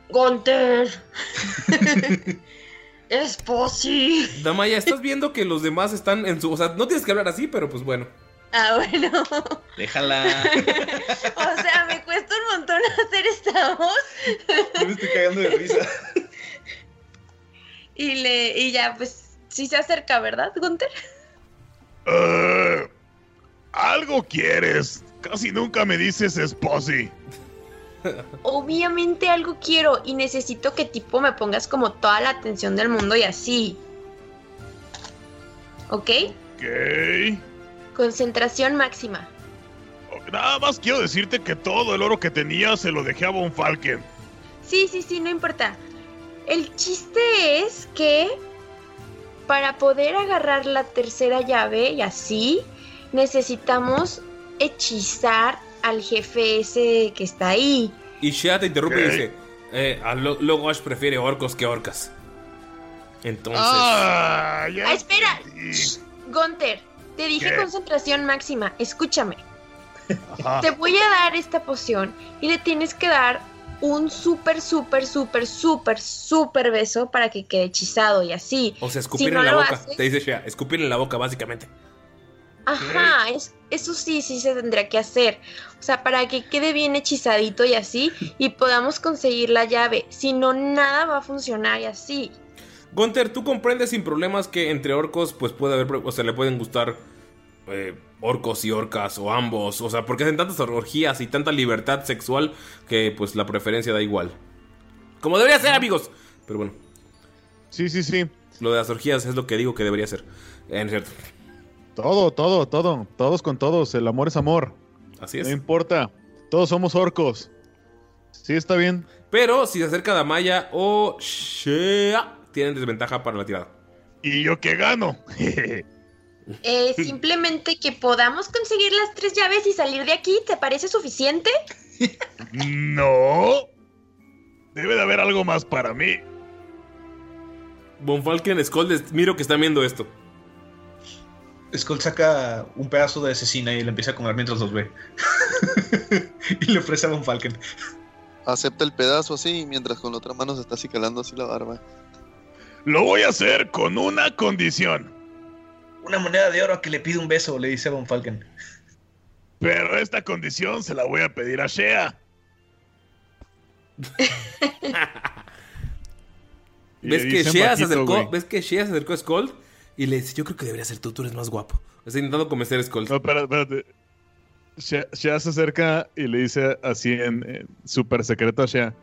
Gunther, es Posi. Damaya, estás viendo que los demás están en su... O sea, no tienes que hablar así, pero pues bueno. Ah, bueno. Déjala. O sea, me cuesta un montón hacer esta voz. me estoy cagando de risa. Y le, y ya, pues, sí se acerca, ¿verdad, Gunther? Eh, algo quieres. Casi nunca me dices esposi. Obviamente algo quiero y necesito que tipo me pongas como toda la atención del mundo y así. ¿Ok? Ok. Concentración máxima. Nada más quiero decirte que todo el oro que tenía se lo dejé a Von Falken. Sí, sí, sí, no importa. El chiste es que para poder agarrar la tercera llave y así, necesitamos hechizar al jefe ese que está ahí. Y Shea te interrumpe y dice, eh, a Lo- Logo Ash prefiere orcos que orcas. Entonces... Ah, ya Ah, espera. Gunter, te dije ¿Qué? concentración máxima. Escúchame. Ajá. Te voy a dar esta poción y le tienes que dar un súper, súper, súper, súper, súper beso para que quede hechizado y así. O sea, escupir Si no en la boca. Te dice Shea, escupir en la boca, básicamente. Ajá, es- eso sí, sí se tendría que hacer. O sea, para que quede bien hechizadito y así y podamos conseguir la llave. Si no, nada va a funcionar y así. Gunter, tú comprendes sin problemas que entre orcos, pues puede haber, o sea, le pueden gustar eh, orcos y orcas o ambos, o sea, porque hacen tantas orgías y tanta libertad sexual que pues la preferencia da igual. Como debería ser, amigos. Pero bueno. Sí, sí, sí. Lo de las orgías es lo que digo que debería ser. Eh, es cierto. Todo, todo, todo. Todos con todos. El amor es amor. Así es. No importa. Todos somos orcos. Sí, está bien. Pero si se acerca Damaya o Shea, tienen desventaja para la tirada. ¿Y yo qué gano? Eh, simplemente que podamos conseguir las tres llaves y salir de aquí, ¿te parece suficiente? no. Debe de haber algo más para mí. Von Falken, Skull, miro que están viendo esto. Skull saca un pedazo de asesina y le empieza a comer mientras los ve. y le ofrece a Von Falken. Acepta el pedazo así, mientras con la otra mano se está acicalando así la barba. Lo voy a hacer con una condición. Una moneda de oro a que le pide un beso, le dice a Von Falken. Pero esta condición se la voy a pedir a Shea. ¿Ves que, Shea se acercó. ¿Ves que Shea se acercó a Skull? Y le dice, yo creo que debería ser tú, tú eres más guapo. Está intentando convencer a Skull. No, espérate, espérate. Shea, Shea se acerca y le dice así en, en súper secreto a Shea.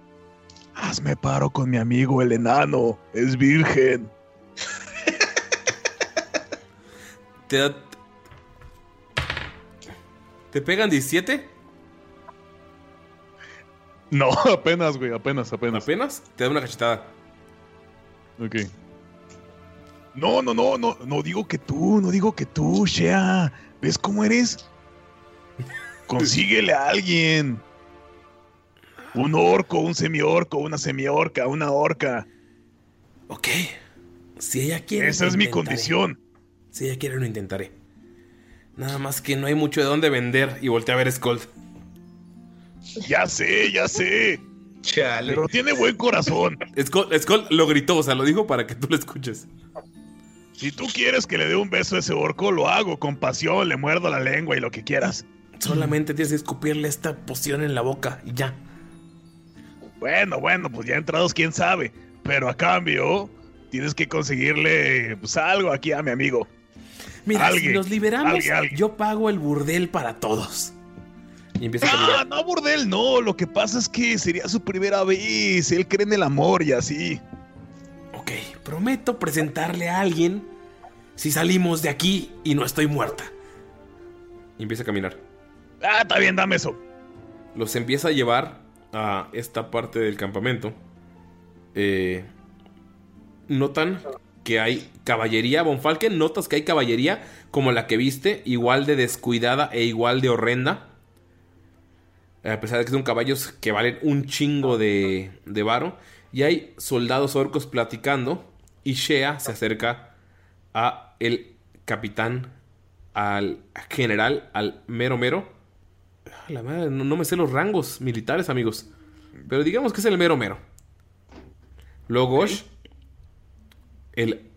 Hazme paro con mi amigo el enano. Es virgen. Te da... ¿Te pegan 17? No, apenas, güey, apenas, apenas. ¿Apenas? Te da una cachetada. Ok. No, no, no, no, no digo que tú, no digo que tú, Shea. ¿Ves cómo eres? Consíguele a alguien. Un orco, un semiorco, una semiorca, una orca. Ok. Si ella quiere. Esa es mi condición. Si ella quiere, lo intentaré. Nada más que no hay mucho de dónde vender. Y volteé a ver a Skull. Ya sé, ya sé. Chale. Pero tiene buen corazón. Skull, Skull lo gritó, o sea, lo dijo para que tú lo escuches. Si tú quieres que le dé un beso a ese orco, lo hago con pasión, le muerdo la lengua y lo que quieras. Solamente tienes que escupirle esta poción en la boca y ya. Bueno, bueno, pues ya entrados, quién sabe. Pero a cambio, tienes que conseguirle pues, algo aquí a mi amigo. Mira, Alguien, si nos liberamos, alguien, alguien. yo pago el burdel para todos. Y empieza a Ah, caminar. no, burdel, no. Lo que pasa es que sería su primera vez. Él cree en el amor y así. Ok, prometo presentarle a alguien si salimos de aquí y no estoy muerta. Y empieza a caminar. Ah, está bien, dame eso. Los empieza a llevar a esta parte del campamento. Eh, notan que hay caballería. Von Falken, notas que hay caballería como la que viste, igual de descuidada e igual de horrenda. A pesar de que son caballos que valen un chingo de, de varo. Y hay soldados orcos platicando. Y Shea se acerca a el capitán, al general, al mero mero. Ah, La madre, no, no me sé los rangos militares, amigos. Pero digamos que es el mero mero. Logosh, el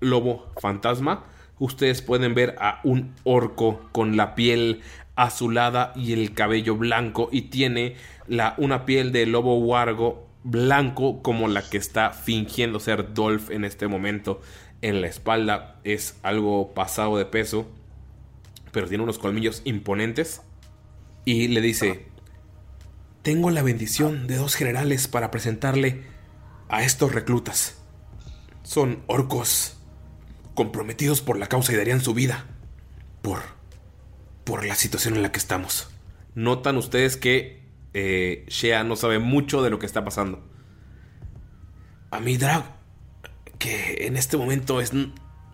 lobo fantasma. Ustedes pueden ver a un orco con la piel azulada y el cabello blanco. Y tiene una piel de lobo wargo blanco como la que está fingiendo ser Dolph en este momento. En la espalda es algo pasado de peso. Pero tiene unos colmillos imponentes. Y le dice, tengo la bendición de dos generales para presentarle a estos reclutas. Son orcos comprometidos por la causa y darían su vida por, por la situación en la que estamos. Notan ustedes que eh, Shea no sabe mucho de lo que está pasando. A mi drag, que en este momento es,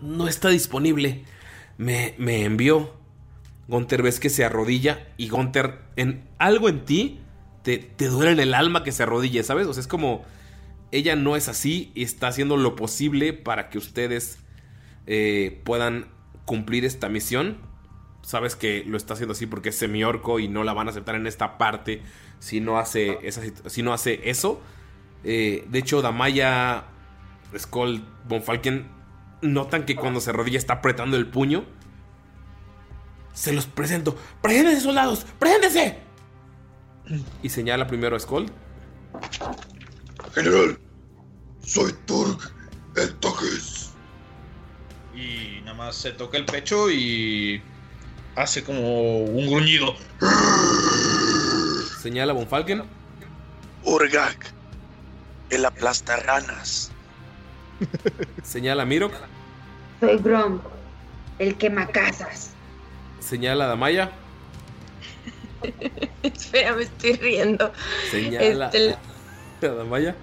no está disponible, me, me envió. Gunter ves que se arrodilla y Gunter, en algo en ti, te, te duele en el alma que se arrodille, ¿sabes? O sea, es como, ella no es así y está haciendo lo posible para que ustedes eh, puedan cumplir esta misión. Sabes que lo está haciendo así porque es semiorco y no la van a aceptar en esta parte si no hace, esa, si no hace eso. Eh, de hecho, Damaya, Skull, Von Falken notan que cuando se arrodilla está apretando el puño. Se los presento. ¡Preséntense, soldados! ¡Preséntense! Y señala primero a Skull. General, soy Turk el. Y nada más se toca el pecho y hace como un gruñido. Señala a Von Falken. Urgak, el aplastarranas. Señala a Mirok. Soy Grom, el quemacasas. Señala a Damaya. Espera, me estoy riendo. Señala Este, a Damaya.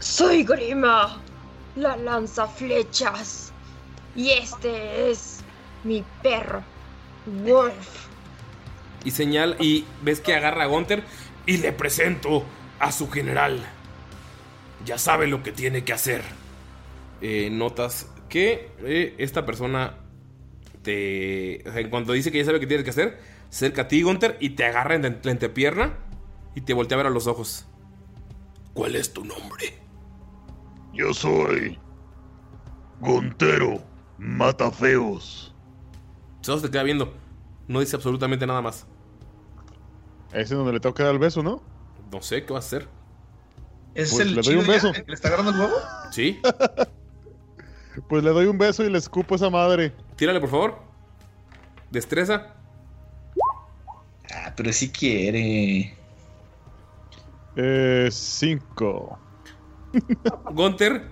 Soy Grima, la lanza flechas. Y este es mi perro, Wolf. Y señala. Y ves que agarra a Gunter. Y le presento a su general. Ya sabe lo que tiene que hacer. Eh, notas que eh, esta persona te. en cuanto dice que ya sabe qué tienes que hacer, se acerca a ti, Gunter, y te agarra en la entrepierna y te voltea a ver a los ojos. ¿Cuál es tu nombre? Yo soy. Gontero Matafeos. Solo se te queda viendo. No dice absolutamente nada más. Ese es donde le tengo que dar el beso, ¿no? No sé qué va a hacer. ¿Es Pues el le doy un beso. que le está agarrando el huevo? Sí. Pues le doy un beso y le escupo esa madre. Tírale, por favor. Destreza. Ah, pero sí quiere. Eh, cinco. Gunter,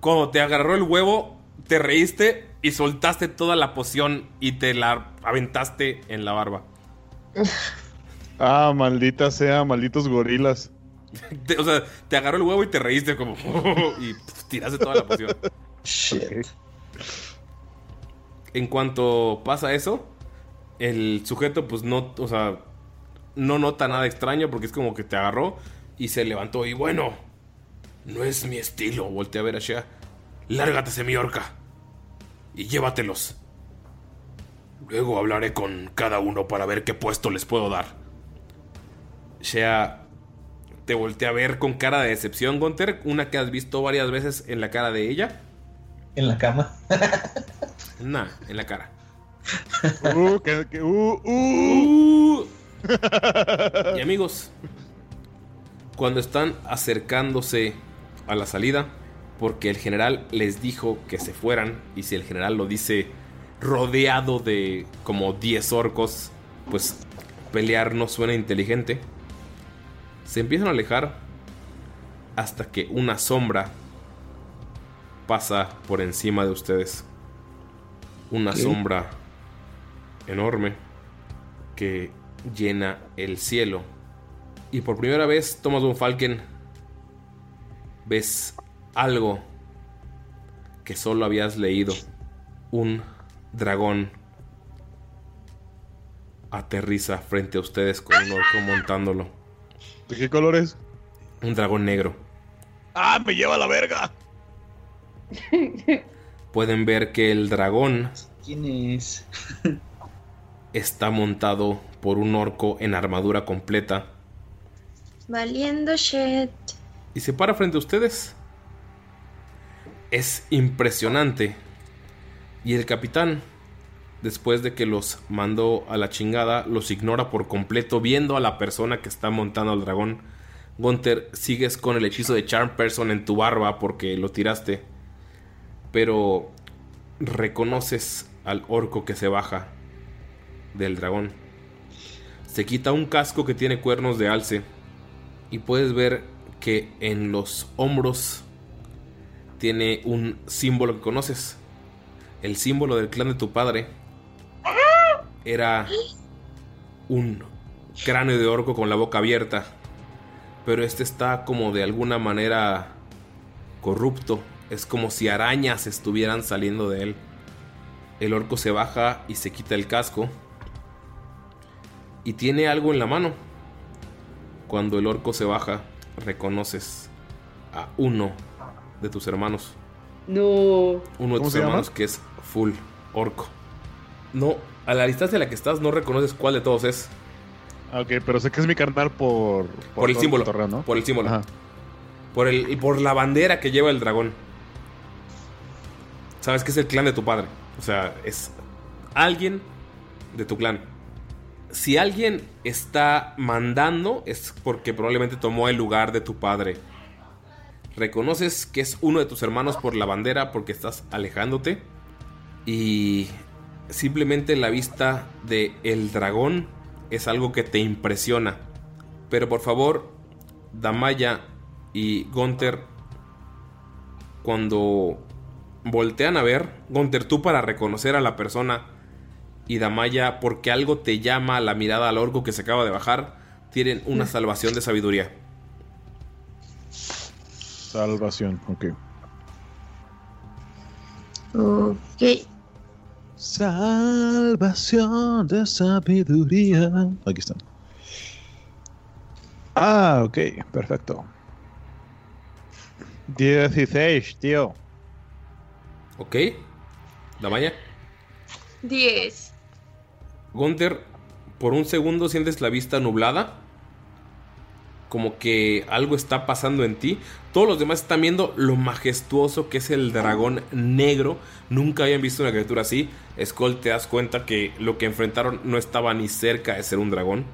cuando te agarró el huevo, te reíste y soltaste toda la poción y te la aventaste en la barba. Ah, maldita sea, malditos gorilas. Te- o sea, te agarró el huevo y te reíste como... y tiraste toda la poción. En cuanto pasa eso, el sujeto pues no, o sea, no nota nada extraño porque es como que te agarró y se levantó y bueno, no es mi estilo. Voltea a ver a Shea. Lárgate, semiorca. Y llévatelos. Luego hablaré con cada uno para ver qué puesto les puedo dar. Shea te voltea a ver con cara de decepción, Gunter. Una que has visto varias veces en la cara de ella. En la cama. Nah, en la cara. Uh, que, que- uh, uh. Y amigos, cuando están acercándose a la salida, porque el general les dijo que se fueran, y si el general lo dice rodeado de como 10 orcos, pues pelear no suena inteligente. Se empiezan a alejar hasta que una sombra pasa por encima de ustedes. Una sombra enorme que llena el cielo. Y por primera vez, Thomas von Falken, ves algo que solo habías leído. Un dragón aterriza frente a ustedes con un orco montándolo. ¿De qué colores? Un dragón negro. ¡Ah, me lleva a la verga! Pueden ver que el dragón ¿Quién es? está montado por un orco en armadura completa Valiendo shit. y se para frente a ustedes. Es impresionante. Y el capitán, después de que los mandó a la chingada, los ignora por completo viendo a la persona que está montando al dragón. Gunther, sigues con el hechizo de Charm Person en tu barba porque lo tiraste. Pero reconoces al orco que se baja del dragón. Se quita un casco que tiene cuernos de alce y puedes ver que en los hombros tiene un símbolo que conoces. El símbolo del clan de tu padre era un cráneo de orco con la boca abierta. Pero este está como de alguna manera corrupto. Es como si arañas estuvieran saliendo de él. El orco se baja y se quita el casco. Y tiene algo en la mano. Cuando el orco se baja, reconoces a uno de tus hermanos. No. Uno de ¿Cómo tus llama? hermanos que es full orco. No, a la distancia en la que estás no reconoces cuál de todos es. Ah, Ok, pero sé que es mi carnal por... Por, el símbolo. ¿no? Por el símbolo. Ajá. Por, el, y por la bandera que lleva el dragón. Sabes que es el clan de tu padre. O sea, es alguien de tu clan. Si alguien está mandando, es porque probablemente tomó el lugar de tu padre. Reconoces que es uno de tus hermanos por la bandera porque estás alejándote. Y simplemente la vista de el dragón es algo que te impresiona. Pero por favor, Damaya y Gunther, cuando voltean a ver, Gunther, tú para reconocer a la persona y Damaya, porque algo te llama la mirada al orco que se acaba de bajar, tienen una salvación de sabiduría. Salvación, ok. Ok. Salvación de sabiduría. Aquí están. Ah, ok, perfecto. 16, tío. Ok. Damaya. 10. Gunther, por un segundo sientes la vista nublada. Como que algo está pasando en ti. Todos los demás están viendo lo majestuoso que es el dragón negro. Nunca habían visto una criatura así. Skull, te das cuenta que lo que enfrentaron no estaba ni cerca de ser un dragón.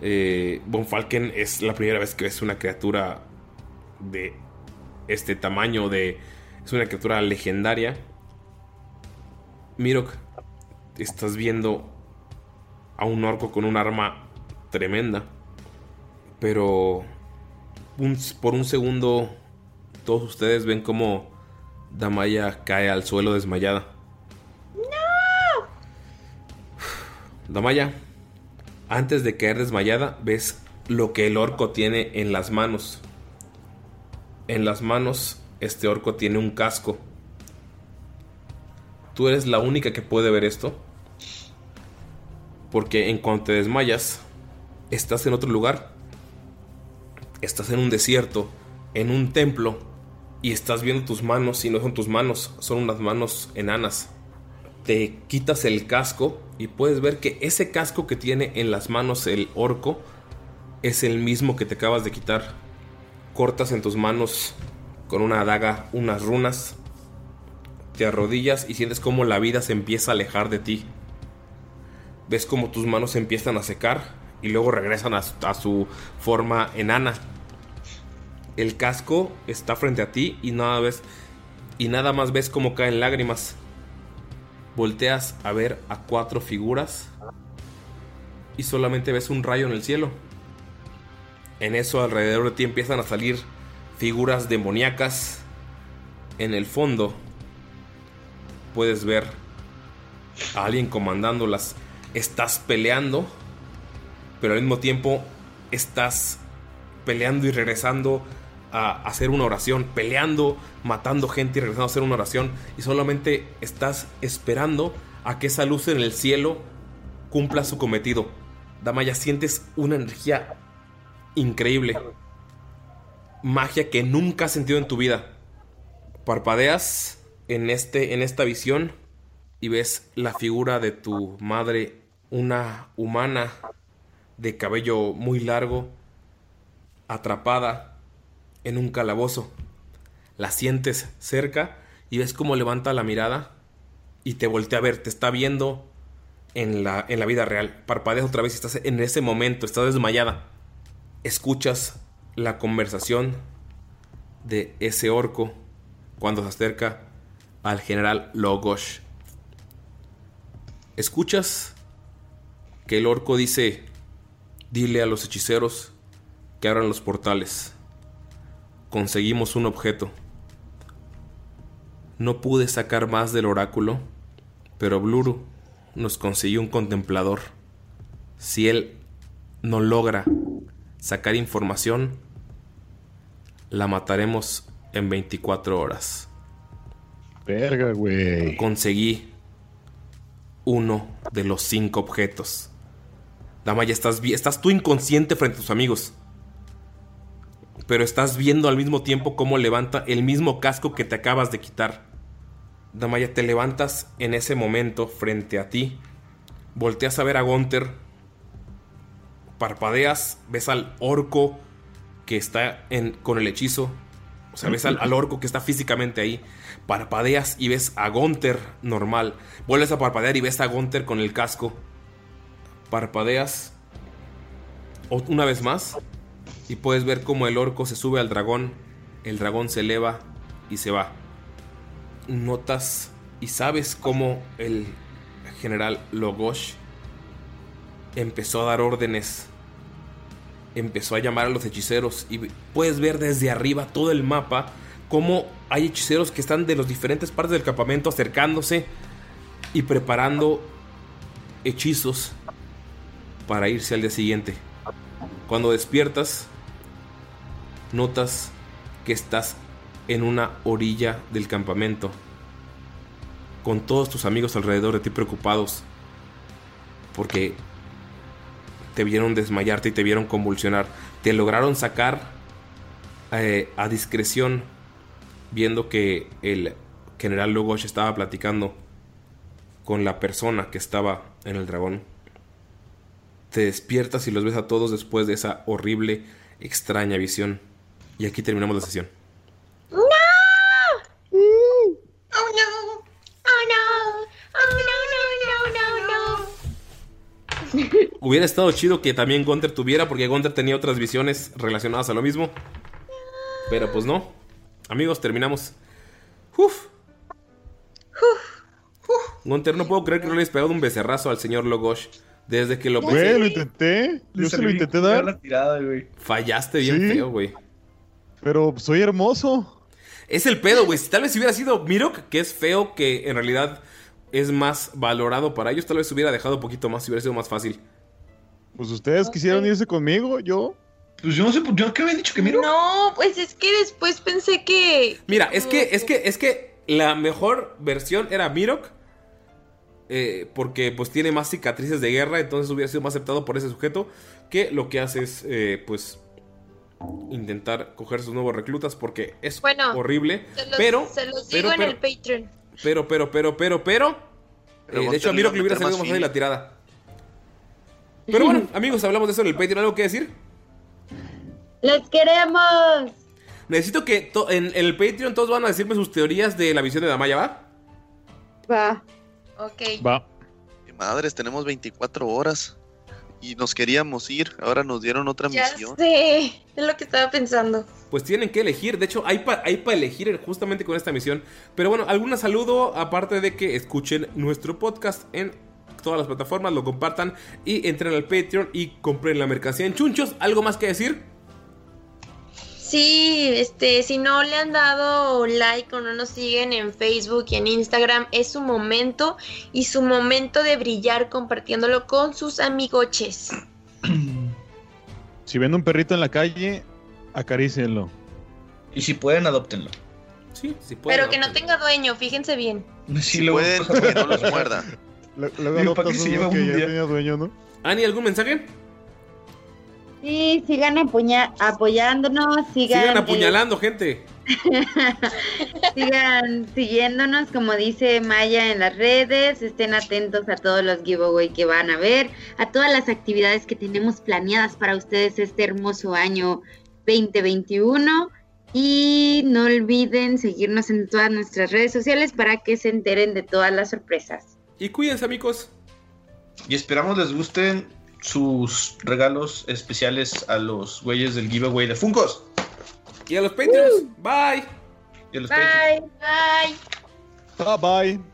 Eh, Von Falken es la primera vez que ves una criatura de este tamaño. De, es una criatura legendaria. Mirok, estás viendo a un orco con un arma tremenda. Pero un- por un segundo todos ustedes ven como Damaya cae al suelo desmayada. ¡No! Damaya, antes de caer desmayada, ves lo que el orco tiene en las manos. En las manos, este orco tiene un casco. Tú eres la única que puede ver esto. Porque en cuanto te desmayas, estás en otro lugar. Estás en un desierto, en un templo, y estás viendo tus manos y no son tus manos, son unas manos enanas. Te quitas el casco y puedes ver que ese casco que tiene en las manos el orco es el mismo que te acabas de quitar. Cortas en tus manos con una daga unas runas. Te arrodillas y sientes como la vida se empieza a alejar de ti. Ves como tus manos empiezan a secar y luego regresan a su, a su forma enana. El casco está frente a ti y nada ves y nada más ves como caen lágrimas. Volteas a ver a cuatro figuras y solamente ves un rayo en el cielo. En eso alrededor de ti empiezan a salir figuras demoníacas. En el fondo puedes ver a alguien comandándolas. Estás peleando, pero al mismo tiempo estás peleando y regresando a hacer una oración, peleando, matando gente y regresando a hacer una oración, y solamente estás esperando a que esa luz en el cielo cumpla su cometido. Damaya, sientes una energía increíble, magia que nunca has sentido en tu vida. Parpadeas en, este, en esta visión y ves la figura de tu madre, una humana de cabello muy largo, atrapada en un calabozo. La sientes cerca y ves cómo levanta la mirada y te voltea a ver, te está viendo en la, en la vida real. Parpadeas otra vez y estás en ese momento, estás desmayada. Escuchas la conversación de ese orco cuando se acerca al general Logosh. Escuchas que el orco dice, dile a los hechiceros que abran los portales. Conseguimos un objeto. No pude sacar más del oráculo, pero Bluru nos consiguió un contemplador. Si él no logra sacar información, la mataremos en 24 horas. Verga, güey. Conseguí uno de los cinco objetos. Dama, ya estás, estás tú inconsciente frente a tus amigos. Pero estás viendo al mismo tiempo cómo levanta el mismo casco que te acabas de quitar. Damaya, te levantas en ese momento frente a ti. Volteas a ver a Gunther. Parpadeas, ves al orco que está en, con el hechizo. O sea, ves al, al orco que está físicamente ahí. Parpadeas y ves a Gunther normal. Vuelves a parpadear y ves a Gunther con el casco. Parpadeas una vez más y puedes ver cómo el orco se sube al dragón. El dragón se eleva y se va. Notas y sabes cómo el general Logosh empezó a dar órdenes. Empezó a llamar a los hechiceros y puedes ver desde arriba todo el mapa cómo hay hechiceros que están de las diferentes partes del campamento acercándose y preparando hechizos para irse al día siguiente. Cuando despiertas, notas que estás en una orilla del campamento, con todos tus amigos alrededor de ti preocupados, porque te vieron desmayarte y te vieron convulsionar. Te lograron sacar eh, a discreción viendo que el general Logosh estaba platicando con la persona que estaba en el dragón. Te despiertas y los ves a todos después de esa horrible, extraña visión. Y aquí terminamos la sesión. ¡No! ¡Oh, no! ¡Oh, no! ¡Oh, no, no, no, no, no! Hubiera estado chido que también Gunther tuviera, porque Gunther tenía otras visiones relacionadas a lo mismo. Pero pues no. Amigos, terminamos. Uf. Gunther, no puedo creer que no le hayas pegado un becerrazo al señor Logosh. Desde que lo Güey, lo intenté. Yo se lo intenté dar. La tirada, güey. Fallaste bien Sí. feo, güey. Pero soy hermoso. Es el pedo, güey. Si tal vez hubiera sido Mirok, que es feo, que en realidad es más valorado para ellos, tal vez hubiera dejado un poquito más, y hubiera sido más fácil. Pues ustedes quisieron irse conmigo, yo. Pues yo no sé, yo qué había dicho que miro. No, pues es que después pensé que. Mira, es que, es que, es que la mejor versión era Mirok. Eh, porque pues tiene más cicatrices de guerra, entonces hubiera sido más aceptado por ese sujeto. Que lo que hace es, eh, pues, intentar coger sus nuevos reclutas porque es Bueno, horrible. Se los, pero, se los pero, digo en pero, el Patreon. pero, pero, pero, pero, pero. Pero eh, de hecho, a va a le hubiera salido más fin. la tirada. Pero bueno, amigos, hablamos de eso en el Patreon. ¿Algo que decir? ¡Los queremos! Necesito que en, en el Patreon todos van a decirme sus teorías de la visión de Damaya, ¿va? Va. Ok. Va. Madres, tenemos 24 horas. Y nos queríamos ir. Ahora nos dieron otra Ya misión. sé. Es lo que estaba pensando. Pues tienen que elegir. De hecho, hay para hay pa elegir justamente con esta misión. Pero bueno, algún saludo. Aparte de que escuchen nuestro podcast en todas las plataformas, lo compartan y entren al Patreon y compren la mercancía en chunchos. ¿Algo más que decir? Sí, este, si no le han dado like o no nos siguen en Facebook y en Instagram, es su momento y su momento de brillar compartiéndolo con sus amigoches. Si ven un perrito en la calle, acarícienlo. Y si pueden, adóptenlo. Sí, sí Pero que no tenga dueño, fíjense bien. Si luego- pueden, que no los muerda. Lu- Luego Digo, ¿para adoptas qué se uno lleva que un ya día? tenía dueño, ¿no? Ani, ¿algún mensaje? Sí, sigan apoyándonos, sigan, Sigan eh, apuñalando, gente. sigan siguiéndonos, como dice Maya en las redes, estén atentos a todos los giveaway que van a ver, a todas las actividades que tenemos planeadas para ustedes este hermoso año 2021 y no olviden seguirnos en todas nuestras redes sociales para que se enteren de todas las sorpresas. Y cuídense, amigos. Y esperamos les gusten sus regalos especiales a los güeyes del giveaway de Funkos. Y a los Patreons. Bye. Y a los Bye, bye. Bye bye.